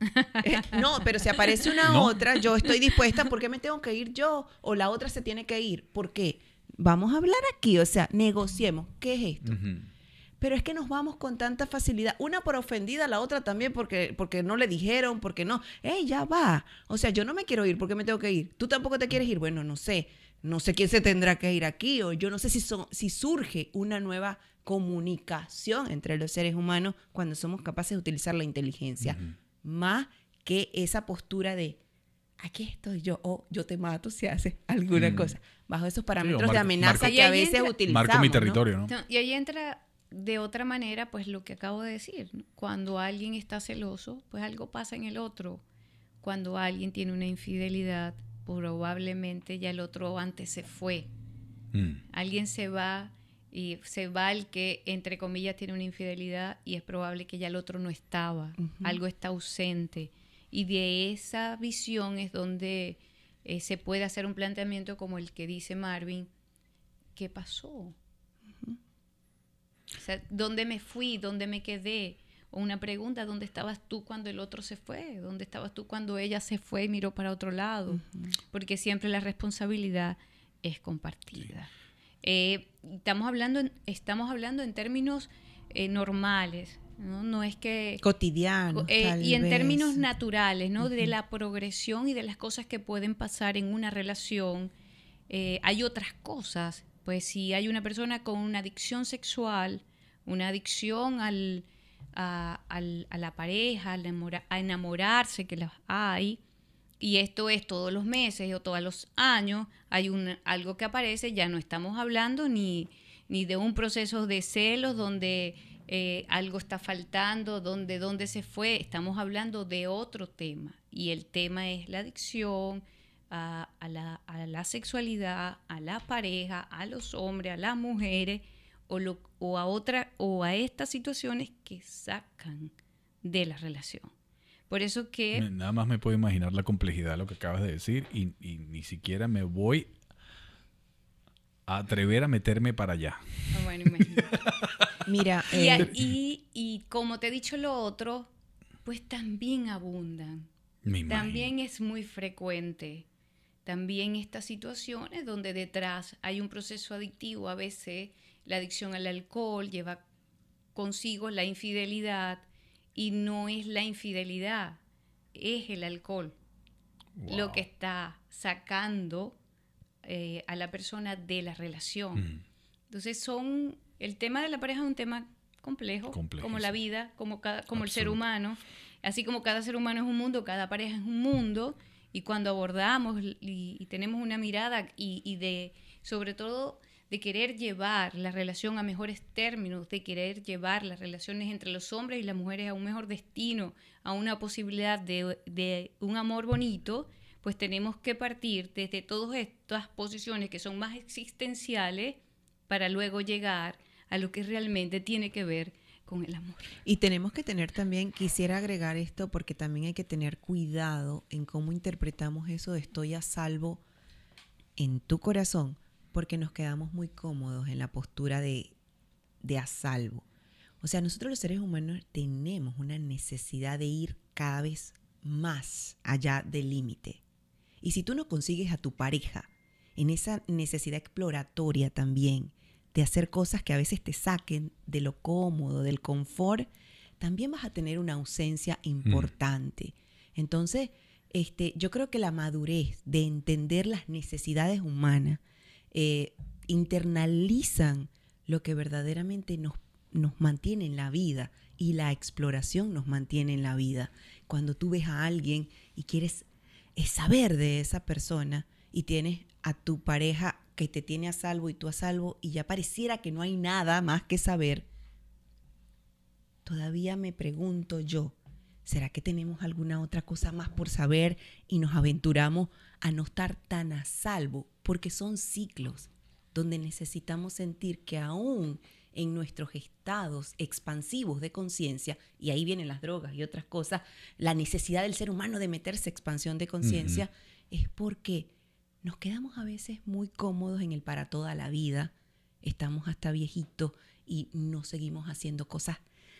eh, no, pero si aparece una No. otra, yo estoy dispuesta, ¿por qué me tengo que ir yo? O la otra se tiene que ir. ¿Por qué? Vamos a hablar aquí, o sea, negociemos. ¿Qué es esto? Ujú. Pero es que nos vamos con tanta facilidad, una por ofendida, la otra también porque, porque no le dijeron, porque no. ¡Ey, ya va! O sea, yo no me quiero ir, ¿por qué me tengo que ir? ¿Tú tampoco te quieres ir? Bueno, no sé. No sé quién se tendrá que ir aquí, o yo no sé si, surge una nueva comunicación entre los seres humanos cuando somos capaces de utilizar la inteligencia, más que esa postura de aquí estoy yo, o yo te mato si haces alguna Mm. cosa. Bajo esos parámetros marco- de amenaza marco- que a veces entra- utilizamos. Marco mi ¿no? territorio, ¿no? No, Y ahí entra de otra manera, pues lo que acabo de decir. ¿no? Cuando alguien está celoso, pues algo pasa en el otro. Cuando alguien tiene una infidelidad, probablemente ya el otro antes se fue. Mm. Alguien se va y se va el que, entre comillas, tiene una infidelidad y es probable que ya el otro no estaba. Algo está ausente. Y de esa visión es donde eh, se puede hacer un planteamiento como el que dice Marvin. ¿Qué pasó? O sea, ¿dónde me fui? ¿Dónde me quedé? O una pregunta, ¿dónde estabas tú cuando el otro se fue? ¿Dónde estabas tú cuando ella se fue y miró para otro lado? Porque siempre la responsabilidad es compartida. Eh, estamos, hablando en, estamos hablando en términos eh, normales, ¿no? No es que... cotidiano. Eh, tal y en vez. términos naturales, ¿no? De la progresión y de las cosas que pueden pasar en una relación. hay otras cosas. Pues si hay una persona con una adicción sexual, una adicción al, a, la pareja, a enamorarse, que las hay, y esto es todos los meses o todos los años, hay un, algo que aparece, ya no estamos hablando ni, ni de un proceso de celos donde eh, algo está faltando, donde, donde se fue, estamos hablando de otro tema. Y el tema es la adicción a la, a la sexualidad, a la pareja, a los hombres, a las mujeres, o, lo, o, a, otra, o a estas situaciones que sacan de la relación. Por eso que... Nada más me puedo imaginar la complejidad de lo que acabas de decir y, y ni siquiera me voy a atrever a meterme para allá. Ah, Bueno, imagínate. Mira, Y, a- eh, y- y como te he dicho lo otro, pues también abundan. Me. También es muy frecuente. También estas situaciones donde detrás hay un proceso adictivo, a veces la adicción al alcohol lleva consigo la infidelidad y no es la infidelidad, es el alcohol lo que está sacando eh, a la persona de la relación. Entonces son, el tema de la pareja es un tema complejo, Complejo, como la vida, como, cada, como el ser humano. Así como cada ser humano es un mundo, cada pareja es un mundo. Y cuando abordamos y, y tenemos una mirada y, y de, sobre todo, de querer llevar la relación a mejores términos, de querer llevar las relaciones entre los hombres y las mujeres a un mejor destino, a una posibilidad de, un amor bonito, pues tenemos que partir desde todas estas posiciones que son más existenciales para luego llegar a lo que realmente tiene que ver con el amor. Y tenemos que tener también, quisiera agregar esto porque también hay que tener cuidado en cómo interpretamos eso de estoy a salvo en tu corazón, porque nos quedamos muy cómodos en la postura de, de a salvo. O sea, nosotros los seres humanos tenemos una necesidad de ir cada vez más allá del límite. Y si tú no consigues a tu pareja en esa necesidad exploratoria también, de hacer cosas que a veces te saquen de lo cómodo, del confort, también vas a tener una ausencia importante. Entonces, este, yo creo que la madurez de entender las necesidades humanas eh, internalizan lo que verdaderamente nos, nos mantiene en la vida y la exploración nos mantiene en la vida. Cuando tú ves a alguien y quieres eh, saber de esa persona y tienes a tu pareja que te tiene a salvo y tú a salvo y ya pareciera que no hay nada más que saber, todavía me pregunto yo, ¿será que tenemos alguna otra cosa más por saber y nos aventuramos a no estar tan a salvo? Porque son ciclos donde necesitamos sentir que aún en nuestros estados expansivos de conciencia, y ahí vienen las drogas y otras cosas, la necesidad del ser humano de meterse expansión de conciencia, es porque nos quedamos a veces muy cómodos en el para toda la vida, estamos hasta viejitos y no seguimos haciendo cosas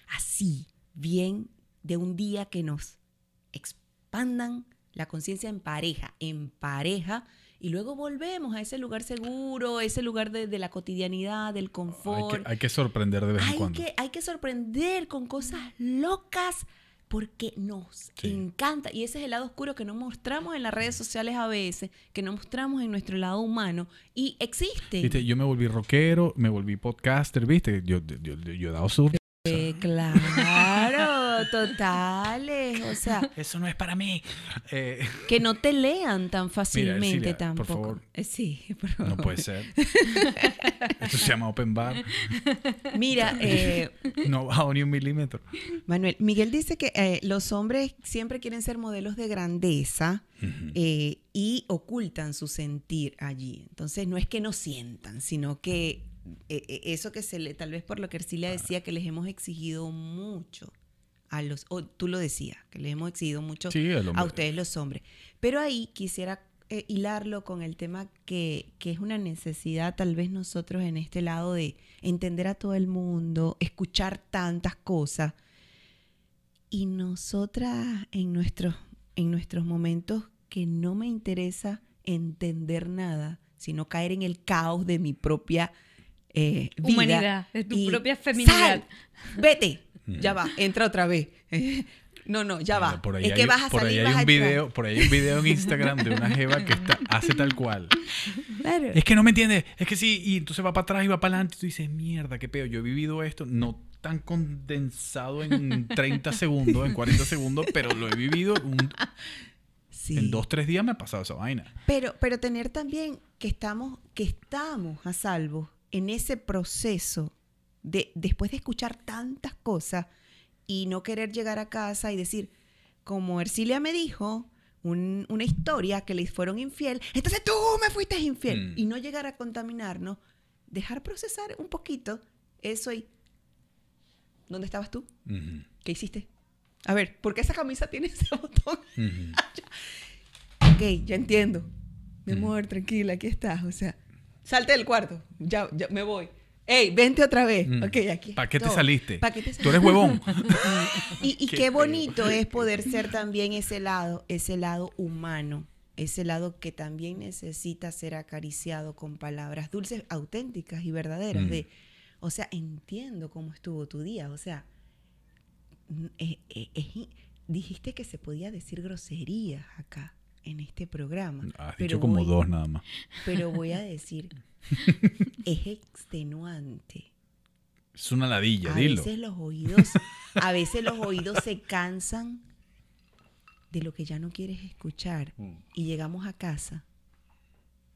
así, bien, de un día que nos expandan la conciencia en pareja, en pareja, y luego volvemos a ese lugar seguro, ese lugar de, de la cotidianidad, del Hay confort. que, hay que sorprender de vez en Hay cuando. que, hay que sorprender con cosas locas porque nos Sí. encanta. Y ese es el lado oscuro que no mostramos en las redes sociales a veces, que no mostramos en nuestro lado humano. Y existe. Viste, yo me volví rockero, me volví podcaster, ¿viste? Yo, yo, yo- yo he dado sur. Eh, claro, totales. O sea, Eso no es para mí. Eh, que no te lean tan fácilmente Ercilia, por tampoco. favor. Eh, Sí, por no favor. puede ser. Esto se llama open bar. Mira, eh, No bajado ni un milímetro. Manuel, Miguel dice que eh, los hombres siempre quieren ser modelos de grandeza eh, y ocultan su sentir allí. Entonces, no es que no sientan, sino que eh, eso que se le, tal vez por lo que Ercilia decía, que les hemos exigido mucho a los, o tú lo decías, que les hemos exigido mucho Sí, a ustedes los hombres. Pero ahí quisiera eh, hilarlo con el tema que, que es una necesidad tal vez nosotros en este lado de entender a todo el mundo, escuchar tantas cosas. Y nosotras en nuestros, en nuestros momentos que no me interesa entender nada, sino caer en el caos de mi propia eh, vida. Humanidad, de tu y propia feminidad. ¡Sal! Vete. Ya va, entra otra vez. No, no, ya va. Por ahí es hay, que vas a por ahí hay vas un video, por ahí hay un video en Instagram de una jeva que está, hace tal cual. Claro. Es que no me entiendes, es que sí, y entonces va para atrás y va para adelante y tú dices, mierda, qué peor, yo he vivido esto, no tan condensado en 30 segundos, en 40 segundos, pero lo he vivido un- Sí. en dos, tres días me ha pasado esa vaina. Pero, pero tener también que estamos, que estamos a salvo en ese proceso de después de escuchar tantas cosas y no querer llegar a casa y decir, como Ercilia me dijo, un- una historia que les fueron infiel, entonces tú me fuiste infiel. Mm. Y no llegar a contaminarnos, dejar procesar un poquito eso y... ¿Dónde estabas tú? ¿Qué hiciste? A ver, ¿por qué esa camisa tiene ese botón? ujú. Ok, ya entiendo. Mi Mm. amor, tranquila, aquí estás. O sea, salte del cuarto. Ya, ya me voy. Ey, vente otra vez. Mm. Ok, aquí. ¿Para qué te saliste? ¿Pa' qué te Tú eres huevón. Y, y Qué bonito es poder ser también ese lado, ese lado humano, ese lado que también necesita ser acariciado con palabras dulces, auténticas y verdaderas. Mm. De, o sea, entiendo cómo estuvo tu día. O sea, mm, eh, eh, eh, dijiste que se podía decir groserías acá. En este programa. Has pero dicho como voy- dos nada más. Pero voy a decir, es extenuante. Es una ladilla, a dilo. veces los oídos, a veces los oídos se cansan de lo que ya no quieres escuchar Mm. y llegamos a casa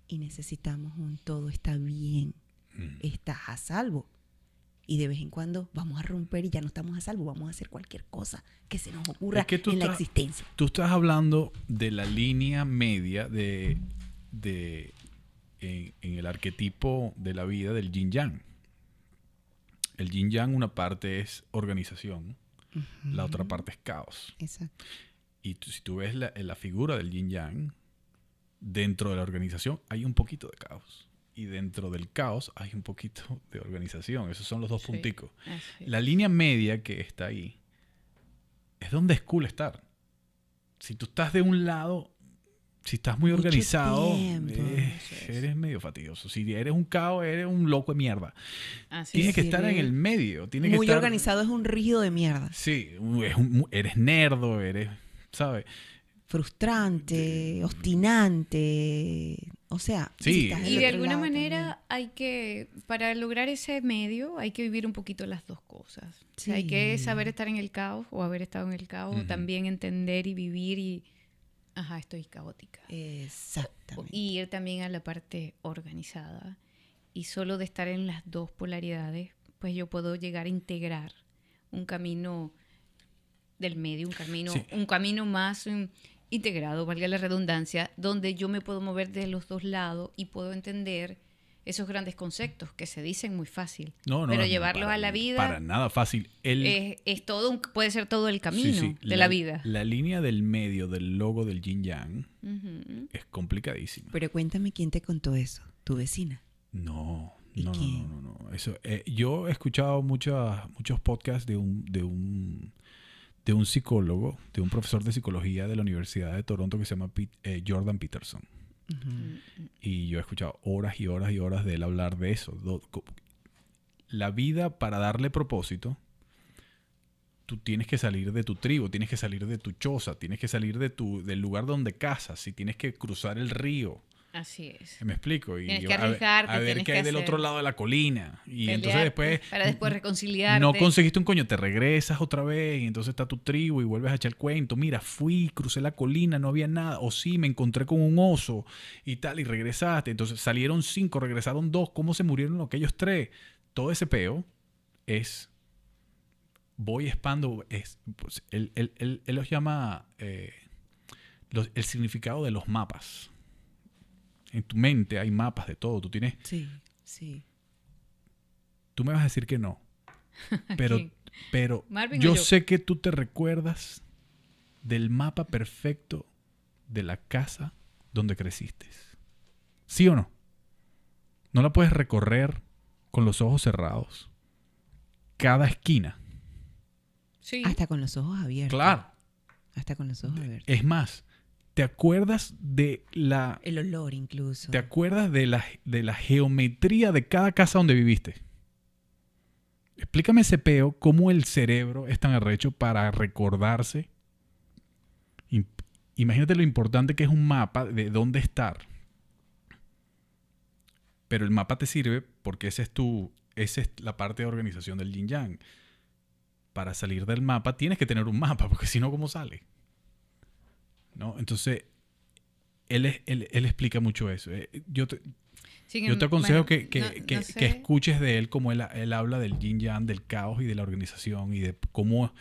y necesitamos un todo está bien, Mm. estás a salvo. Y de vez en cuando vamos a romper y ya no estamos a salvo, vamos a hacer cualquier cosa que se nos ocurra Es que tú en la existencia. Tú estás hablando de la línea media de, de en, en el arquetipo de la vida del yin yang. El yin yang, una parte es organización, la otra parte es caos. Exacto. Y tú- si tú ves la, la figura del yin yang, dentro de la organización hay un poquito de caos. Y dentro del caos hay un poquito de organización. Esos son los dos Sí. punticos. La línea media que está ahí es donde es cool estar. Si tú estás de un lado, si estás muy Mucho organizado, eh, eres medio fastidioso. Si eres un caos, eres un loco de mierda. Así Tienes es. que estar en el medio. Tienes que Muy estar- organizado es un rígido de mierda. Sí, es un- eres nerdo, eres, ¿sabes? Frustrante, obstinante. O sea, Sí. si Y de alguna lado manera hay que, para lograr ese medio, hay que vivir un poquito las dos cosas. O sea, hay que Sí. saber estar en el caos o haber estado en el caos, Ujú. también entender y vivir y, ajá, estoy caótica. también. Exactamente. Y ir también a la parte organizada. Y solo de estar en las dos polaridades, pues yo puedo llegar a integrar un camino del medio, un camino, Sí. un camino más mm, integrado, valga la redundancia, donde yo me puedo mover de los dos lados y puedo entender esos grandes conceptos que se dicen muy fácil. No, no, Pero no, llevarlos para- a la vida Para nada fácil. El, es, es todo un- puede ser todo el camino sí, de la, vida. La línea del medio del logo del yin yang es complicadísima. Pero cuéntame quién te contó eso. Tu vecina. No, ¿Y no, no, no, no. Eso, eh, yo he escuchado muchas, muchos podcasts de un, de un de un psicólogo, de un profesor de psicología de la Universidad de Toronto que se llama Pete- eh, Jordan Peterson. Y yo he escuchado horas y horas y horas de él hablar de eso. La vida para darle propósito, tú tienes que salir de tu tribu, tienes que salir de tu choza, tienes que salir de tu, del lugar donde casas, y tienes que cruzar el río. Así es. Me explico. Y Tienes yo- que a ver- arriesgarte, A ver, qué que hay del otro lado de la colina. Y entonces después. Para después reconciliarte. No conseguiste un coño, te regresas otra vez y entonces está tu tribu y vuelves a echar el cuento. Mira, fui, crucé la colina, no había nada. O sí, me encontré con un oso y tal, y regresaste. Entonces salieron cinco, regresaron dos. ¿Cómo se murieron aquellos tres? Todo ese peo es. Voy expando. Es, pues, él, él- él- él los llama eh, los- el significado de los mapas. En tu mente hay mapas de todo. Tú tienes Sí, sí. Tú me vas a decir que no. Pero, pero ¿Marvin o yo, yo? sé que tú te recuerdas del mapa perfecto de la casa donde creciste. ¿Sí o no? No la puedes recorrer con los ojos cerrados. Cada esquina. Sí. Hasta con los ojos abiertos. Claro. Hasta con los ojos abiertos. Es más, ¿te acuerdas de la El olor incluso. ¿Te acuerdas de la, de la geometría de cada casa donde viviste? Explícame ese peo, cómo el cerebro es tan arrecho para recordarse. Im- Imagínate lo importante que es un mapa de dónde estar. Pero el mapa te sirve porque ese es tu, esa es la parte de organización del yin yang. Para salir del mapa tienes que tener un mapa, porque si no, ¿cómo sale? ¿No? Entonces, él, es- él, él explica mucho eso. Eh, Yo te, yo te aconsejo bueno, que, que- no- que- no que escuches de él como él, él habla del yin yang, del caos y de la organización y de cómo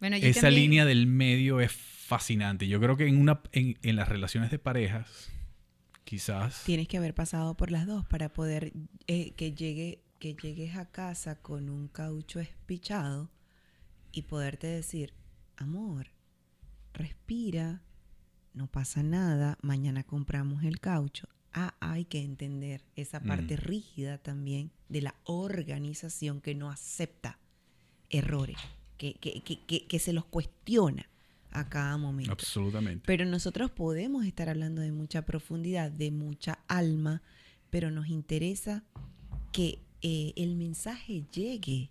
Bueno, esa también- línea del medio es fascinante. Yo creo que en, una, en, en las relaciones de parejas, quizás... Tienes que haber pasado por las dos para poder eh, que llegue que llegues a casa con un caucho espichado y poderte decir, amor, respira, no pasa nada, mañana compramos el caucho. Ah, hay que entender esa parte Mm. rígida también de la organización que no acepta errores, que, que, que, que, que se los cuestiona a cada momento. Absolutamente. Pero nosotros podemos estar hablando de mucha profundidad, de mucha alma, pero nos interesa que eh, el mensaje llegue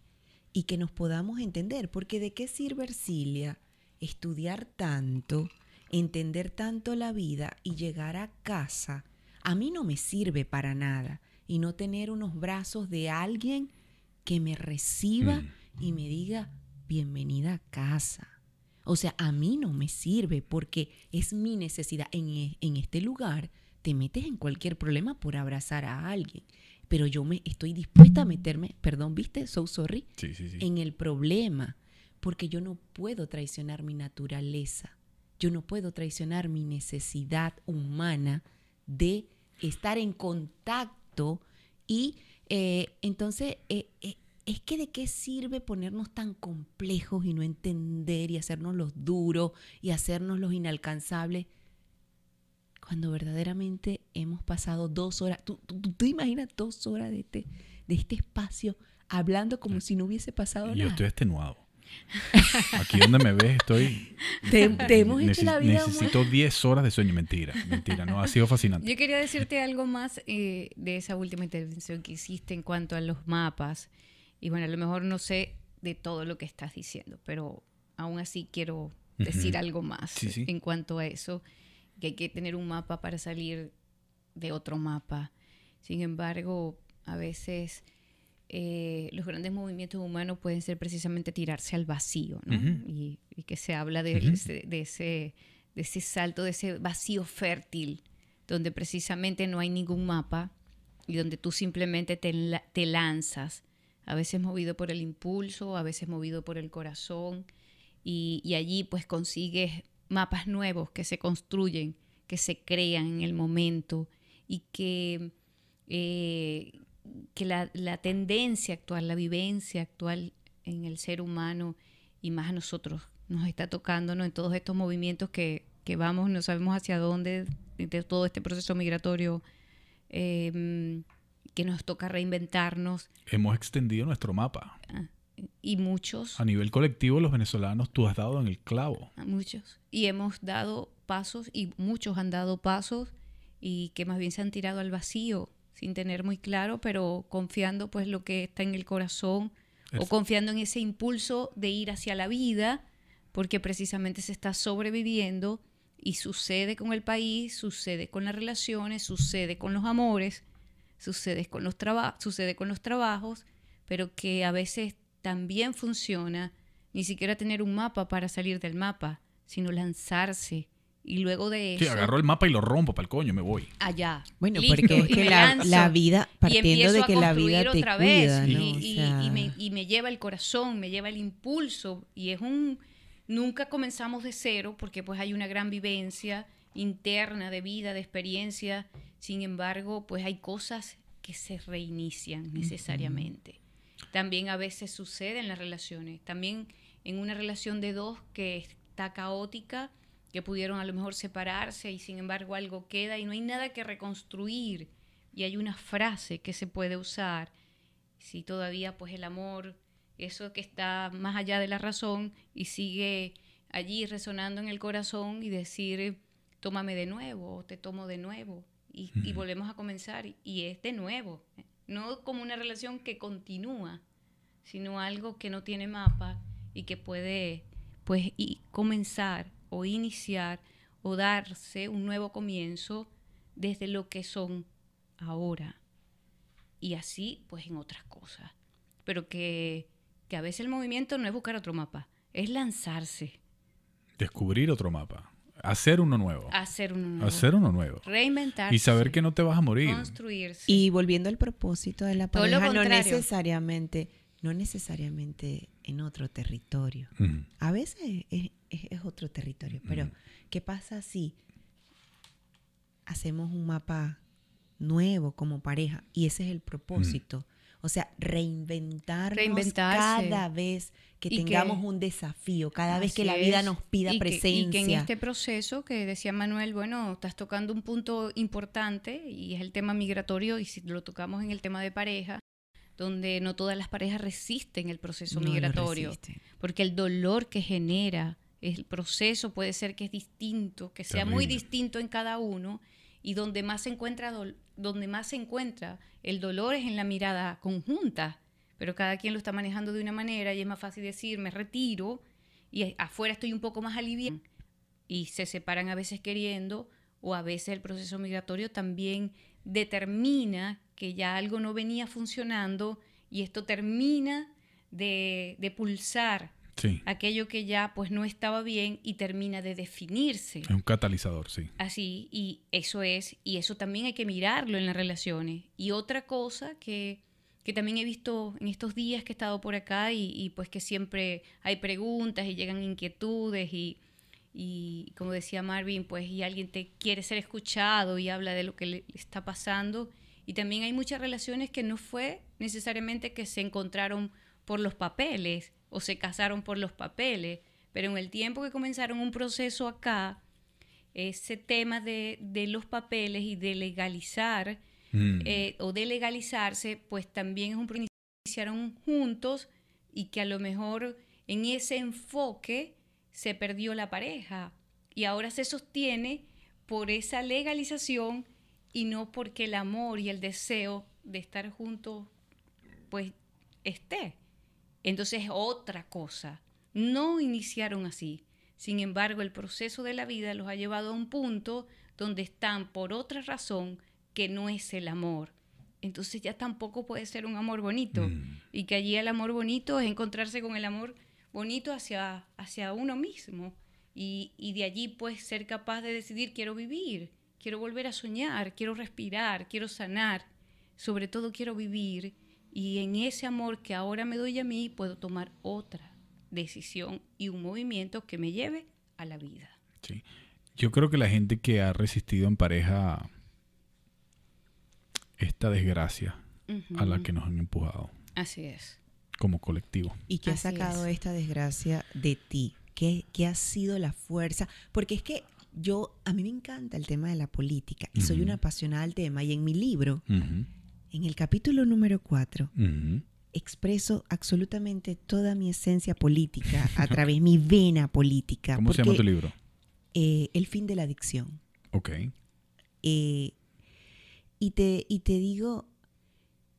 y que nos podamos entender, porque de qué sirve Ercilia estudiar tanto, entender tanto la vida y llegar a casa, a mí no me sirve para nada. Y no tener unos brazos de alguien que me reciba Mm. y me diga, bienvenida a casa. O sea, a mí no me sirve porque es mi necesidad. En, e- en este lugar te metes en cualquier problema por abrazar a alguien. Pero yo me estoy dispuesta a meterme, perdón, ¿viste? So sorry Sí, sí, sí. en el problema, porque yo no puedo traicionar mi naturaleza, yo no puedo traicionar mi necesidad humana de estar en contacto y eh, entonces eh, eh, es que de qué sirve ponernos tan complejos y no entender y hacernos los duros y hacernos los inalcanzables cuando verdaderamente hemos pasado dos horas, ¿tú, tú- tú te imaginas dos horas de este, de este espacio hablando como si no hubiese pasado Y yo nada? estoy extenuado. Aquí donde me ves estoy... Te, te hemos hecho Neces- la vida necesito 10 horas de sueño. Mentira, mentira. No, ha sido fascinante. Yo quería decirte algo más eh, de esa última intervención que hiciste en cuanto a los mapas. Y bueno, a lo mejor no sé de todo lo que estás diciendo, pero aún así quiero decir Ujú. algo más Sí, sí. en cuanto a eso, que hay que tener un mapa para salir de otro mapa. Sin embargo, a veces eh, los grandes movimientos humanos pueden ser precisamente tirarse al vacío, ¿no? Y, y que se habla de, ese, de, ese, de ese salto, de ese vacío fértil, donde precisamente no hay ningún mapa y donde tú simplemente te, la- te lanzas, a veces movido por el impulso, a veces movido por el corazón, y, y allí pues consigues mapas nuevos que se construyen, que se crean en el momento y que, eh, que la, la tendencia actual, la vivencia actual en el ser humano y más a nosotros nos está tocando ¿no? en todos estos movimientos que, que vamos, no sabemos hacia dónde, de todo este proceso migratorio eh, que nos toca reinventarnos Hemos extendido nuestro mapa. y muchos A nivel colectivo, los venezolanos, tú has dado en el clavo. a muchos. Y hemos dado pasos y muchos han dado pasos y que más bien se han tirado al vacío sin tener muy claro, pero confiando pues lo que está en el corazón o confiando en ese impulso de ir hacia la vida, porque precisamente se está sobreviviendo y sucede con el país, sucede con las relaciones, sucede con los amores, sucede con los, sucede con los trabajos, pero que a veces también funciona ni siquiera tener un mapa para salir del mapa, sino lanzarse y luego de eso Sí, agarro el mapa y lo rompo para el coño, me voy. allá. Bueno, listo, porque es que la, vida, partiendo de que la vida construir te otra vez cuida, y, ¿no? O y- sea, y me, y me lleva el corazón, me lleva el impulso y es un nunca comenzamos de cero porque pues hay una gran vivencia interna de vida, de experiencia. Sin embargo, pues hay cosas que se reinician necesariamente. También a veces sucede en las relaciones, también en una relación de dos que está caótica, que pudieron a lo mejor separarse y sin embargo algo queda y no hay nada que reconstruir. Y hay una frase que se puede usar, si todavía pues el amor, eso que está más allá de la razón y sigue allí resonando en el corazón y decir, tómame de nuevo, o te tomo de nuevo. Y, y Ujú. volvemos a comenzar y- y es de nuevo. No como una relación que continúa, sino algo que no tiene mapa y que puede pues y comenzar o iniciar o darse un nuevo comienzo desde lo que son ahora y así pues en otras cosas pero que, que a veces el movimiento no es buscar otro mapa es lanzarse Descubrir otro mapa. Hacer uno nuevo. hacer uno nuevo, Hacer uno nuevo. reinventarse Y saber que no te vas a morir. construirse Y volviendo al propósito de la Todo lo pareja, no necesariamente, no necesariamente en otro territorio. A veces es, es- es otro territorio, pero Mm. ¿qué pasa si hacemos un mapa nuevo como pareja? Y ese es el propósito. O sea, reinventarnos Reinventarse. cada vez que Y que- tengamos un desafío, cada vez que la vida es. nos pida y que- presencia. y que en este proceso que decía Manuel, bueno, estás tocando un punto importante y es el tema migratorio y si lo tocamos en el tema de pareja, donde no todas las parejas resisten el proceso No migratorio, porque el dolor que genera el proceso puede ser que es distinto, que sea muy distinto en cada uno y donde más se encuentra donde más se encuentra el dolor es en la mirada conjunta, pero cada quien lo está manejando de una manera y es más fácil decir, me retiro y afuera estoy un poco más aliviado y se separan a veces queriendo o a veces el proceso migratorio también determina que ya algo no venía funcionando y esto termina de, de pulsar Sí. aquello que ya pues no estaba bien y termina de definirse. Es un catalizador, sí. Así, y eso es, y eso también hay que mirarlo en las relaciones. Y otra cosa que, que también he visto en estos días que he estado por acá y, y, pues que siempre hay preguntas y llegan inquietudes y, y como decía Marvin, pues y alguien te quiere ser escuchado y habla de lo que le está pasando. Y también hay muchas relaciones que no fue necesariamente que se encontraron por los papeles o se casaron por los papeles, pero en el tiempo que comenzaron un proceso acá, ese tema de, de los papeles y de legalizar Mm. eh, o de legalizarse, pues también es un proceso que iniciaron juntos y que a lo mejor en ese enfoque se perdió la pareja y ahora se sostiene por esa legalización y no porque el amor y el deseo de estar juntos pues esté. Entonces es otra cosa. No iniciaron así. Sin embargo, el proceso de la vida los ha llevado a un punto donde están por otra razón que no es el amor. Entonces ya tampoco puede ser un amor bonito. Mm. Y que allí el amor bonito es encontrarse con el amor bonito hacia, hacia uno mismo. Y, y de allí pues ser capaz de decidir quiero vivir, quiero volver a soñar, quiero respirar, quiero sanar. Sobre todo quiero vivir y en ese amor que ahora me doy a mí puedo tomar otra decisión y un movimiento que me lleve a la vida. Sí. Yo creo que la gente que ha resistido en pareja esta desgracia a la que nos han empujado Así es. como colectivo. ¿Y qué ha sacado es. esta desgracia de ti? ¿Qué, qué ha sido la fuerza? Porque es que yo, a mí me encanta el tema de la política y soy una apasionada del tema. Y en mi libro, en el capítulo número 4, ujú. expreso absolutamente toda mi esencia política a través de mi vena política. ¿Cómo se llama tu libro? eh, el fin de la adicción. Ok. Eh, y, te, y te digo,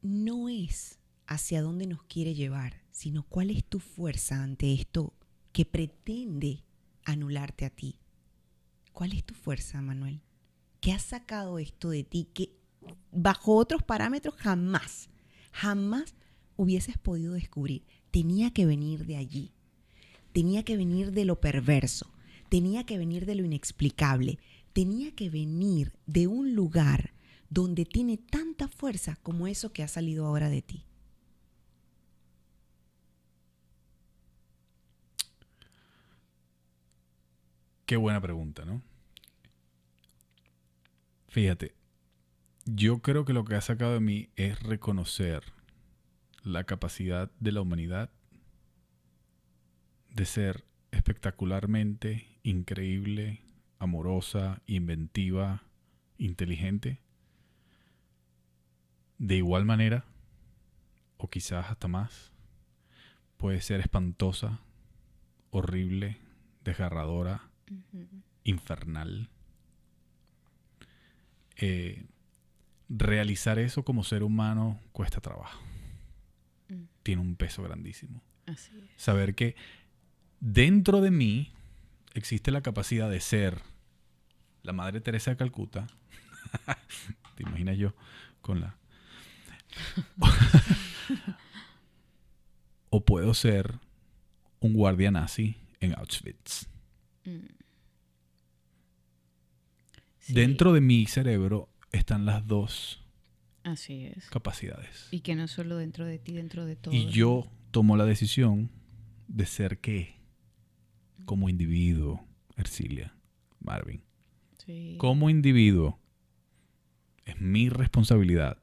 no es hacia dónde nos quiere llevar, sino cuál es tu fuerza ante esto que pretende anularte a ti. ¿Cuál es tu fuerza, Manuel? ¿Qué ha sacado esto de ti que bajo otros parámetros jamás, jamás hubieses podido descubrir? Tenía que venir de allí. Tenía que venir de lo perverso. Tenía que venir de lo inexplicable. Tenía que venir de un lugar donde tiene tanta fuerza como eso que ha salido ahora de ti. Qué buena pregunta, ¿no? Fíjate, yo creo que lo que ha sacado de mí es reconocer la capacidad de la humanidad de ser espectacularmente increíble, amorosa, inventiva, inteligente. De igual manera, o quizás hasta más, puede ser espantosa, horrible, desgarradora, infernal. Eh, realizar eso como ser humano cuesta trabajo. Mm. Tiene un peso grandísimo. Así es. Saber que dentro de mí existe la capacidad de ser la Madre Teresa de Calcuta. ¿Te imaginas yo con la... o puedo ser un guardia nazi en Auschwitz. Mm. Sí, Dentro de mi cerebro están las dos Así es. capacidades. Y que no solo dentro de ti, dentro de todo. Y yo tomo la decisión de ser qué? Como individuo, Ercilia, Marvin. Sí. Como individuo, es mi responsabilidad.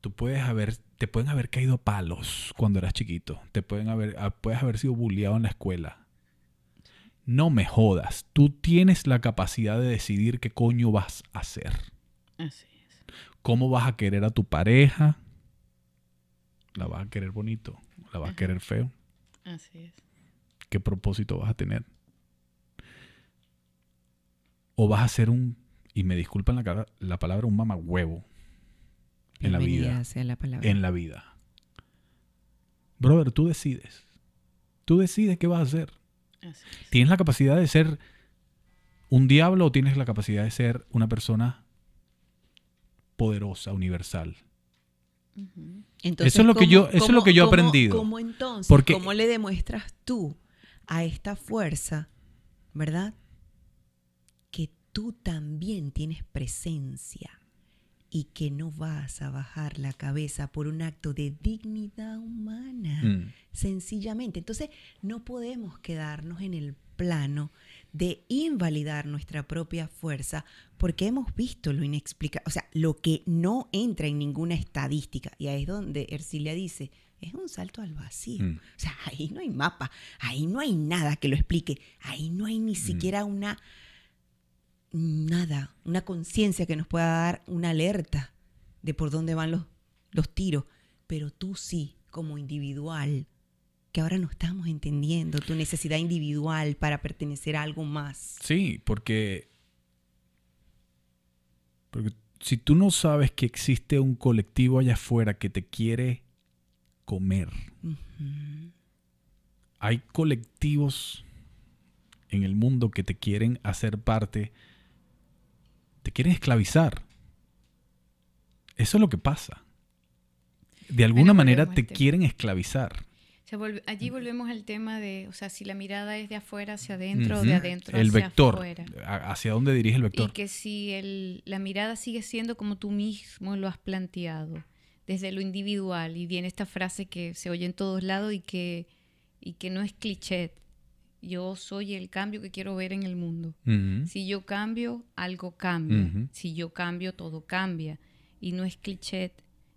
Tú puedes haber, te pueden haber caído palos cuando eras chiquito. Te pueden haber, ah, puedes haber sido bulleado en la escuela. No me jodas. Tú tienes la capacidad de decidir qué coño vas a hacer. Así es. ¿Cómo vas a querer a tu pareja? ¿La vas a querer bonito? ¿La vas a querer feo? Así es. ¿Qué propósito vas a tener? ¿O vas a ser un, y me disculpan la, cara- la palabra, un mamagüevo en la vida? sea la palabra. En la vida. Brother, tú decides. Tú decides qué vas a hacer. Tienes la capacidad de ser un diablo o tienes la capacidad de ser una persona poderosa, universal. Entonces, Eso es lo que ¿cómo- yo- eso es lo que yo he aprendido. ¿Cómo entonces? Porque- ¿Cómo le demuestras tú a esta fuerza, verdad? Que tú también tienes presencia y que no vas a bajar la cabeza por un acto de dignidad humana. Mm. Sencillamente. Entonces, no podemos quedarnos en el plano de invalidar nuestra propia fuerza porque hemos visto lo inexplicable, o sea, lo que no entra en ninguna estadística. Y ahí es donde Ercilia dice, es un salto al vacío. Mm. O sea, ahí no hay mapa, ahí no hay nada que lo explique, ahí no hay Mm. ni siquiera una, nada, una conciencia que nos pueda dar una alerta de por dónde van los, los tiros. Pero tú sí, como individual, que ahora no estamos entendiendo tu necesidad individual para pertenecer a algo más. Sí, porque, porque si tú no sabes que existe un colectivo allá afuera que te quiere comer, hay colectivos en el mundo que te quieren hacer parte, te quieren esclavizar. Eso es lo que pasa. De alguna Bueno, manera te quieren esclavizar. Allí volvemos al tema de, o sea, si la mirada es de afuera hacia adentro o Ujú. de adentro El hacia vector. afuera. ¿Hacia dónde dirige el vector? Y que si el- la mirada sigue siendo como tú mismo lo has planteado, desde lo individual, y viene esta frase que se oye en todos lados y que, y que no es cliché. Yo soy el cambio que quiero ver en el mundo. Si yo cambio, algo cambia. Si yo cambio, todo cambia. Y no es cliché,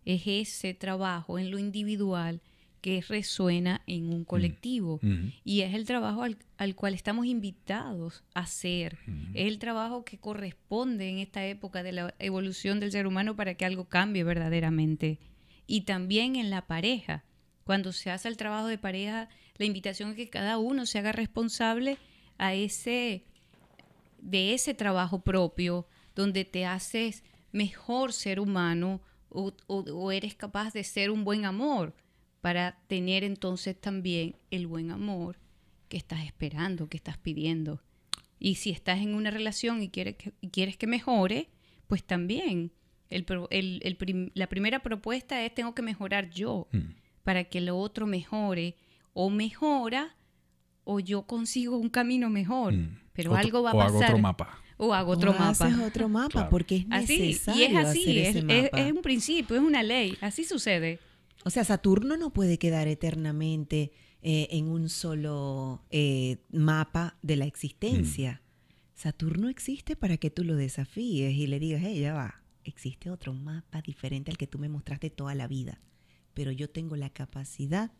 es ese trabajo en lo individual que resuena en un colectivo. Y es el trabajo al, al cual estamos invitados a hacer. Es el trabajo que corresponde en esta época de la evolución del ser humano para que algo cambie verdaderamente. Y también en la pareja. Cuando se hace el trabajo de pareja, la invitación es que cada uno se haga responsable a ese, de ese trabajo propio, donde te haces mejor ser humano o, o- o eres capaz de ser un buen amor para tener entonces también el buen amor que estás esperando, que estás pidiendo. Y si estás en una relación y quieres que, y quieres que mejore, pues también el pro- el- el prim- la primera propuesta es tengo que mejorar yo Mm. para que lo otro mejore o mejora o yo consigo un camino mejor. Mm. Pero Otro- algo va a o pasar. hago otro mapa. O hago otro O haces mapa. otro mapa Claro. porque es Así, necesario y es así, hacer es, ese es- mapa. es un principio, es una ley, así sucede. O sea, Saturno no puede quedar eternamente eh, en un solo eh, mapa de la existencia. Saturno existe para que tú lo desafíes y le digas, hey, ya va, existe otro mapa diferente al que tú me mostraste toda la vida. Pero yo tengo la capacidad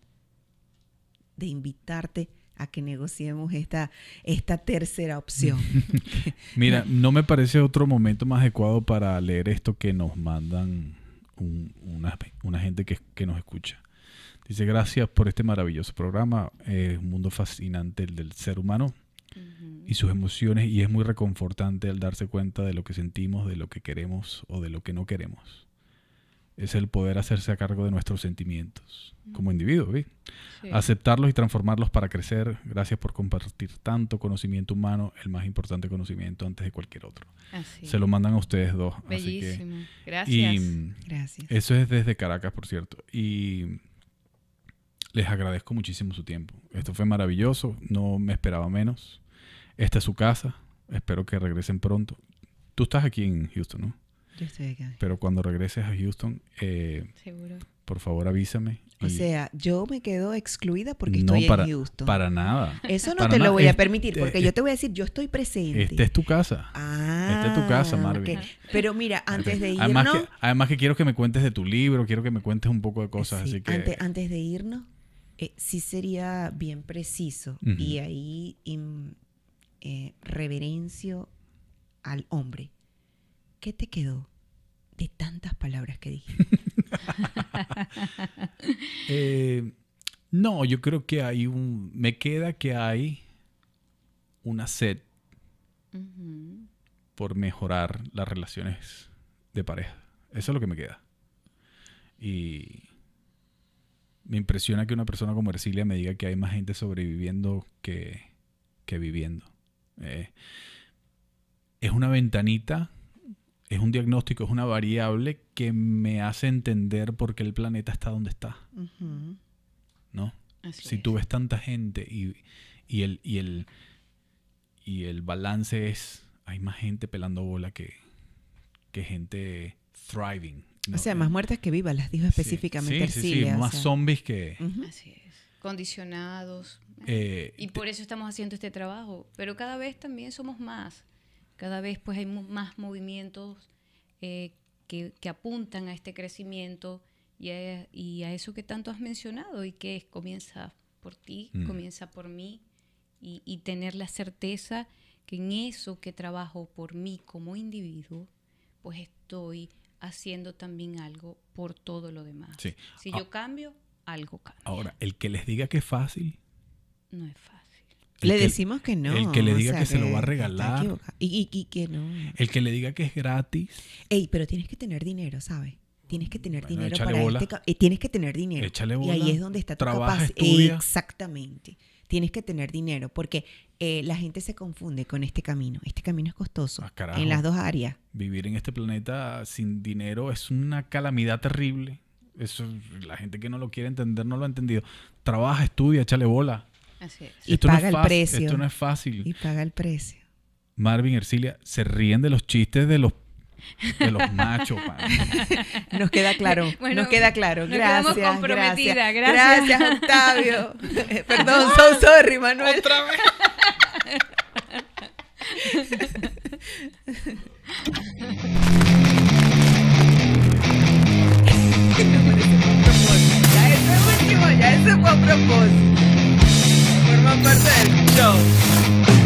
de invitarte a que negociemos esta, esta tercera opción. Mira, no me parece otro momento más adecuado para leer esto que nos mandan un- una, una gente que, que nos escucha. Dice, gracias por este maravilloso programa. Es un mundo fascinante el del ser humano y sus emociones y es muy reconfortante al darse cuenta de lo que sentimos, de lo que queremos o de lo que no queremos. Es el poder hacerse a cargo de nuestros sentimientos como individuos, ¿vi? Sí. aceptarlos y transformarlos para crecer. Gracias por compartir tanto conocimiento humano, el más importante conocimiento antes de cualquier otro. Así. Se lo mandan a ustedes dos. Así que, Bellísimo. Gracias. y mm, Gracias. eso es desde Caracas, por cierto. Y les agradezco muchísimo su tiempo. Esto fue maravilloso, no me esperaba menos. Esta es su casa, espero que regresen pronto. Tú estás aquí en Houston, ¿no? Yo estoy acá. Pero cuando regreses a Houston, eh, Seguro. por favor avísame. O sea, yo me quedo excluida porque no estoy para, en Houston. para nada. Eso no para te lo voy a Este- permitir porque yo te voy a decir, yo estoy presente. Esta es tu casa. Ah, Esta es tu casa, Marvin. Pero mira, antes de irnos, Además que, además que quiero que me cuentes de tu libro, quiero que me cuentes un poco de cosas, sí, así que... antes, antes de irnos, eh, sí sería bien preciso y ahí im- eh, reverencio al hombre. ¿Qué te quedó de tantas palabras que dije? Eh, no, yo creo que hay un... Me queda que hay una sed por mejorar las relaciones de pareja. Eso es lo que me queda. Y me impresiona que una persona como Ercilia me diga que hay más gente sobreviviendo que, que viviendo. Eh, es una ventanita, es un diagnóstico, es una variable que me hace entender por qué el planeta está donde está. ¿no? Así si es. tú ves tanta gente y, y el, y, el, y el balance es, hay más gente pelando bola que, que gente thriving. O ¿no? sea, más muertas que vivas, las dijo Sí, específicamente sí, sí, sí, o más sea. zombies que... Así es. Condicionados. eh, Y por eso estamos haciendo este trabajo. Pero cada vez también somos más. Cada vez pues hay más movimientos eh, que, que apuntan a este crecimiento y a, y a eso que tanto has mencionado y que es, comienza por ti, Mm. comienza por mí y, y tener la certeza que en eso que trabajo por mí como individuo, pues estoy haciendo también algo por todo lo demás. Sí. Si Ah. yo cambio, algo cambia. Ahora, el que les diga que es fácil, No es fácil. El Le que- decimos que no. el que le o diga sea, que se lo va a regalar. Y, y- y que no. el que le diga que es gratis, Ey, pero tienes que tener dinero, ¿sabes? Tienes que tener Bueno, dinero para bola. este eh, Tienes que tener dinero. Échale Y bola, ahí es donde está tu capacidad. Exactamente. Tienes que tener dinero porque eh, la gente se confunde con este camino. Este camino es costoso Ah, carajo. en las dos áreas. vivir en este planeta sin dinero es una calamidad terrible. Eso, la gente que no lo quiere entender no lo ha entendido. Trabaja, estudia, échale bola. Así es. Y Esto no es paga el precio. Esto no es fácil. Y paga el precio. Marvin, Ercilia, se ríen de los chistes de los, de los machos. Nos queda claro. Bueno, nos queda claro. nos Gracias. comprometidas, Gracias, gracias. gracias Octavio. Perdón, so sorry, Manuel. Otra vez. Ya ese último, ya ese fue a propósito. van a perder el show.